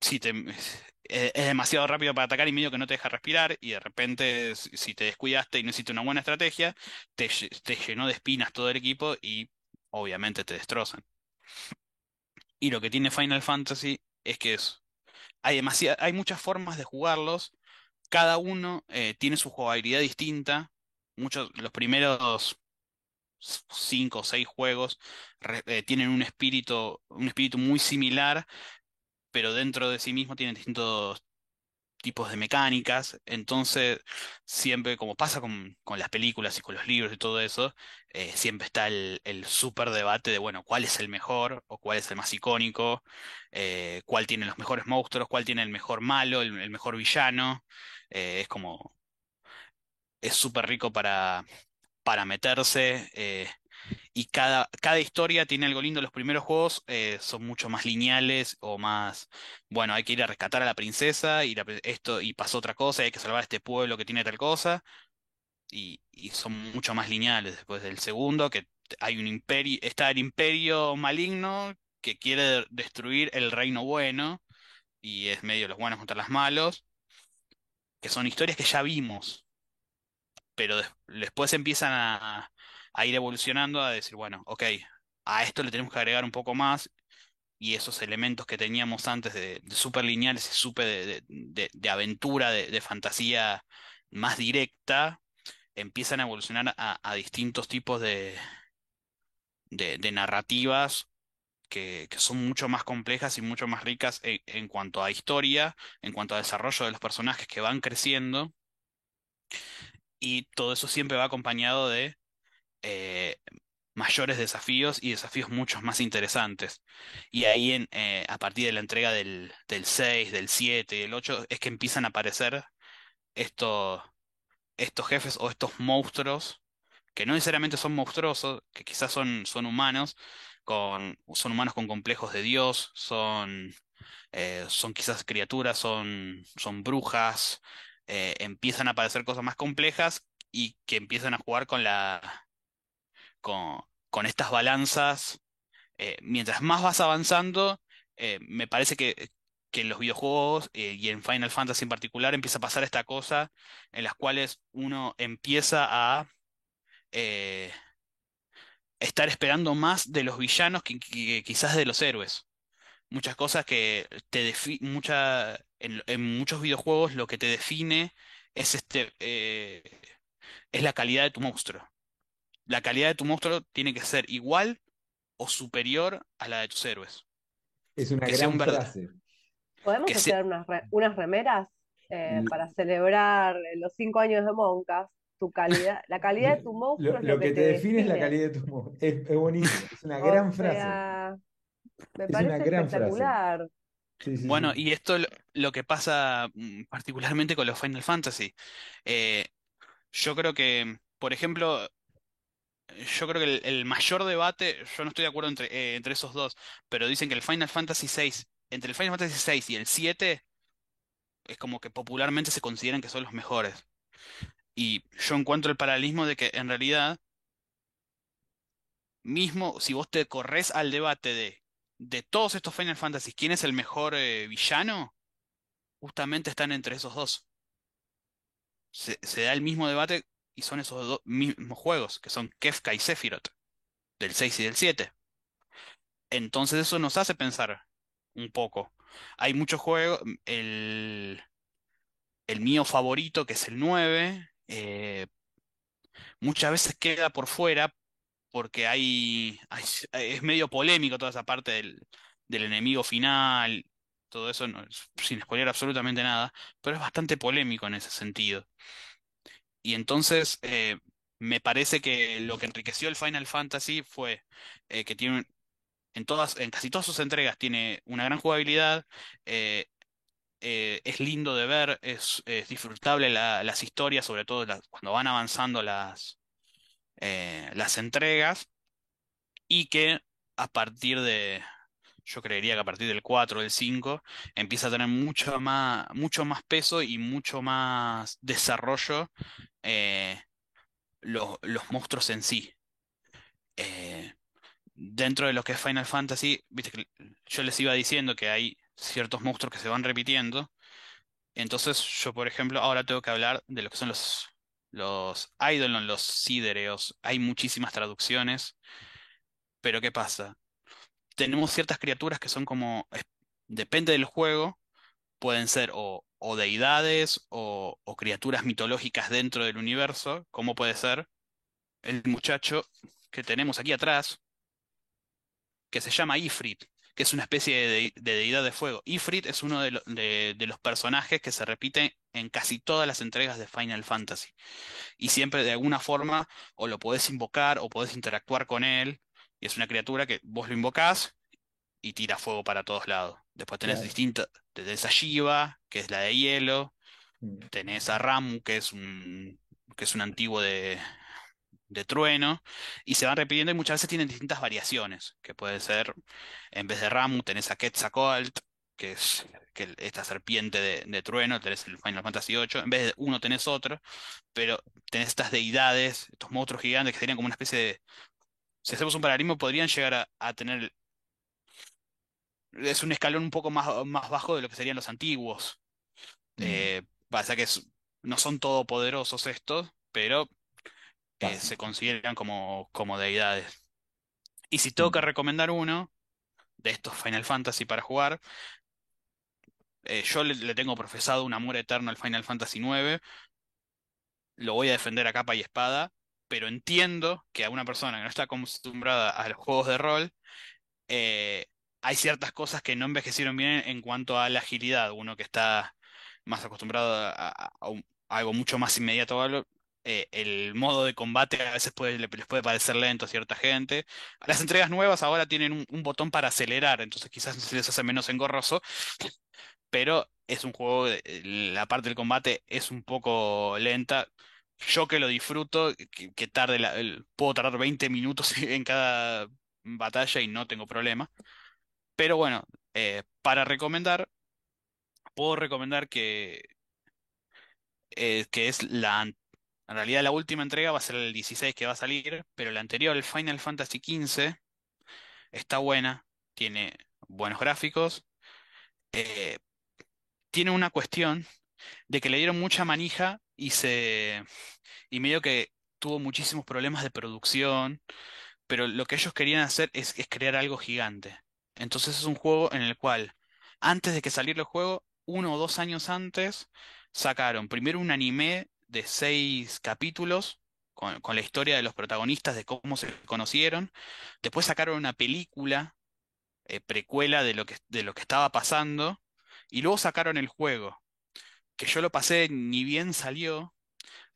si te, es, demasiado rápido para atacar y medio que no te deja respirar, y de repente, si te descuidaste y no hiciste una buena estrategia, te, lle- te llenó de espinas todo el equipo y obviamente te destrozan. Y lo que tiene Final Fantasy es que es hay hay muchas formas de jugarlos. Cada uno eh, tiene su jugabilidad distinta. Muchos, los primeros cinco o seis juegos eh, tienen un espíritu, un espíritu muy similar, pero dentro de sí mismo tienen distintos tipos de mecánicas. Entonces, siempre, como pasa con, con las películas y con los libros y todo eso, eh, siempre está el, el súper debate de, bueno, cuál es el mejor o cuál es el más icónico, eh, cuál tiene los mejores monstruos, cuál tiene el mejor malo, el, mejor villano. Es como, es súper rico para, para meterse. eh, y cada, cada historia tiene algo lindo. Los primeros juegos eh, son mucho más lineales o más, bueno, hay que ir a rescatar a la princesa y la esto y pasó otra cosa, y hay que salvar a este pueblo que tiene tal cosa. Y, y son mucho más lineales después del segundo, que hay un imperio, está el imperio maligno que quiere destruir el reino bueno y es medio los buenos contra los malos, que son historias que ya vimos pero des- después empiezan a, ir evolucionando, a decir, bueno, ok, a esto le tenemos que agregar un poco más y esos elementos que teníamos antes de, súper lineales y súper de, aventura, de, fantasía más directa, empiezan a evolucionar a, distintos tipos de, narrativas. Que, que son mucho más complejas y mucho más ricas en, en cuanto a historia, en cuanto a desarrollo de los personajes que van creciendo, y todo eso siempre va acompañado de eh, mayores desafíos y desafíos muchos más interesantes. Y ahí, en, eh, a partir de la entrega del, del 6, del 7 y del 8, es que empiezan a aparecer estos, estos jefes o estos monstruos, que no necesariamente son monstruosos, que quizás son, son humanos, con, son humanos con complejos de Dios, son, eh, son quizás criaturas, son, son brujas, eh, empiezan a aparecer cosas más complejas y que empiezan a jugar con la con, con estas balanzas. eh, mientras más vas avanzando, eh, me parece que, que en los videojuegos y en Final Fantasy en particular empieza a pasar esta cosa en las cuales uno empieza a estar esperando más de los villanos que, que quizás de los héroes. Muchas cosas que te defi- mucha, en, en muchos videojuegos lo que te define es este eh, es la calidad de tu monstruo. La calidad de tu monstruo tiene que ser igual o superior a la de tus héroes. Es una Que gran un frase. ¿Podemos Que hacer unas, re- unas remeras eh, para celebrar los cinco años de Moncas? Tu calidad, la calidad de tu monstruo Lo, es lo lo que que te define es la calidad de tu humor. Es, es buenísimo, es una O gran frase. sea, me Es una parece frase. espectacular. Sí, sí, Bueno, sí. y esto lo, lo que pasa mm, particularmente con los Final Fantasy. Eh, yo creo que, por ejemplo, yo creo que el, el mayor debate, yo no estoy de acuerdo entre, eh, entre esos dos, pero dicen que el Final Fantasy VI, entre el Final Fantasy VI y el 7, es como que popularmente se consideran que son los mejores. Y yo encuentro el paralelismo de que en realidad, mismo si vos te corres al debate de, de todos estos Final Fantasy, ¿quién es el mejor eh, villano? Justamente están entre esos dos. Se, da el mismo debate y son esos dos mismos juegos, que son Kefka y Sephiroth, del 6 y del 7. Entonces eso nos hace pensar un poco. Hay muchos juegos, el, el mío favorito, que es el 9, eh, muchas veces queda por fuera porque hay, es medio polémico toda esa parte del, del enemigo final, todo eso, sin spoiler absolutamente nada, pero es bastante polémico en ese sentido. Y entonces eh, me parece que lo que enriqueció el Final Fantasy fue eh, que tiene en todas, en casi todas sus entregas tiene una gran jugabilidad, eh, es lindo de ver, es, es disfrutable la- las historias, sobre todo cuando van avanzando las, eh, las entregas, y que a partir de, yo creería que a partir del 4 o del 5, empieza a tener mucho más, mucho más peso y mucho más desarrollo eh, los, los monstruos en sí. Eh, dentro de lo que es Final Fantasy, viste que yo les iba diciendo que hay ciertos monstruos que se van repitiendo. Entonces, yo, por ejemplo, ahora tengo que hablar de lo que son los, los Eidolon, los Sidereos. Hay muchísimas traducciones, pero ¿qué pasa? Tenemos ciertas criaturas que son como, depende del juego, pueden ser o, o deidades o, o criaturas mitológicas dentro del universo, como puede ser el muchacho que tenemos aquí atrás, que se llama Ifrit, que es una especie de, de- de deidad de fuego. Ifrit es uno de, lo- de- de los personajes que se repite en casi todas las entregas de Final Fantasy. Y siempre de alguna forma o lo podés invocar o podés interactuar con él. Y es una criatura que vos lo invocás y tira fuego para todos lados. Después tenés Claro. distintas, tenés a Shiva, que es la de hielo, Mm. tenés a Ramu, que es un, que es un antiguo de, de trueno, y se van repitiendo y muchas veces tienen distintas variaciones, que puede ser, en vez de Ramu tenés a Quetzalcoatl, que es que esta serpiente de, de trueno, tenés el Final Fantasy VIII, en vez de uno tenés otro, pero tenés estas deidades, estos monstruos gigantes que serían como una especie de, si hacemos un paralelismo, podrían llegar a, a tener, es un escalón un poco más, más bajo de lo que serían los antiguos. Mm. Eh, pasa que es- no son todopoderosos estos, pero eh, se consideran como, como deidades. Y si tengo que recomendar uno de estos Final Fantasy para jugar, eh, yo le, le tengo profesado un amor eterno al Final Fantasy IX, lo voy a defender a capa y espada, pero entiendo que a una persona que no está acostumbrada a los juegos de rol, eh, hay ciertas cosas que no envejecieron bien en cuanto a la agilidad. Uno que está más acostumbrado a, a- algo mucho más inmediato, eh, el modo de combate a veces puede, le- les puede parecer lento a cierta gente. Las entregas nuevas ahora tienen un, botón para acelerar, entonces quizás se les hace menos engorroso, pero es un juego, la parte del combate es un poco lenta. Yo que lo disfruto, que, tarde puedo tardar 20 minutos en cada batalla y no tengo problema. Pero bueno, eh, para recomendar, puedo recomendar que, eh, que es la... En realidad la última entrega va a ser el 16 que va a salir, pero la anterior, el Final Fantasy XV, está buena, tiene buenos gráficos, eh, tiene una cuestión de que le dieron mucha manija y se... y medio que tuvo muchísimos problemas de producción, pero lo que ellos querían hacer es, es crear algo gigante. Entonces es un juego en el cual, antes de que saliera el juego, uno o dos años antes, sacaron primero un anime de seis capítulos con, la historia de los protagonistas, de cómo se conocieron. Después sacaron una película eh, precuela de lo que, de lo que estaba pasando. Y luego sacaron el juego, que yo lo pasé ni bien salió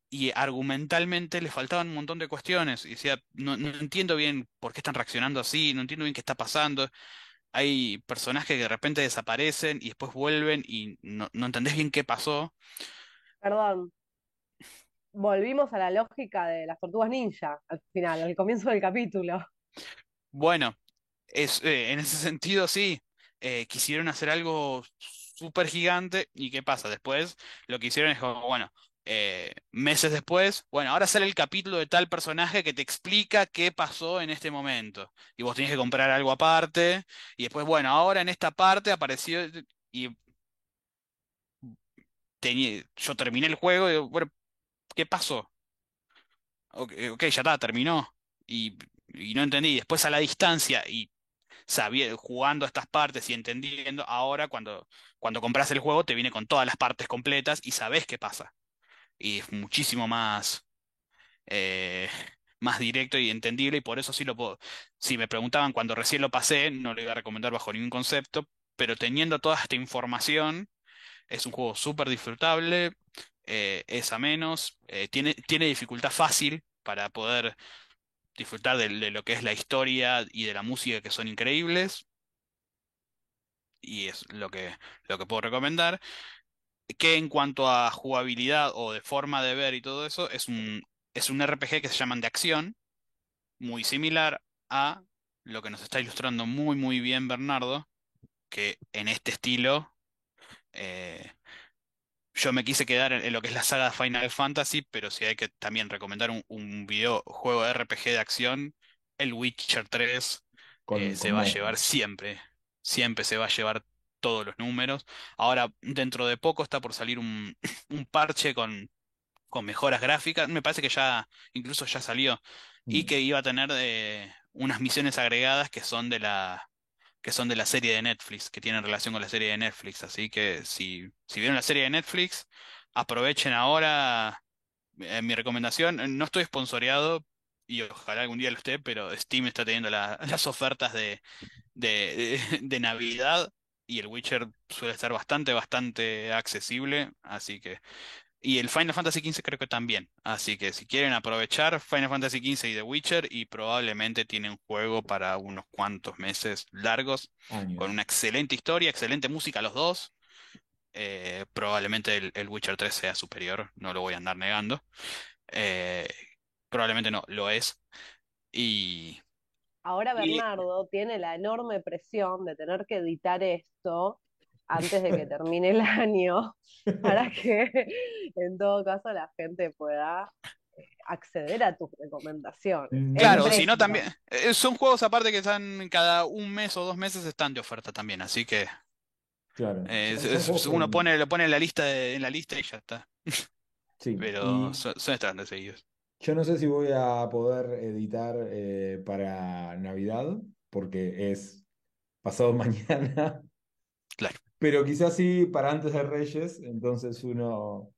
y argumentalmente le faltaban un montón de cuestiones. Y decía, no, no entiendo bien por qué están reaccionando así, no entiendo bien qué está pasando. Hay personajes que de repente desaparecen y después vuelven y no, no entendés bien qué pasó. Perdón. Volvimos a la lógica de las tortugas ninja al final, al comienzo del capítulo. Bueno, es, eh, en ese sentido sí, eh, quisieron hacer algo súper gigante y ¿qué pasa? Después lo que hicieron es como, bueno, eh, meses después, bueno, ahora sale el capítulo de tal personaje que te explica qué pasó en este momento. Y vos tenés que comprar algo aparte. Y después, bueno, ahora en esta parte apareció y tenía- yo terminé el juego y digo, bueno, ¿qué pasó? Ok, ok, ya está, terminó. Y, no entendí. Después a la distancia y sabía, jugando estas partes y entendiendo, ahora cuando, cuando compras el juego te viene con todas las partes completas y sabes qué pasa. Y es muchísimo más, eh, más directo y entendible y por eso sí lo puedo. Si me preguntaban cuando recién lo pasé, no lo iba a recomendar bajo ningún concepto, pero teniendo toda esta información, es un juego súper disfrutable, eh, es a menos, eh, tiene, tiene dificultad fácil para poder disfrutar de, lo que es la historia y de la música que son increíbles. Y es lo que, lo que puedo recomendar. Que en cuanto a jugabilidad o de forma de ver y todo eso, es un, es un RPG que se llaman de acción, muy similar a lo que nos está ilustrando muy muy bien Bernardo, que en este estilo eh, yo me quise quedar en, en lo que es la saga Final Fantasy, pero si hay que también recomendar un, un videojuego de RPG de acción, el Witcher 3 Con- eh, se va a llevar siempre, siempre se va a llevar todos los números. Ahora, dentro de poco está por salir un, un parche con, con mejoras gráficas, me parece que ya, incluso ya salió, y Mm. que iba a tener eh, unas misiones agregadas que son de la, que son de la serie de Netflix, que tienen relación con la serie de Netflix. Así que si, si vieron la serie de Netflix, aprovechen ahora. eh, mi recomendación, no estoy sponsoreado y ojalá algún día lo esté, pero Steam está teniendo la- las ofertas de, de- de Navidad y el Witcher suele estar bastante, bastante accesible. Así que. Y el Final Fantasy XV creo que también. Así que si quieren aprovechar Final Fantasy XV y The Witcher, y probablemente tienen juego para unos cuantos meses largos, con una excelente historia, excelente música los dos. Eh, probablemente el, el Witcher 3 sea superior, no lo voy a andar negando. Eh, probablemente no, lo es. Y Ahora Y- Bernardo tiene la enorme presión de tener que editar esto antes de que termine el año para que en todo caso la gente pueda eh, acceder a tus recomendaciones. Mm, claro, si no también. eh, son juegos aparte que están cada un mes o dos meses están de oferta también, así que Claro. eh, es- es- uno pone, lo pone en la lista de- en la lista y ya está. Sí, Pero y son, son seguidos. yo no sé si voy a poder editar eh, para Navidad, porque es pasado mañana. Pero quizás sí para antes de Reyes, entonces uno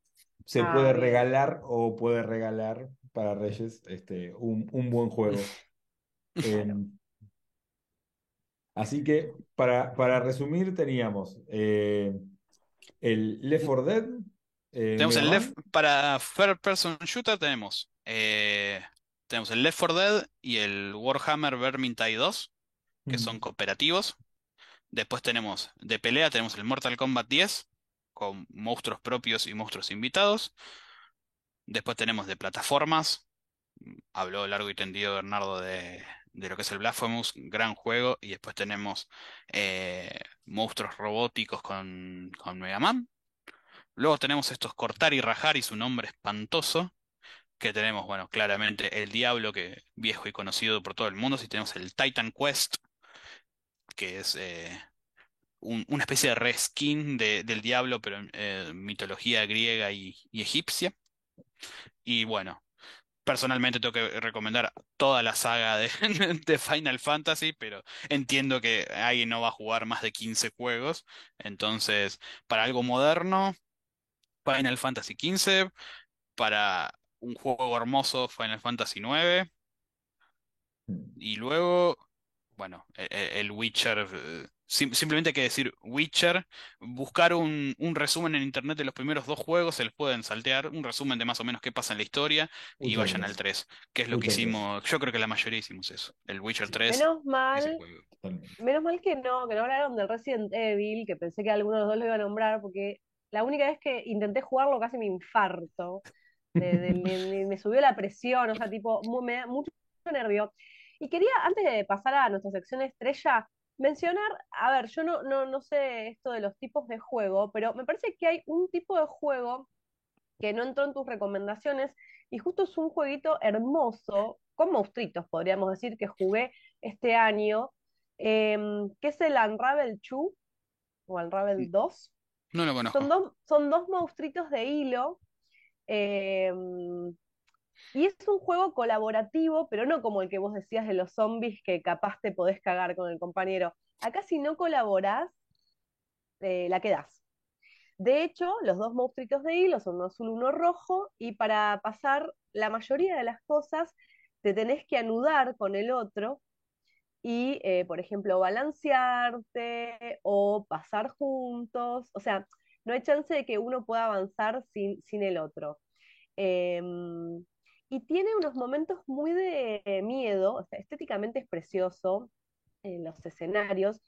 se Ah, puede bien. regalar o puede regalar para Reyes este, un, un buen juego. Em, así que para, para resumir teníamos eh, el Left 4 Dead, eh, Tenemos Mega el Left, para Third Person Shooter tenemos, eh, tenemos el Left 4 Dead y el Warhammer Vermintide 2, que mm, son cooperativos. Después tenemos de pelea, tenemos el Mortal Kombat 10, con monstruos propios y monstruos invitados. Después tenemos de plataformas. Habló largo y tendido Bernardo de, de lo que es el Blasphemous, gran juego. Y después tenemos eh, monstruos robóticos con, con Mega Man. Luego tenemos estos cortar y rajar y su nombre espantoso. Que tenemos, bueno, claramente el Diablo, que viejo y conocido por todo el mundo. Si tenemos el Titan Quest, que es eh, un- una especie de reskin de- del Diablo, pero en eh, mitología griega y, y egipcia. Y bueno, personalmente tengo que recomendar toda la saga de, de Final Fantasy, pero entiendo que alguien no va a jugar más de 15 juegos. Entonces, para algo moderno, Final Fantasy XV. Para un juego hermoso, Final Fantasy IX. mm. Y luego, bueno, e- e- el Witcher. eh, sim- simplemente hay que decir Witcher. Buscar un, un resumen en internet de los primeros dos juegos, se les pueden saltear. Un resumen de más o menos qué pasa en la historia. Y vayan 3, al 3, que es lo que Witcher 3, hicimos. Yo creo que la mayoría hicimos eso. El Witcher sí, 3 Menos mal, menos mal que no, que no hablaron del Resident Evil, que pensé que alguno de los dos lo iba a nombrar, porque la única vez que intenté jugarlo casi me infarto. de- de- me, subió la presión, o sea, tipo, me da mucho nervio. Y quería, antes de pasar a nuestra sección estrella, mencionar, a ver, yo no, no, no sé esto de los tipos de juego, pero me parece que hay un tipo de juego que no entró en tus recomendaciones y justo es un jueguito hermoso, con monstruitos, podríamos decir, que jugué este año, em, que es el Unravel 2 o Unravel 2. No lo Son conozco. dos, son dos monstruitos de hilo. em, y es un juego colaborativo, pero no como el que vos decías de los zombies que capaz te podés cagar con el compañero. Acá si no colaborás, eh, la quedás. De hecho, los dos monstruitos de hilo son uno azul, uno rojo, y para pasar la mayoría de las cosas te tenés que anudar con el otro y, eh, por ejemplo, balancearte o pasar juntos. O sea, no hay chance de que uno pueda avanzar sin, sin el otro. Em, y tiene unos momentos muy de miedo, o sea, estéticamente es precioso en los escenarios.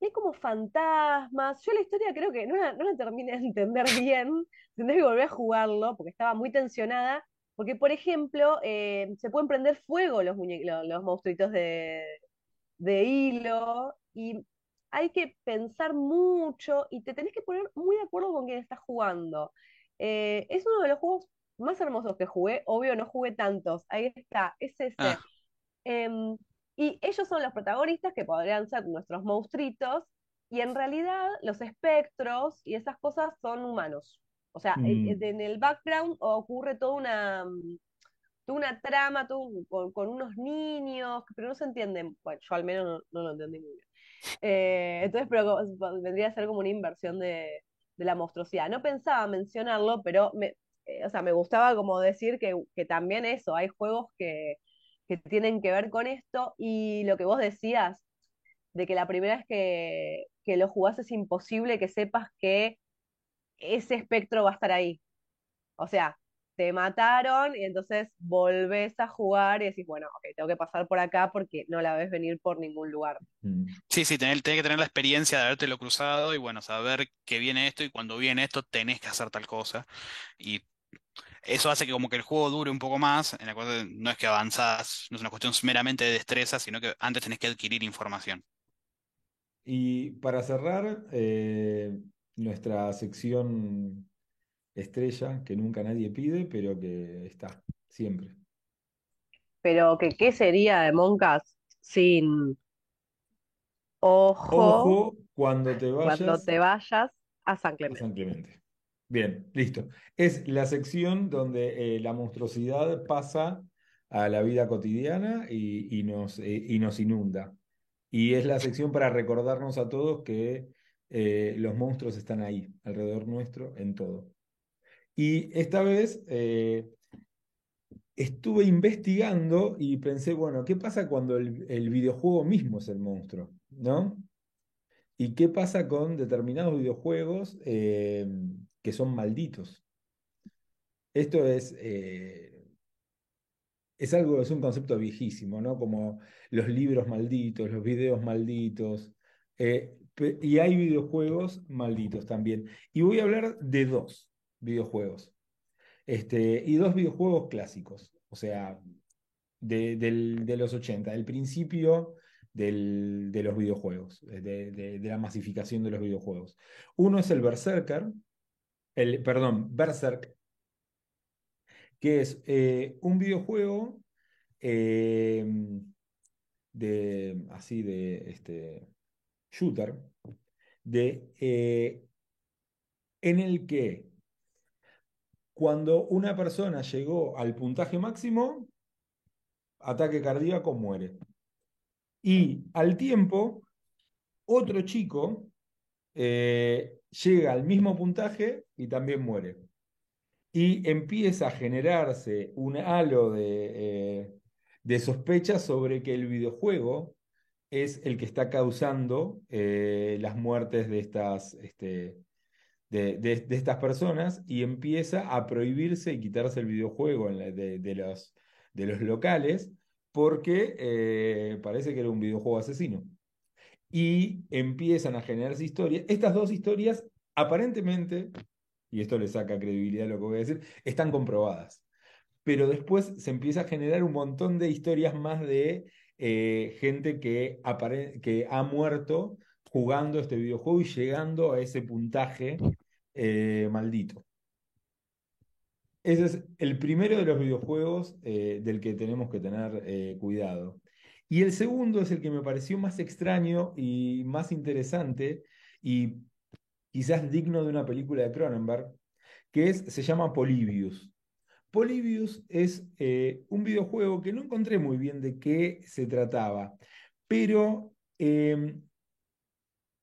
Y hay como fantasmas. Yo la historia creo que no la, no la terminé de entender bien. Tendré que volver a jugarlo porque estaba muy tensionada. Porque, por ejemplo, eh, se pueden prender fuego los, los monstruitos de, de hilo y hay que pensar mucho y te tenés que poner muy de acuerdo con quien estás jugando. Eh, es uno de los juegos más hermosos que jugué. Obvio, no jugué tantos. Ahí está, es ese. Ah, Em, y ellos son los protagonistas que podrían ser nuestros monstruitos, y en realidad los espectros y esas cosas son humanos. O sea, en, Mm, en el background ocurre toda una, mm, toda una trama todo con, con unos niños, pero no se entienden. Bueno, yo al menos no, no lo entendí muy bien. Eh, entonces, pero vendría a ser como una inversión de, de la monstruosidad. No pensaba mencionarlo, pero me, eh, o sea, me gustaba como decir que, que también eso, hay juegos que, que tienen que ver con esto y lo que vos decías, de que la primera vez que, que lo jugás es imposible que sepas que ese espectro va a estar ahí. O sea, te mataron y entonces volvés a jugar y decís, bueno, ok, tengo que pasar por acá porque no la ves venir por ningún lugar. Mm. Sí, sí, tenés, tenés que tener la experiencia de habértelo cruzado y bueno, saber que viene esto y cuando viene esto tenés que hacer tal cosa. Y eso hace que como que el juego dure un poco más, en la cual no es que avanzás, no es una cuestión meramente de destreza, sino que antes tenés que adquirir información. Y para cerrar, eh, nuestra sección estrella, que nunca nadie pide, pero que está siempre. Pero que qué sería de Monkas sin ojo, Ojo cuando te cuando vayas te vayas a San a Clemente. San Clemente. Bien, listo. Es la sección donde eh, la monstruosidad pasa a la vida cotidiana y, y nos, eh, y nos inunda. Y es la sección para recordarnos a todos que eh, los monstruos están ahí, alrededor nuestro, en todo. Y esta vez estuve investigando y pensé, bueno, ¿qué pasa cuando el, el videojuego mismo es el monstruo? ¿No? ¿Y qué pasa con determinados videojuegos que son malditos? Esto es, eh, es algo, es un concepto viejísimo, ¿no? Como los libros malditos, los videos malditos. eh, y hay videojuegos malditos también. Y voy a hablar de dos videojuegos. Este, y dos videojuegos clásicos. O sea, de, del- de los 80, el principio del- de los videojuegos, de, de- de la masificación de los videojuegos. Uno es el Berserker, el, perdón, Berserk, que es eh, un videojuego eh, de, así de, este, shooter, de, eh, en el que cuando una persona llegó al puntaje máximo, ataque cardíaco, muere. Y al tiempo, otro chico eh, llega al mismo puntaje y también muere. Y empieza a generarse un halo de, eh, de sospecha sobre que el videojuego es el que está causando eh, las muertes de estas, este, de, de- estas personas y empieza a prohibirse y quitarse el videojuego de los, de los locales porque eh, parece que era un videojuego asesino. Y empiezan a generarse historias. Estas dos historias, aparentemente, y esto le saca credibilidad a lo que voy a decir, están comprobadas. Pero después se empieza a generar un montón de historias más de eh, gente que, que ha muerto jugando este videojuego y llegando a ese puntaje eh, maldito. Ese es el primero de los videojuegos eh, del que tenemos que tener cuidado. Y el segundo es el que me pareció más extraño y más interesante y quizás digno de una película de Cronenberg, que es, se llama Polybius. Polybius es eh, un videojuego que no encontré muy bien de qué se trataba, pero eh,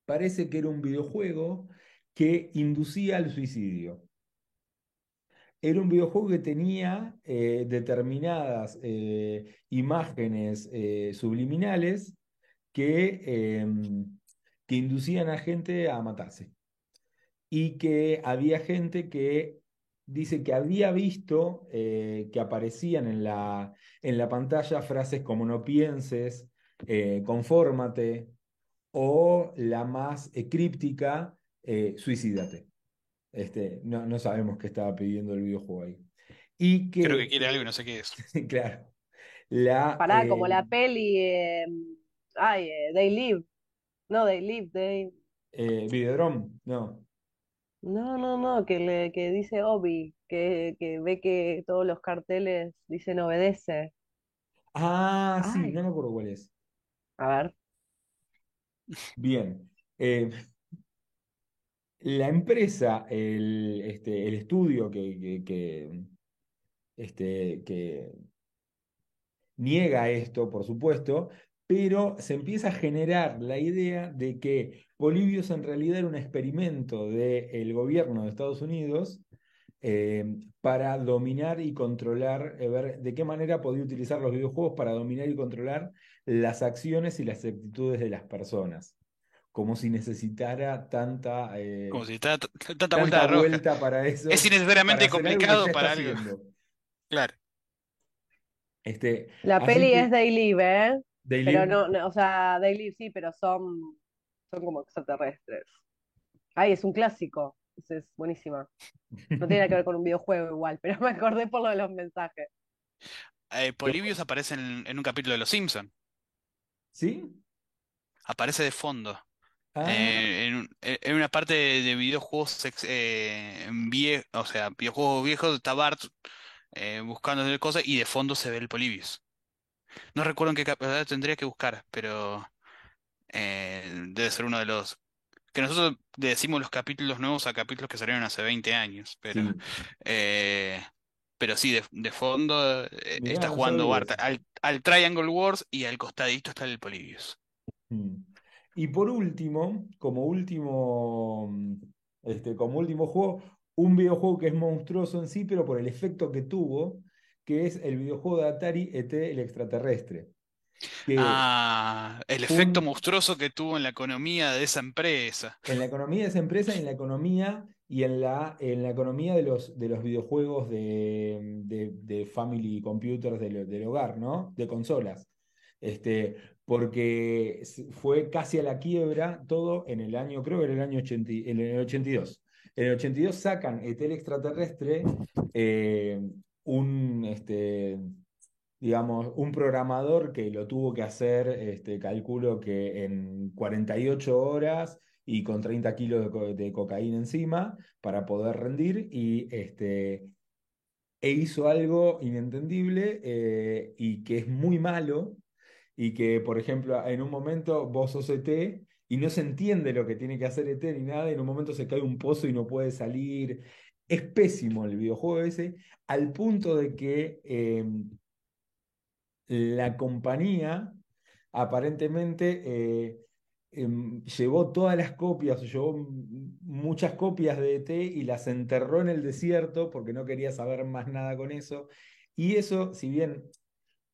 parece que era un videojuego que inducía al suicidio. Era un videojuego que tenía eh, determinadas eh, imágenes eh, subliminales que, eh, que inducían a gente a matarse. Y que había gente que dice que había visto que aparecían en la, en la pantalla frases como no pienses, confórmate, o la más críptica, suicídate. Este, no, no sabemos qué estaba pidiendo el videojuego ahí. Y que, Creo que quiere algo y no sé qué es. claro, la, Pará, como eh, la peli. eh, ay, eh, They Live. No, They Live, They. eh, Videodrome, no. No, no, no, que, le, que dice Obi, que, que ve que todos los carteles dicen obedece. Ah, sí, Ay. no me acuerdo cuál es. A ver. Bien. Eh, la empresa, el, este, estudio este, que niega esto, por supuesto, pero se empieza a generar la idea de que Polybius en realidad era un experimento del gobierno de Estados Unidos eh, para dominar y controlar, eh, ver de qué manera podía utilizar los videojuegos para dominar y controlar las acciones y las actitudes de las personas. Como si necesitara tanta, eh, Como si está t- tanta tanta vuelta de rosca. vuelta para eso. Es innecesariamente para hacer algo que complicado para algo. haciendo. Claro. Este, La así peli que es They Live, ¿eh? They Pero Live- no, no, o sea, They Live sí, pero son, son como extraterrestres. Ay, es un clásico. Es, es buenísima. No tiene nada que ver con un videojuego igual, pero me acordé por lo de los mensajes. Eh, Polybius aparece en, en un capítulo de Los Simpson. ¿Sí? Aparece de fondo. Ah, Eh, en, eh, en una parte de, de videojuegos eh, vie- o sea, videojuegos viejos, está Bart eh, buscando cosas y de fondo se ve el Polybius. No recuerdo en qué capítulo tendría que buscar, pero debe ser uno de los que nosotros le decimos los capítulos nuevos a capítulos que salieron hace 20 años, pero sí. eh, pero sí, de, de fondo eh, Mirá, está jugando Bart al, al Triangle Wars y al costadito está el Polybius. Mm. Y por último, como último, este, como último juego, un videojuego que es monstruoso en sí, pero por el efecto que tuvo, que es el videojuego de Atari ET el extraterrestre. Ah, el efecto monstruoso que tuvo en la economía de esa empresa. en la economía de esa empresa, en la economía y en la, en la economía de los, de los videojuegos de, de, de family computers del, del hogar, ¿no? De consolas. Este, porque fue casi a la quiebra todo en el año, creo que era el año 80 y- en el 82. En el 82 sacan ET el extraterrestre, eh, un, este, digamos, un programador que lo tuvo que hacer, este, calculo que en 48 horas y con 30 kilos de cocaína encima para poder rendir y este, e hizo algo inentendible eh, y que es muy malo y que, por ejemplo, en un momento vos sos ET y no se entiende lo que tiene que hacer ET ni nada, y en un momento se cae un pozo y no puede salir. Es pésimo el videojuego ese, al punto de que eh, la compañía aparentemente eh, em, llevó todas las copias, llevó muchas copias de ET y las enterró en el desierto porque no quería saber más nada con eso. Y eso, si bien,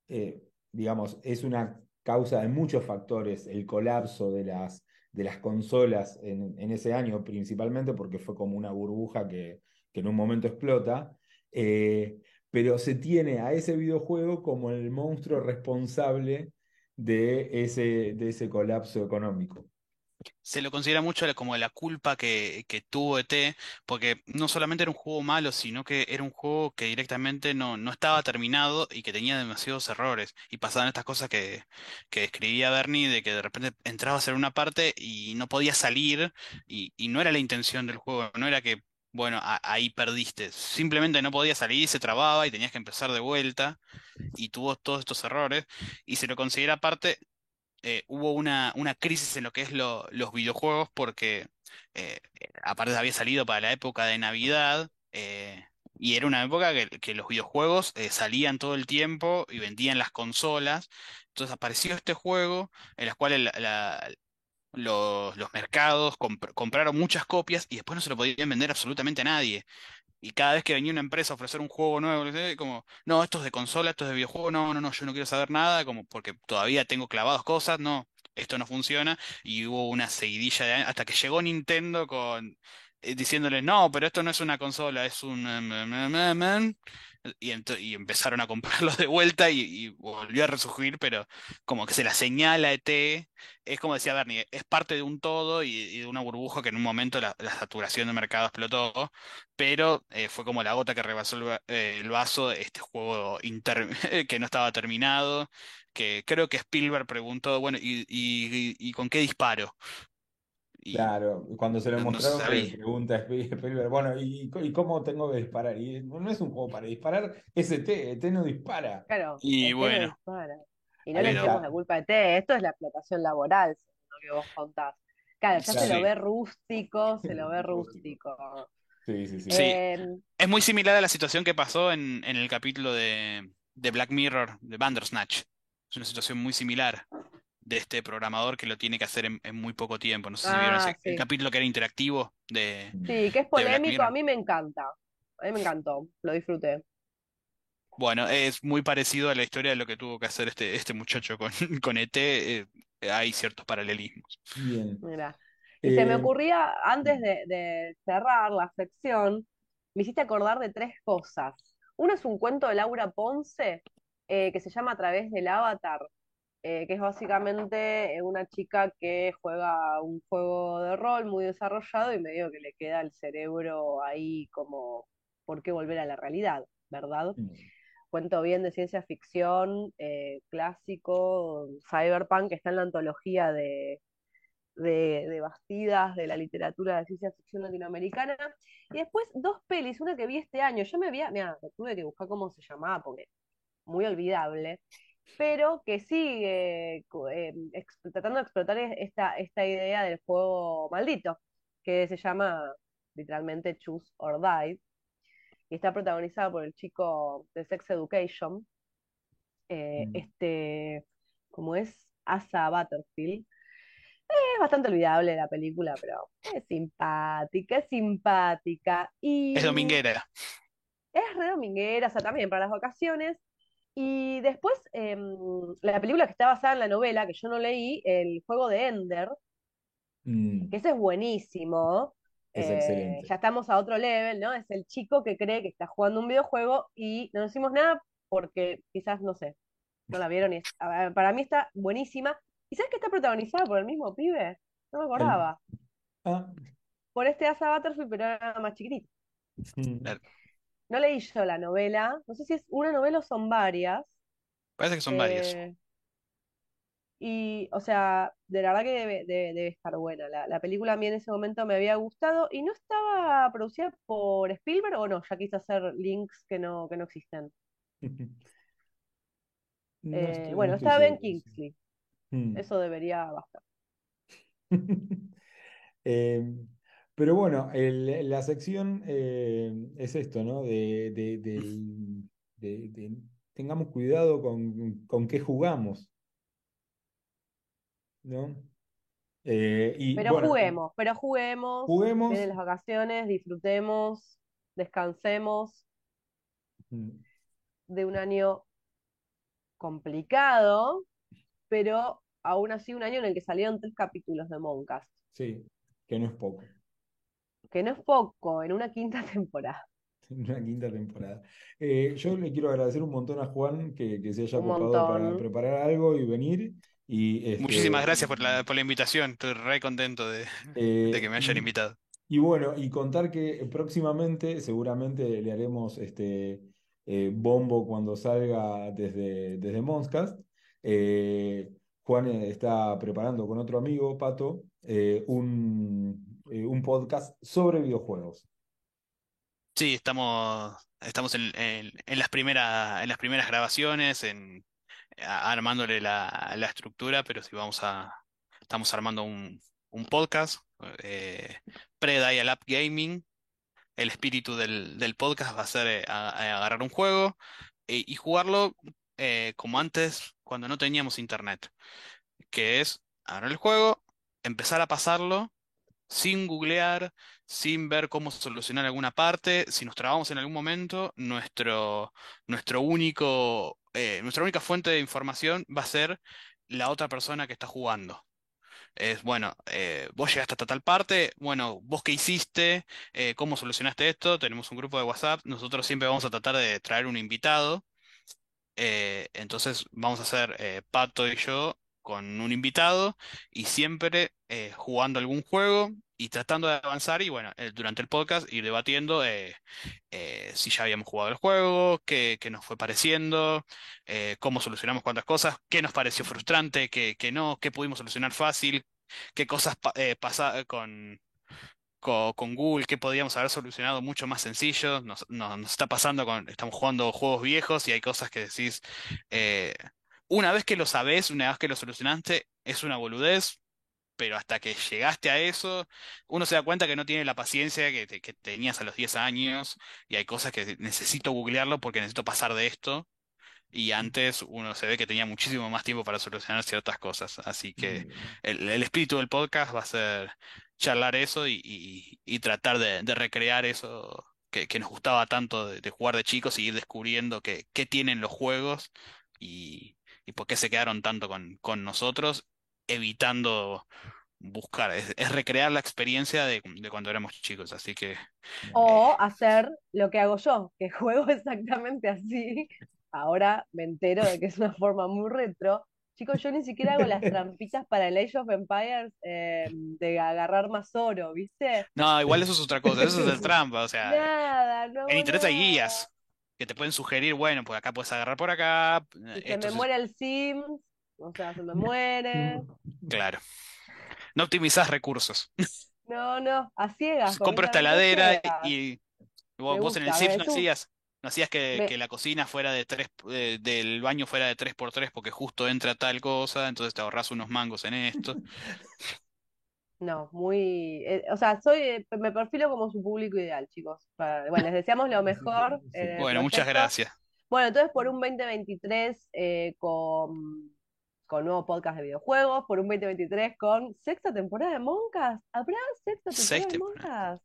eh, digamos, es una causa de muchos factores, el colapso de las, de las consolas en, ese año, principalmente porque fue como una burbuja que, que en un momento explota. eh, pero se tiene a ese videojuego como el monstruo responsable de ese, de ese colapso económico. Se lo considera mucho como la culpa que, que tuvo ET, porque no solamente era un juego malo, sino que era un juego que directamente no, no estaba terminado y que tenía demasiados errores. Y pasaban estas cosas que, que describía Bernie, de que de repente entrabas en una parte y no podías salir, y, y no era la intención del juego, no era que, bueno, ahí perdiste, simplemente no podías salir, se trababa y tenías que empezar de vuelta, y tuvo todos estos errores, y se lo considera parte eh, hubo una, una crisis en lo que es lo- los videojuegos porque eh, aparte había salido para la época de Navidad eh, y era una época que, los videojuegos salían todo el tiempo y vendían las consolas. Entonces apareció este juego en las cuales la- la- los, mercados comp- compraron muchas copias y después no se lo podían vender absolutamente a nadie. Y cada vez que venía una empresa a ofrecer un juego nuevo, como, no, esto es de consola, esto es de videojuego, no, no, no, yo no quiero saber nada, como porque todavía tengo clavados cosas, no, esto no funciona. Y hubo una seguidilla de hasta que llegó Nintendo con eh, diciéndole, no, pero esto no es una consola, es un em, em, em, em, em". Y, y empezaron a comprarlos de vuelta y, volvió a resurgir, pero como que se la señala ET, es como decía Bernie, es parte de un todo y, de una burbuja que en un momento la, saturación de mercado explotó pero eh, fue como la gota que rebasó el, eh, vaso este juego inter- que no estaba terminado, que creo que Spielberg preguntó, bueno, ¿y, y- y con qué disparo? Y Claro, cuando se lo no, mostraron, le pregunta a Sp- Spielberg, bueno, ¿y, y cómo tengo que disparar? Y no es un juego para disparar, es ET, ET no dispara. Claro, Y ET no bueno, dispara. Y no le está. la culpa a ET, esto es la explotación laboral, lo que vos contás. Claro, ya se lo ve rústico, se lo ve Rústico. Sí, sí, sí. Sí. Eh, es muy similar a la situación que pasó en, en el capítulo de, de Black Mirror, de Bandersnatch. Es una situación muy similar. De este programador que lo tiene que hacer en, en muy poco tiempo. No sé si vieron Ah, ese, el capítulo que era interactivo de, Sí, que es polémico, a mí me encanta. A mí me encantó, lo disfruté. Bueno, es muy parecido a la historia de lo que tuvo que hacer este, este muchacho con, con ET. eh, hay ciertos paralelismos. Bien. Mira. Y se me Eh, ocurría, antes de, de cerrar la sección, me hiciste acordar de tres cosas. Uno es un cuento de Laura Ponce eh, que se llama A través del avatar, eh, que es básicamente eh, una chica que juega un juego de rol muy desarrollado y medio que le queda el cerebro ahí como, ¿por qué volver a la realidad? ¿Verdad? cuento bien de ciencia ficción, eh, clásico, cyberpunk, que está en la antología de, de, de Bastidas de la literatura de ciencia ficción latinoamericana. Y después dos pelis, una que vi este año, yo me había, mira, tuve que buscar cómo se llamaba, porque muy olvidable, pero que sigue eh, ex- tratando de explotar esta, esta idea del juego maldito, que se llama literalmente Choose or Die, y está protagonizada por el chico de Sex Education, eh, Mm. este, como es Asa Butterfield. Es bastante olvidable la película, pero es simpática, es simpática. Y Es dominguera. es re dominguera, o sea, también para las vacaciones. Y después, em, la película que está basada en la novela, que yo no leí, El juego de Ender, Mm, que ese es buenísimo. Es Eh, excelente. ya estamos a otro level, ¿no? Es el chico que cree que está jugando un videojuego y no decimos nada porque quizás, no sé, no la vieron y es- para mí está buenísima. ¿Y sabes que está protagonizada por el mismo pibe? No me acordaba. Ah, Por este Asa Butterfield, pero era más chiquitito. mm. No leí yo la novela, no sé si es una novela o son varias. Parece que son varios. Eh, y, o sea, de la verdad que debe, debe- debe estar buena. La, la película a mí en ese momento me había gustado y no estaba producida por Spielberg o no, ya quise hacer links que no, que no existen. No Eh, estoy- no bueno, estoy está Ben seguro, sí. Kingsley, Mm. eso debería bastar. Eh, pero bueno, el- la sección eh, es esto, ¿no? De, de- del- de- de- tengamos cuidado con, con qué jugamos, ¿no? Eh, y Pero bueno, juguemos, pero juguemos, juguemos. vienen las vacaciones, disfrutemos, descansemos de un año complicado, pero aún así un año en el que salieron tres capítulos de Moncast, Sí, que no es poco. Que no es poco en una quinta temporada. Una quinta temporada. Eh, yo le quiero agradecer un montón a Juan que, que se haya ocupado para preparar algo y venir. Y, este, Muchísimas gracias por la, por la invitación. Estoy re contento de, eh, de que me hayan invitado. Y bueno, y contar que próximamente seguramente le haremos este eh, bombo cuando salga desde, desde Monscast. Eh, Juan está preparando con otro amigo, Pato, eh, un, eh, un podcast sobre videojuegos. Sí, estamos, estamos en, en- las primeras, en las primeras grabaciones, en, a- armándole la, la estructura, pero sí vamos a, estamos armando un, un podcast, eh, pre-Dial Up Gaming. El espíritu del, del podcast va a ser eh, agarrar un juego eh, y jugarlo como antes, cuando no teníamos internet, que es agarrar el juego, empezar a pasarlo sin googlear, sin ver cómo solucionar alguna parte. Si nos trabamos en algún momento, nuestro, nuestro único, eh, nuestra única fuente de información va a ser la otra persona que está jugando. Es, bueno, eh, vos llegaste hasta tal parte, bueno, vos qué hiciste, Eh, cómo solucionaste esto, tenemos un grupo de WhatsApp, nosotros siempre vamos a tratar de traer un invitado, entonces vamos a hacer Pato y yo con un invitado y siempre eh, jugando algún juego y tratando de avanzar y bueno, eh, durante el podcast ir debatiendo eh, si ya habíamos jugado el juego, qué, qué nos fue pareciendo, cómo solucionamos cuántas cosas, qué nos pareció frustrante, qué, qué no, qué pudimos solucionar fácil, qué cosas pa- con, co- con, Google, qué podríamos haber solucionado mucho más sencillo. Nos, nos- está pasando con, estamos jugando juegos viejos y hay cosas que decís, una vez que lo sabés, una vez que lo solucionaste, es una boludez. Pero hasta que llegaste a eso, uno se da cuenta que no tiene la paciencia que, te- que tenías a los 10 años y hay cosas que necesito googlearlo porque necesito pasar de esto. Y antes uno se ve que tenía muchísimo más tiempo para solucionar ciertas cosas. Así que el, el espíritu del podcast va a ser charlar eso y, y- y tratar de, de recrear eso que, que nos gustaba tanto de, de jugar de chicos y ir descubriendo qué tienen los juegos y, y por qué se quedaron tanto con, con nosotros, evitando buscar, es, es recrear la experiencia de, de cuando éramos chicos. Así que O hacer lo que hago yo, que juego exactamente así. Ahora me entero de que es una forma muy retro. Chicos, yo ni siquiera hago las trampitas para el Age of Empires eh, de agarrar más oro, ¿viste? no, igual eso es otra cosa, eso es el trampa, o sea. Nada, no En internet hay guías que te pueden sugerir, bueno, pues acá puedes agarrar por acá. Y se me es- muere el Sims, o sea, se me muere. Claro. No optimizás recursos. No, no, a ciegas. Compro esta heladera y vos, en el Sims no hacías, no hacías que, me- que la cocina fuera de tres, eh, del baño fuera de 3x3 porque justo entra tal cosa, entonces te ahorras unos mangos en esto. No, muy, eh, o sea, soy, eh, me perfilo como su público ideal, chicos. Para- bueno, les deseamos lo mejor el Bueno, muchas gracias. Bueno, entonces por un 2023 eh, con, con nuevo podcast de videojuegos, por un 2023 con sexta temporada de Moncas. ¿Habrá sexta temporada Seis de. Moncas?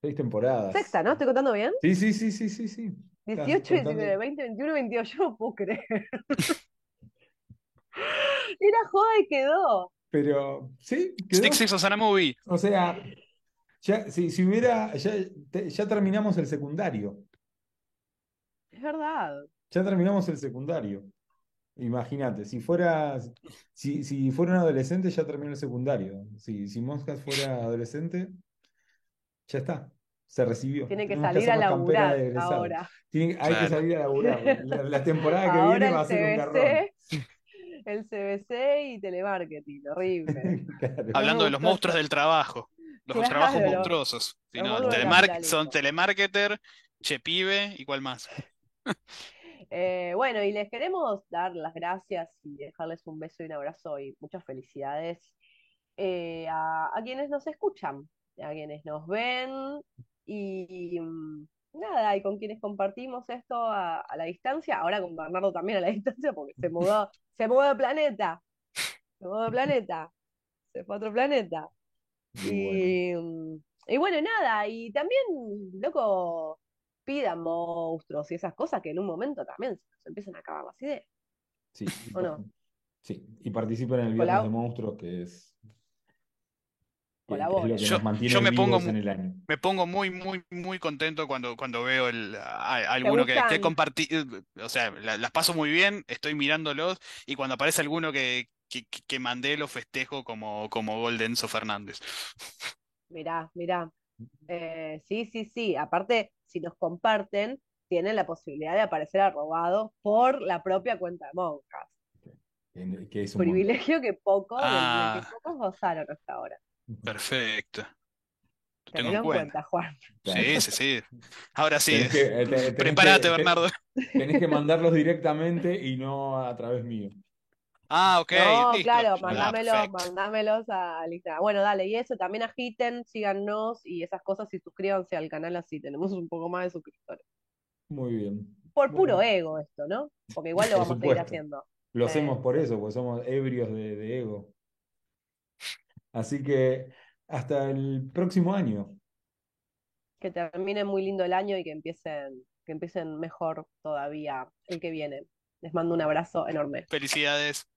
Seis temporadas. Sexta, ¿no? ¿Estoy contando bien? Sí, sí, sí, sí, sí, sí. 18, Estás contando- 19, 20, 21, 22, yo no puedo creer. Era joda y quedó. Pero, sí, quedó. Six Six Osana Movie. O sea, ya, si, si hubiera, ya, te- ya terminamos el secundario. Es verdad. Ya terminamos el secundario. Imagínate, si fuera, si, si fuera un adolescente, ya terminó el secundario. Si, si Moscas fuera adolescente, ya está. Se recibió. Tiene que Tenemos salir a laburar ahora. Tiene- hay que salir a laburar. La, la temporada que Ahora viene va a ser un garrón. El CBC y telemarketing, horrible. Claro. Hablando de los monstruos del trabajo. Los Claro, trabajos los- monstruosos. Si no, telemark- son telemarketer, che pibe y cuál más. Eh, bueno, y les queremos dar las gracias y dejarles un beso y un abrazo y muchas felicidades eh, a, a quienes nos escuchan, a quienes nos ven y, mm, nada, y con quienes compartimos esto a, a la distancia, ahora con Bernardo también a la distancia porque se mudó, se mudó de planeta, se mudó de planeta, se fue a otro planeta. Y bueno, Y, mm, bueno, nada, y también, loco, pidan monstruos y esas cosas que en un momento también se empiezan a acabar las ideas. sí, ¿O no? sí, y participen en el Viernes de Monstruos, que es, Yo- me pongo vivos mu- en el año. Me pongo muy, muy, muy contento cuando, cuando veo el, a- alguno que, que compartí, o sea, la- las paso muy bien, estoy mirándolos y cuando aparece alguno que, que, que mandé lo festejo como, como gol de Enzo Fernández. Mirá, mirá. Eh, sí, sí, sí. Aparte, si nos comparten, tienen la posibilidad de aparecer arrobados por la propia cuenta de Moncas. que- que es un. Privilegio que del Ah. que pocos gozaron hasta ahora. Perfecto. Lo tengo Tenelo en en cuenta. cuenta, Juan. Sí, sí, sí. Ahora sí, Tenés que, eh, te- tenés prepárate, que- te- Bernardo. Tenés que mandarlos directamente y no a través mío. Ah, ok, No, listo. claro, Ah, mandámelos, perfecto. mandámelos al Instagram. Bueno, dale, y eso también agiten, síganos y esas cosas y suscríbanse al canal así tenemos un poco más de suscriptores. Muy bien. Por puro Bueno, ego esto, ¿no? Porque igual lo Por vamos a seguir supuesto. haciendo. Lo hacemos por eso, porque somos ebrios de, de ego. Así que hasta el próximo año. Que termine muy lindo el año y que empiecen, que empiecen mejor todavía el que viene. Les mando un abrazo enorme. Felicidades.